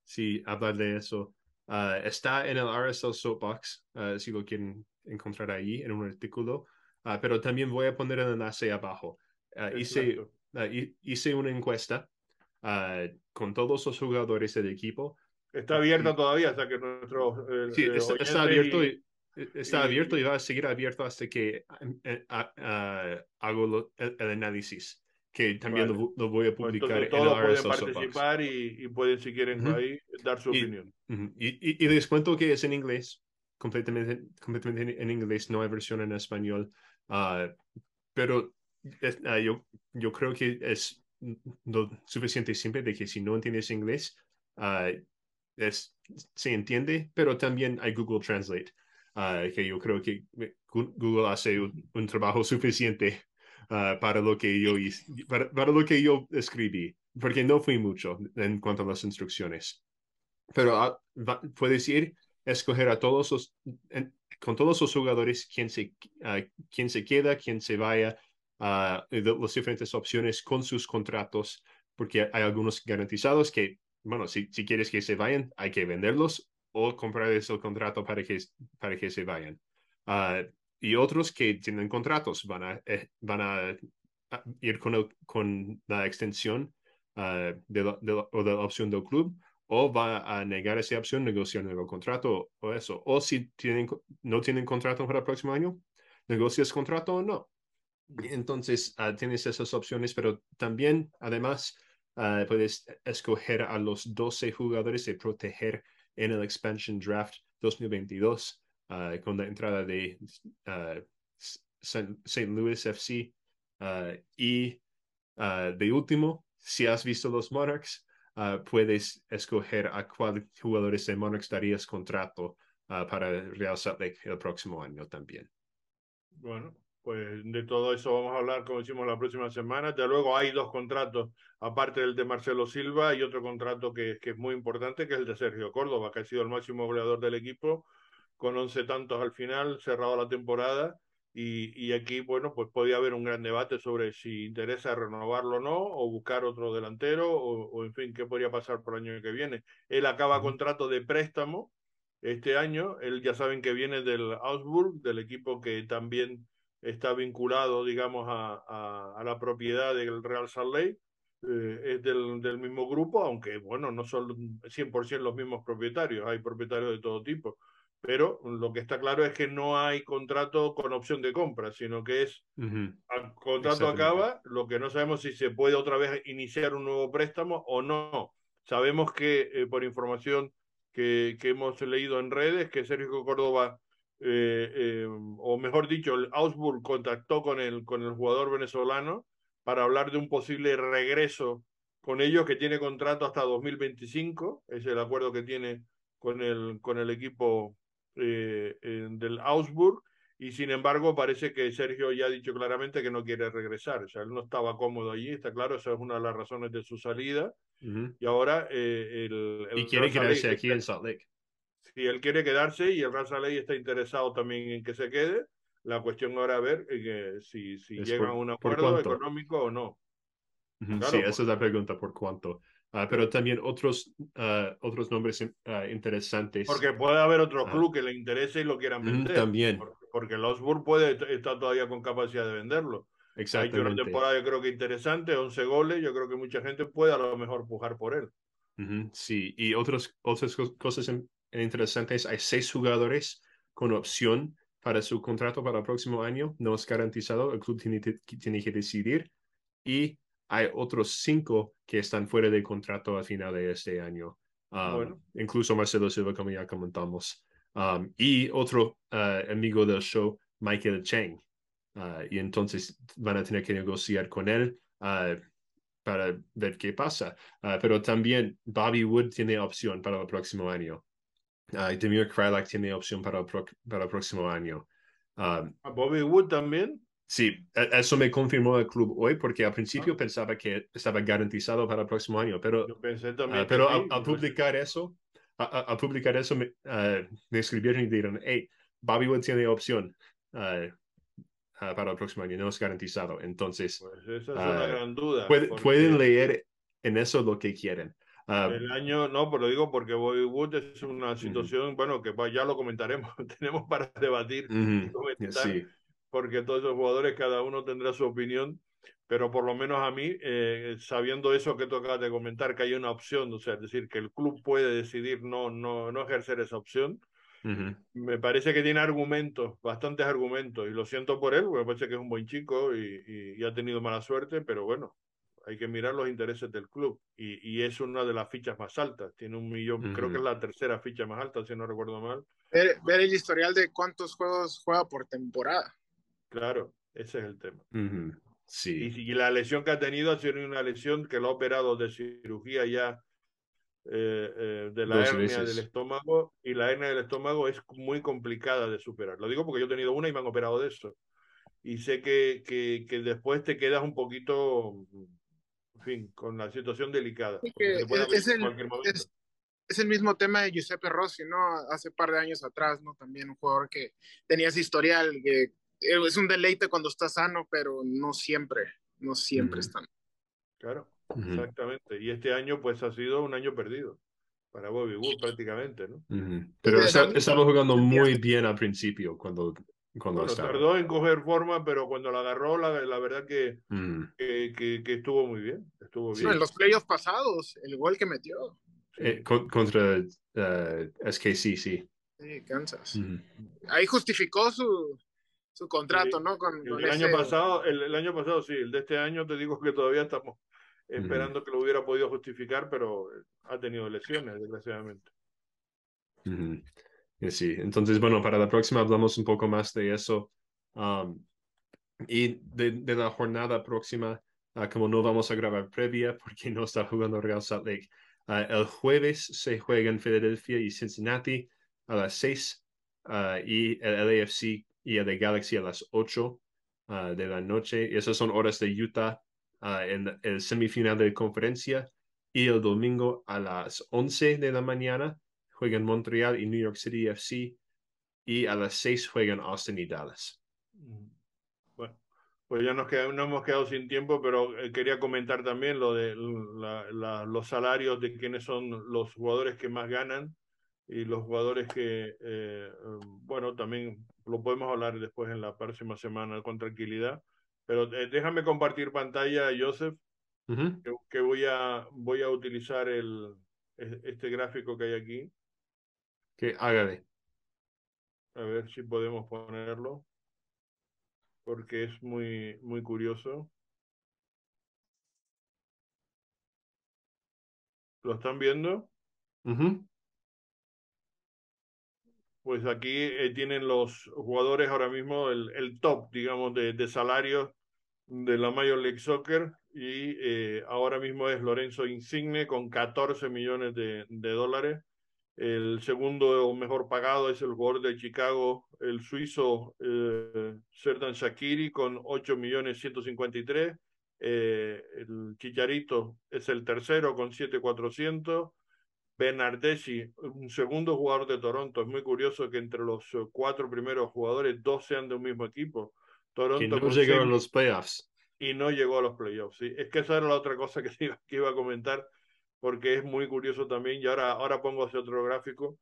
Speaker 2: sí, hablar de eso. Ah, está en el RSL Soapbox, uh, si lo quieren encontrar ahí en un artículo, uh, pero también voy a poner el enlace abajo. hice, hice una encuesta con todos los jugadores del equipo.
Speaker 1: Está abierta todavía hasta que nuestro...
Speaker 2: sí, está, abierto y, está abierto y va a seguir abierto hasta que eh, hago el, análisis que también lo, voy a publicar.
Speaker 1: Entonces, todos pueden participar y, y, pueden, si quieren, ahí dar su opinión.
Speaker 2: y, y, les cuento que es en inglés, completamente, completamente en inglés, no hay versión en español. Uh, pero uh, yo, yo creo que es lo suficiente simple de que si no entiendes inglés, uh, es, se entiende, pero también hay Google Translate, que yo creo que Google hace un, un trabajo suficiente Ah, para, lo que yo para, para, lo que yo escribí, porque no fui mucho en cuanto a las instrucciones. Pero uh, puedes ir, escoger a todos los, con todos los jugadores, quién se, uh, quién se queda, quién se vaya, las diferentes opciones con sus contratos, porque hay algunos garantizados que, bueno, si, si quieres que se vayan, hay que venderlos o comprar ese contrato para que, para que se vayan y otros que tienen contratos van a, eh, van a, ir con, con la extensión ah, de, la, de, o de la opción del club o va a negar esa opción, negociar un nuevo contrato o eso. O si tienen, no tienen contrato para el próximo año, negocias contrato o no. Entonces, uh, tienes esas opciones, pero también, además, uh, puedes escoger a los 12 jugadores y proteger en el Expansion Draft 2022 uh, con la entrada de St. Louis FC y de último, si has visto los Monarchs, puedes escoger a cuál jugadores de Monarchs darías contrato para Real Salt Lake el próximo año también.
Speaker 1: Bueno, pues de todo eso vamos a hablar, como decimos, la próxima semana. Ya luego hay dos contratos, aparte del de Marcelo Silva, y otro contrato que, que, es muy importante, que es el de Sergio Córdoba, que ha sido el máximo goleador del equipo con 11 tantos al final, cerrado la temporada. Y, y, aquí, bueno, pues podía haber un gran debate sobre si interesa renovarlo o no, o buscar otro delantero, o, o en fin, qué podría pasar por el año que viene. Él acaba contrato de préstamo este año, él ya saben que viene del Augsburg, del equipo que también está vinculado, digamos, a, a, a la propiedad del Real Salt Lake. Eh, es del, del, mismo grupo, aunque, bueno, no son 100% los mismos propietarios, hay propietarios de todo tipo pero lo que está claro es que no hay contrato con opción de compra, sino que es el contrato acaba, lo que no sabemos si se puede otra vez iniciar un nuevo préstamo o no. Sabemos que eh, por información que, que, hemos leído en redes, que Sergio Córdoba, eh, eh, o mejor dicho, el Augsburg contactó con el, con el jugador venezolano para hablar de un posible regreso con ellos, que tiene contrato hasta 2025, es el acuerdo que tiene con el, con el equipo eh, del Augsburg y sin embargo parece que Sergio ya ha dicho claramente que no quiere regresar, o sea, él no estaba cómodo allí, está claro, esa es una de las razones de su salida y ahora eh, el,
Speaker 2: Y quiere quedarse aquí en Salt Lake.
Speaker 1: Sí, él quiere quedarse y el Salt Lake está interesado también en que se quede. La cuestión ahora a ver eh, si, si llegan a un acuerdo económico o no.
Speaker 2: sí, esa es la pregunta, ¿por cuánto? Ah, pero también otros, uh, otros nombres uh, interesantes.
Speaker 1: Porque puede haber otro club que le interese y lo quieran vender.
Speaker 2: También.
Speaker 1: Porque, el Osborne puede estar todavía con capacidad de venderlo.
Speaker 2: Exactamente.
Speaker 1: Hay una temporada yo creo que interesante, 11 goles, yo creo que mucha gente puede a lo mejor pujar por él.
Speaker 2: Sí, y otros, otras cosas interesantes, hay seis jugadores con opción para su contrato para el próximo año, no es garantizado, el club tiene, tiene que decidir. Y hay otros cinco que están fuera de contrato a final de este año. Um, incluso Marcelo Silva, como ya comentamos. Um, y otro uh, amigo del show, Michael Chang. Uh, y entonces van a tener que negociar con él uh, para ver qué pasa. pero también Bobby Wood tiene opción para el próximo año. Uh, Demir Krylak tiene opción para el, para el próximo año. Um,
Speaker 1: Bobby Wood también?
Speaker 2: Sí, e, eso me confirmó el club hoy porque al principio pensaba que estaba garantizado para el próximo año, pero,
Speaker 1: Yo pensé también
Speaker 2: ah,
Speaker 1: que
Speaker 2: pero
Speaker 1: sí,
Speaker 2: al, al publicar eso, a, a- al publicar eso me, ah, me escribieron y dijeron, hey, Bobby Wood tiene opción ah, ah, para el próximo año, no es garantizado. Entonces,
Speaker 1: Pues esa es
Speaker 2: Ah,
Speaker 1: una gran duda.
Speaker 2: puede-
Speaker 1: porque
Speaker 2: pueden leer en eso lo que quieren. Ah,
Speaker 1: El año, no, pero lo digo porque Bobby Wood es una situación, bueno, que ya lo comentaremos, (laughs) tenemos para debatir y
Speaker 2: ujú,
Speaker 1: comentar,
Speaker 2: sí,
Speaker 1: porque todos esos jugadores, cada uno tendrá su opinión, pero por lo menos a mí, eh, sabiendo eso que acabas de comentar, que hay una opción, o sea, es decir, que el club puede decidir no, no, no ejercer esa opción,
Speaker 2: ujú,
Speaker 1: me parece que tiene argumentos, bastantes argumentos, y lo siento por él, porque me parece que es un buen chico y, y- y ha tenido mala suerte, pero bueno, hay que mirar los intereses del club, y, y es una de las fichas más altas, tiene un millón, creo que es la tercera ficha más alta, si no recuerdo mal,
Speaker 5: Ver, ver el historial de cuántos juegos juega por temporada.
Speaker 1: claro, ese es el tema.
Speaker 2: sí,
Speaker 1: y la lesión que ha tenido ha sido una lesión que lo ha operado de cirugía ya eh, eh, de la
Speaker 2: Dos
Speaker 1: hernia
Speaker 2: veces.
Speaker 1: del estómago y la hernia del estómago es muy complicada de superar. Lo digo porque yo he tenido una y me han operado de eso. Y sé que, que, que después te quedas un poquito, en fin, con la situación delicada.
Speaker 5: Es- el-
Speaker 1: cualquier momento.
Speaker 5: es- Es el mismo tema de Giuseppe Rossi, ¿no? Hace par de años atrás, ¿no? También un jugador que tenía ese historial, que es un deleite cuando está sano, pero no siempre, no siempre
Speaker 2: Ujú.
Speaker 5: están.
Speaker 1: Claro, exactamente. Y este año pues ha sido un año perdido para Bobby Wood prácticamente, ¿no?
Speaker 2: Pero
Speaker 5: de
Speaker 2: esta-
Speaker 5: Dani-
Speaker 2: estaba jugando muy bien al principio cuando, cuando
Speaker 1: Bueno,
Speaker 2: estaba.
Speaker 1: tardó en coger forma, pero cuando la agarró, la, la verdad que,
Speaker 2: Ujú.
Speaker 1: que, que- que estuvo muy bien. Estuvo bien.
Speaker 5: En los playoffs pasados, el gol que metió.
Speaker 2: Eh, con- contra eh, SKC, sí.
Speaker 5: sí, Kansas.
Speaker 2: Ujú.
Speaker 5: Ahí justificó su, su contrato,
Speaker 1: Sí,
Speaker 5: ¿no? Con,
Speaker 1: El
Speaker 5: con
Speaker 1: año pasado, el, el año pasado sí, el de este año te digo que todavía estamos esperando que lo hubiera podido justificar, pero ha tenido lesiones, desgraciadamente.
Speaker 2: Sí, entonces, bueno, para la próxima hablamos un poco más de eso. Um, y de, la jornada próxima, ah, como no vamos a grabar previa porque (laughs) no está jugando Real Salt Lake, ah, el jueves se juega en Filadelfia y Cincinnati a las 6 ah, y el LAFC y el de Galaxy a las 8 ah, de la noche. Y esas son horas de Utah ah, en el semifinal de conferencia. Y el domingo a las 11 de la mañana juegan Montreal y New York City FC. Y a las 6 juegan Austin y Dallas.
Speaker 1: Mm. Bueno, pues ya nos, queda, nos hemos quedado sin tiempo, pero eh, quería comentar también lo de la- la- los salarios de quiénes son los jugadores que más ganan y los jugadores que, eh, bueno, también lo podemos hablar después en la próxima semana con tranquilidad. Pero eh, déjame compartir pantalla, Joseph,
Speaker 2: Ujú.
Speaker 1: que, que voy a voy a utilizar el e- este gráfico que hay aquí,
Speaker 2: Que hágale.
Speaker 1: a ver si podemos ponerlo, porque es muy muy curioso. ¿Lo están viendo? Pues aquí eh, tienen los jugadores ahora mismo el, el top, digamos, de, de salarios de la Major League Soccer y eh, ahora mismo es Lorenzo Insigne con 14 millones de, de dólares. El segundo mejor pagado es el jugador de Chicago, el suizo eh, Serdan Shakiri con 8 millones 153. Eh, el Chicharito es el tercero con 7,400. Bernardeschi, un segundo jugador de Toronto. Es muy curioso que entre los eh, cuatro primeros jugadores, dos sean de un mismo equipo. Toronto
Speaker 2: no
Speaker 1: con
Speaker 2: llegaron
Speaker 1: seis-
Speaker 2: los playoffs.
Speaker 1: y no llegó a los playoffs. ¿sí? Es que esa era la otra cosa que, (laughs) iba, que iba a comentar, porque es muy curioso también. Y ahora, ahora pongo ese otro gráfico.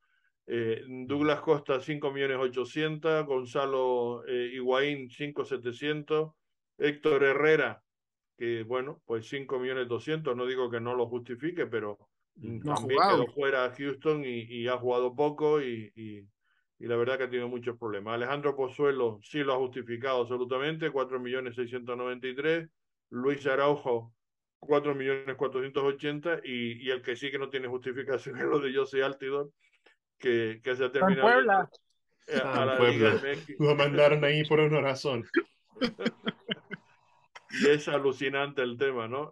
Speaker 1: Eh, Douglas Costa, 5 millones 800. Gonzalo eh, Higuaín, 5 700. Héctor Herrera, que bueno, pues 5 millones 200. No digo que no lo justifique, pero
Speaker 5: No
Speaker 1: también quedó fuera a Houston y, y ha jugado poco y, y, y la verdad que ha tenido muchos problemas. Alejandro Pozuelo sí lo ha justificado absolutamente, 4 millones 693. Luis Araujo, 4 millones 480 y, y el que sí que no tiene justificación (laughs) es lo de José Altidor, que, que se ha terminado
Speaker 5: Puebla.
Speaker 1: eh,
Speaker 2: Ah,
Speaker 1: a la
Speaker 2: Puebla. Lo mandaron ahí por una razón. (laughs)
Speaker 1: Y es alucinante el tema, ¿no?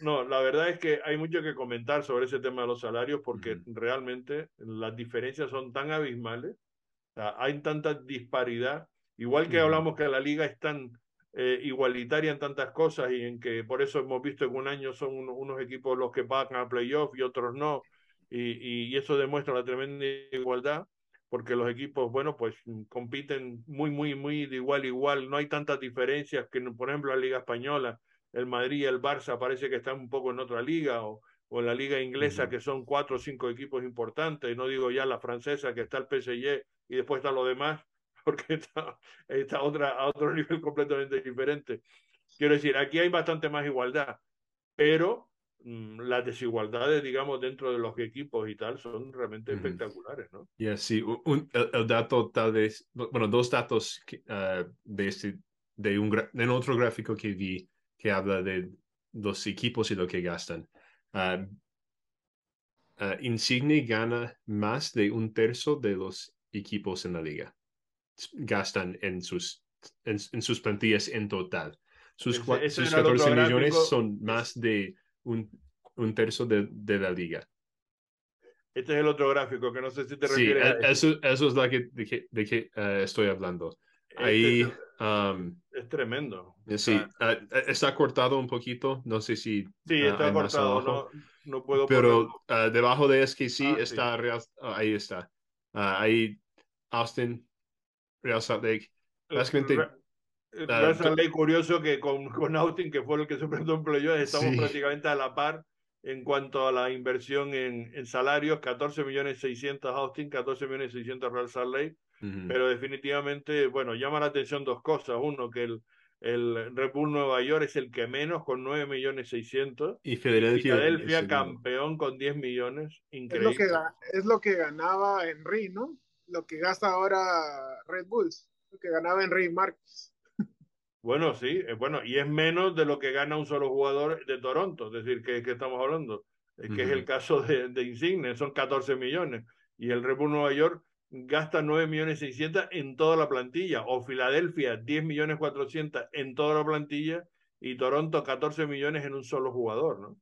Speaker 1: No, la verdad es que hay mucho que comentar sobre ese tema de los salarios porque realmente las diferencias son tan abismales, o sea, hay tanta disparidad, igual que hablamos que la liga es tan eh, igualitaria en tantas cosas y en que por eso hemos visto que un año son unos equipos los que van a playoff y otros no, y, y, eso demuestra la tremenda igualdad, porque los equipos, bueno, pues compiten muy, muy, muy de igual a igual, no hay tantas diferencias que, por ejemplo, la Liga Española, el Madrid y el Barça parece que están un poco en otra liga, o, o en la liga inglesa, que son cuatro o cinco equipos importantes, no digo ya la francesa, que está el PSG y después está lo demás, porque está, está otra, a otro (laughs) nivel completamente diferente. Quiero decir, aquí hay bastante más igualdad, pero mm, las desigualdades, digamos, dentro de los equipos y tal, son realmente espectaculares, ¿no?
Speaker 2: Y sí, un, el, dato tal vez, bueno, dos datos uh, de, este, de, un, de otro gráfico que vi que habla de los equipos y lo que gastan. Uh, uh, Insigne gana más de un tercio de los equipos en la liga gastan en sus, en, sus plantillas en total. Sus, sus 14 millones son más de un, un tercio de, de, la liga.
Speaker 1: Este es el otro gráfico que no sé si te
Speaker 2: refieres sí, a eso, eso es la que, de que, de que uh, estoy hablando. Este Ahí,
Speaker 1: es, um, es, tremendo.
Speaker 2: Sí, uh, está cortado un poquito, no sé si.
Speaker 1: Sí, está uh, cortado, no, no, puedo.
Speaker 2: Pero debajo de es que sí ah, está, Real, ahí está. ahí Austin Real Salt Lake. Básicamente.
Speaker 1: Real Salt Lake, curioso que con, (laughs) con Austin, que fue el que se presentó en playoff, estamos prácticamente a la par en cuanto a la inversión en, en salarios, 14 millones 600 Austin, 14 millones 600 Real Salt Lake, pero definitivamente, bueno, llama la atención dos cosas. Uno, que el, el Red Bull Nueva York es el que menos, con 9 millones 600.
Speaker 2: Y Filadelfia,
Speaker 1: Filadelfia campeón con 10 millones, increíble.
Speaker 5: Es lo que, es lo que ganaba Henry, ¿no? Lo que gasta ahora Red Bulls, lo que ganaba Henry Marcos.
Speaker 1: Bueno, sí, eh, bueno, y es menos de lo que gana un solo jugador de Toronto, es decir, que, que estamos hablando, es que es el caso de, de, Insigne, son 14 millones, y el Red Bull Nueva York gasta 9 millones 600 en toda la plantilla, o Filadelfia 10 millones 400 en toda la plantilla, y Toronto 14 millones en un solo jugador, ¿no?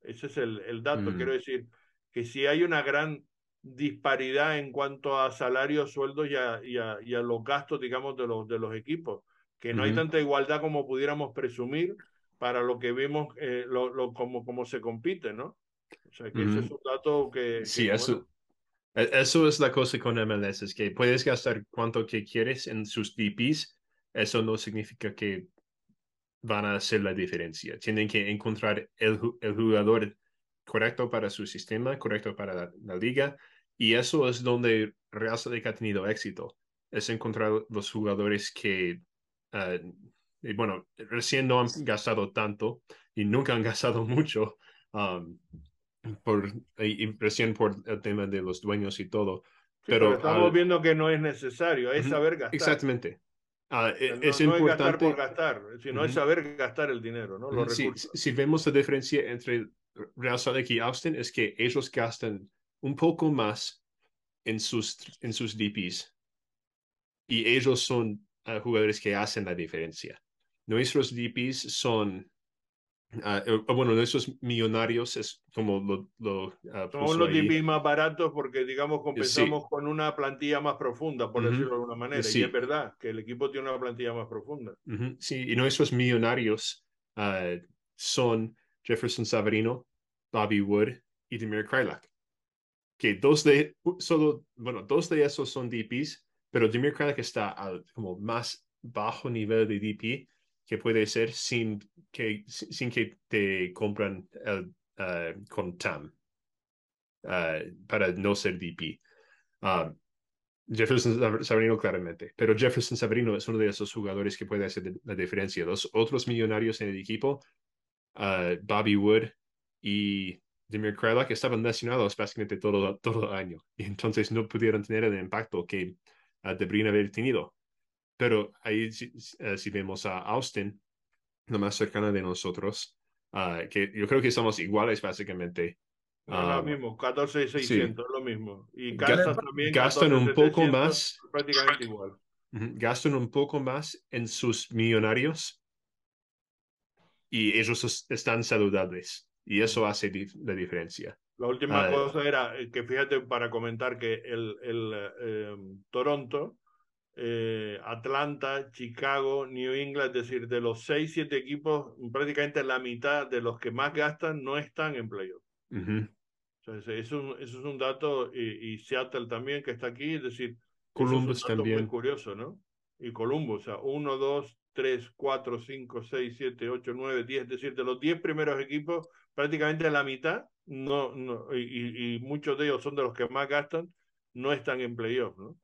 Speaker 1: Ese es el, el dato, quiero decir, que si hay una gran disparidad en cuanto a salarios, sueldos y a, y a, y a los gastos, digamos, de los, de los equipos, que no hay tanta igualdad como pudiéramos presumir para lo que vemos, eh, lo, lo, como, como se compite, ¿no? O sea, que ese es un dato que...
Speaker 2: Sí, eso, e, eso es la cosa con MLS, es que puedes gastar cuanto que quieres en sus DPs, eso no significa que van a hacer la diferencia. Tienen que encontrar el, el jugador correcto para su sistema, correcto para la, la liga, y eso es donde Real Salt ha tenido éxito, es encontrar los jugadores que, uh, y bueno, recién no han gastado tanto y nunca han (laughs) gastado mucho, um, por, y, recién por el tema de los dueños y todo. pero,
Speaker 1: estamos viendo que no es necesario, es saber gastar.
Speaker 2: Exactamente. Uh, es,
Speaker 1: no,
Speaker 2: importante. Es
Speaker 1: gastar por gastar, sino es saber gastar el dinero, ¿no? Los
Speaker 2: sí, si vemos la diferencia entre Real Salt Lake y Austin, es que ellos gastan un poco más en sus, en sus DPs. Y ellos son uh, jugadores que hacen la diferencia. Nuestros DPs son, uh, bueno, nuestros millonarios es como lo... lo uh,
Speaker 1: son los DPs más baratos porque, digamos, compensamos sí. con una plantilla más profunda, por uh -huh. decirlo de alguna manera. Sí. Y es verdad que el equipo tiene una plantilla más profunda.
Speaker 2: Uh -huh. Sí, y nuestros millonarios son Jefferson Savarino, Bobby Wood y Demir Krylak que dos de, solo, bueno, dos de esos son DPs, pero Demir Kralik está al como más bajo nivel de DP que puede ser sin que, sin que te compran el, uh, con TAM uh, para no ser DP. Um, Jefferson Sabrino claramente, pero Jefferson Sabrino es uno de esos jugadores que puede hacer la diferencia. Los otros millonarios en el equipo, uh, Bobby Wood y Demir Krylak estaban lesionados básicamente todo, todo el año y entonces no pudieron tener el impacto que uh, deberían haber tenido. Pero ahí si, uh, si, vemos a Austin, lo más cercana de nosotros, uh, que yo creo que somos iguales básicamente.
Speaker 1: Es lo mismo, 14 y 600, sí. lo mismo. Y Kansas también.
Speaker 2: Gastan 14, un poco 600, más.
Speaker 1: Prácticamente igual.
Speaker 2: Gastan un poco más en sus millonarios y ellos están saludables y eso hace dif la diferencia.
Speaker 1: La última uh, cosa era que fíjate para comentar que el, el eh, Toronto eh, Atlanta, Chicago, New England, es decir, de los seis, siete equipos, prácticamente la mitad de los que más gastan no están en playoff.
Speaker 2: Ujú.
Speaker 1: Entonces, eso, eso es un dato, y, y Seattle también, que está aquí, es decir,
Speaker 2: Columbus
Speaker 1: es un dato
Speaker 2: también.
Speaker 1: muy curioso, ¿no? Y Columbus, o sea, 1, 2, 3, 4, 5, 6, 7, 8, 9, 10, es decir, de los 10 primeros equipos, prácticamente la mitad, no, no y, y- muchos de ellos son de los que más gastan, no están en playoff, ¿no?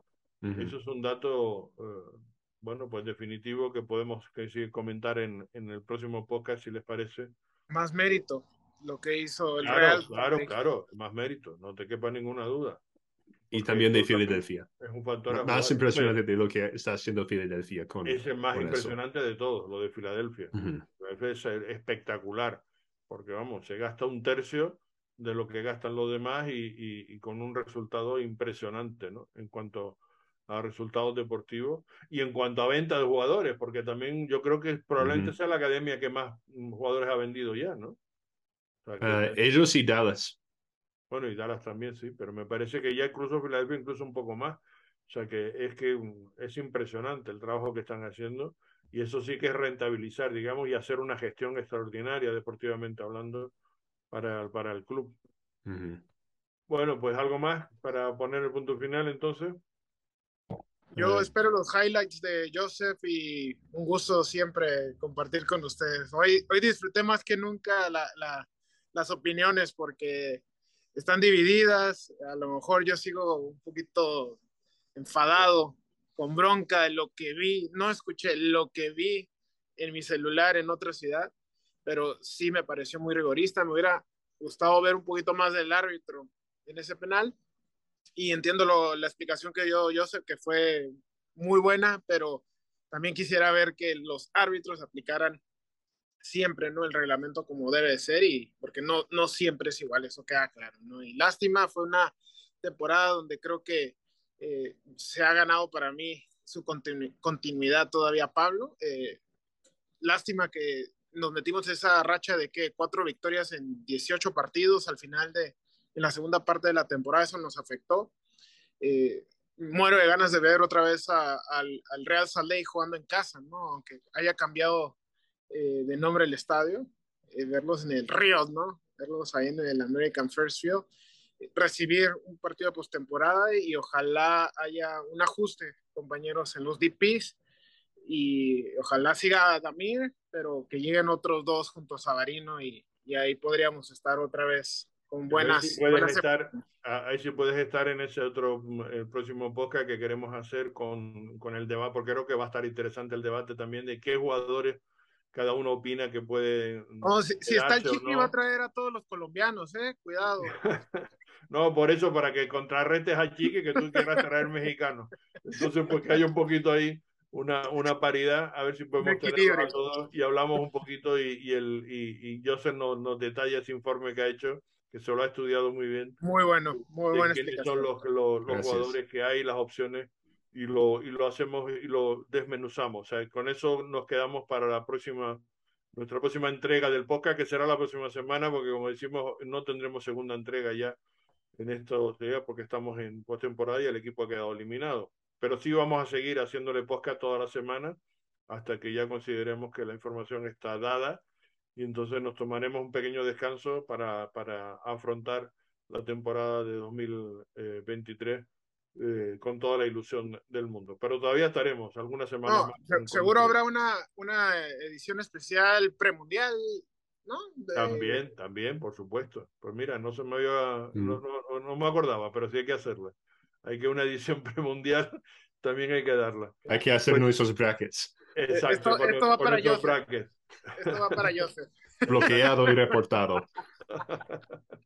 Speaker 2: Ujú.
Speaker 1: Eso es un dato, eh, bueno, pues definitivo que podemos que sí, comentar en, en el próximo podcast, si les parece.
Speaker 5: Más mérito lo que hizo el
Speaker 1: Claro,
Speaker 5: Real.
Speaker 1: claro, claro, más mérito, no te quepa ninguna duda.
Speaker 2: Y también de
Speaker 1: eso
Speaker 2: Filadelfia.
Speaker 1: Es un factor
Speaker 2: Más impresionante de lo que está haciendo Filadelfia con,
Speaker 1: Es el más
Speaker 2: con eso.
Speaker 1: impresionante de todos, lo de Filadelfia.
Speaker 2: Ujú.
Speaker 1: Filadelfia es espectacular, porque vamos, se gasta un tercio de lo que gastan los demás y, y- y con un resultado impresionante, ¿no? En cuanto a resultados deportivos y en cuanto a venta de jugadores, porque también yo creo que probablemente sea la academia que más mm, jugadores ha vendido ya, ¿no? O sea, que-
Speaker 2: Ah, ellos y Dallas.
Speaker 1: bueno, y Dallas también, sí, pero me parece que ya incluso Filadelfia incluso un poco más. O sea que es que mm, es impresionante el trabajo que están haciendo y eso sí que es rentabilizar, digamos, y hacer una gestión extraordinaria deportivamente hablando para, para el club. Bueno, pues algo más para poner el punto final entonces.
Speaker 5: Yo
Speaker 2: Ah,
Speaker 5: espero los highlights de Joseph y un gusto siempre compartir con ustedes. Hoy, hoy disfruté más que nunca la, la, las opiniones porque están divididas. A lo mejor yo sigo un poquito enfadado, con bronca de lo que vi. No escuché lo que vi en mi celular en otra ciudad, pero sí me pareció muy rigorista. Me hubiera gustado ver un poquito más del árbitro en ese penal y entiendo la explicación que dio Joseph, que fue muy buena, pero también quisiera ver que los árbitros aplicaran siempre ¿no? el reglamento como debe de ser, y porque no, no siempre es igual, eso queda claro. ¿no? Y lástima, fue una temporada donde creo que eh, se ha ganado para mí su continu continuidad todavía Pablo. Eh, lástima que nos metimos esa racha de que cuatro victorias en 18 partidos al final de, en la segunda parte de la temporada, eso nos afectó. Eh, muero de ganas de ver otra vez al, al, Real Lake jugando en casa, ¿no? Aunque haya cambiado eh, de nombre el estadio, eh, verlos en el Río, ¿no? Verlos ahí en el American First Field, recibir un partido de postemporada y ojalá haya un ajuste, compañeros, en los DPs y ojalá siga Damir, pero que lleguen otros dos junto a Sabarino y, y ahí podríamos estar otra vez con buenas.
Speaker 1: Si puedes
Speaker 5: buenas
Speaker 1: estar, ahí sí puedes estar en ese otro, el próximo podcast que queremos hacer con, con el debate, porque creo que va a estar interesante el debate también de qué jugadores cada uno opina que puede.
Speaker 5: Oh, si, si, está el Chiqui, no. va a traer a todos los colombianos, ¿eh? Cuidado. (laughs)
Speaker 1: no, por eso, para que contrarrestes a Chiqui, que tú quieras traer mexicano. Entonces, pues que haya un poquito ahí una, una paridad, a ver si podemos tener a todos y hablamos un poquito y, y el, y, y Joseph nos, nos detalla ese informe que ha hecho, que se lo ha estudiado muy bien.
Speaker 5: Muy bueno, muy buena
Speaker 1: quiénes son los, los, los jugadores que hay, las opciones, y lo, y lo hacemos y lo desmenuzamos. O sea, con eso nos quedamos para la próxima, nuestra próxima entrega del podcast, que será la próxima semana, porque como decimos, no tendremos segunda entrega ya en estos días, porque estamos en postemporada y el equipo ha quedado eliminado. Pero sí vamos a seguir haciéndole podcast toda la semana hasta que ya consideremos que la información está dada y entonces nos tomaremos un pequeño descanso para, para afrontar la temporada de 2023 eh, con toda la ilusión del mundo. Pero todavía estaremos algunas semanas
Speaker 5: no,
Speaker 1: más.
Speaker 5: Se, seguro habrá una, una edición especial premundial, ¿no?
Speaker 1: De... También, también, por supuesto. Pues mira, no se me había, mm. no, no, no, me acordaba, pero sí hay que hacerla. Hay que una edición (laughs) premundial también hay que darla.
Speaker 2: Hay que hacer pues, nuestros brackets.
Speaker 1: Exacto,
Speaker 5: esto,
Speaker 1: con,
Speaker 5: esto va
Speaker 1: con
Speaker 5: para
Speaker 1: nuestros brackets.
Speaker 5: Esto va para Joseph.
Speaker 2: Bloqueado y reportado. (laughs)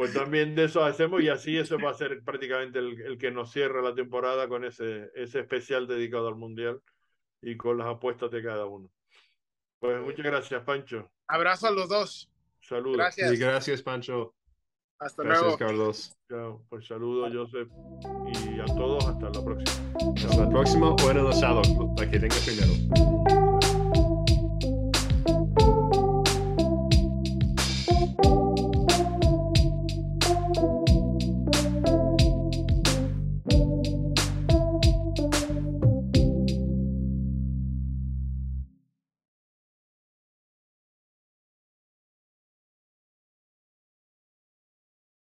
Speaker 1: Pues también de eso hacemos y así eso va a ser prácticamente el, el que nos cierra la temporada con ese, ese especial dedicado al Mundial y con las apuestas de cada uno. Pues muchas gracias, Pancho.
Speaker 5: Abrazo a los dos.
Speaker 1: Saludos.
Speaker 5: Gracias.
Speaker 2: Sí, gracias, Pancho.
Speaker 5: Hasta
Speaker 2: gracias,
Speaker 5: luego.
Speaker 2: Carlos.
Speaker 1: Chao. Pues saludos, Joseph. Y a todos, hasta la próxima.
Speaker 2: Hasta la próxima o en el asado, la que tenga primero.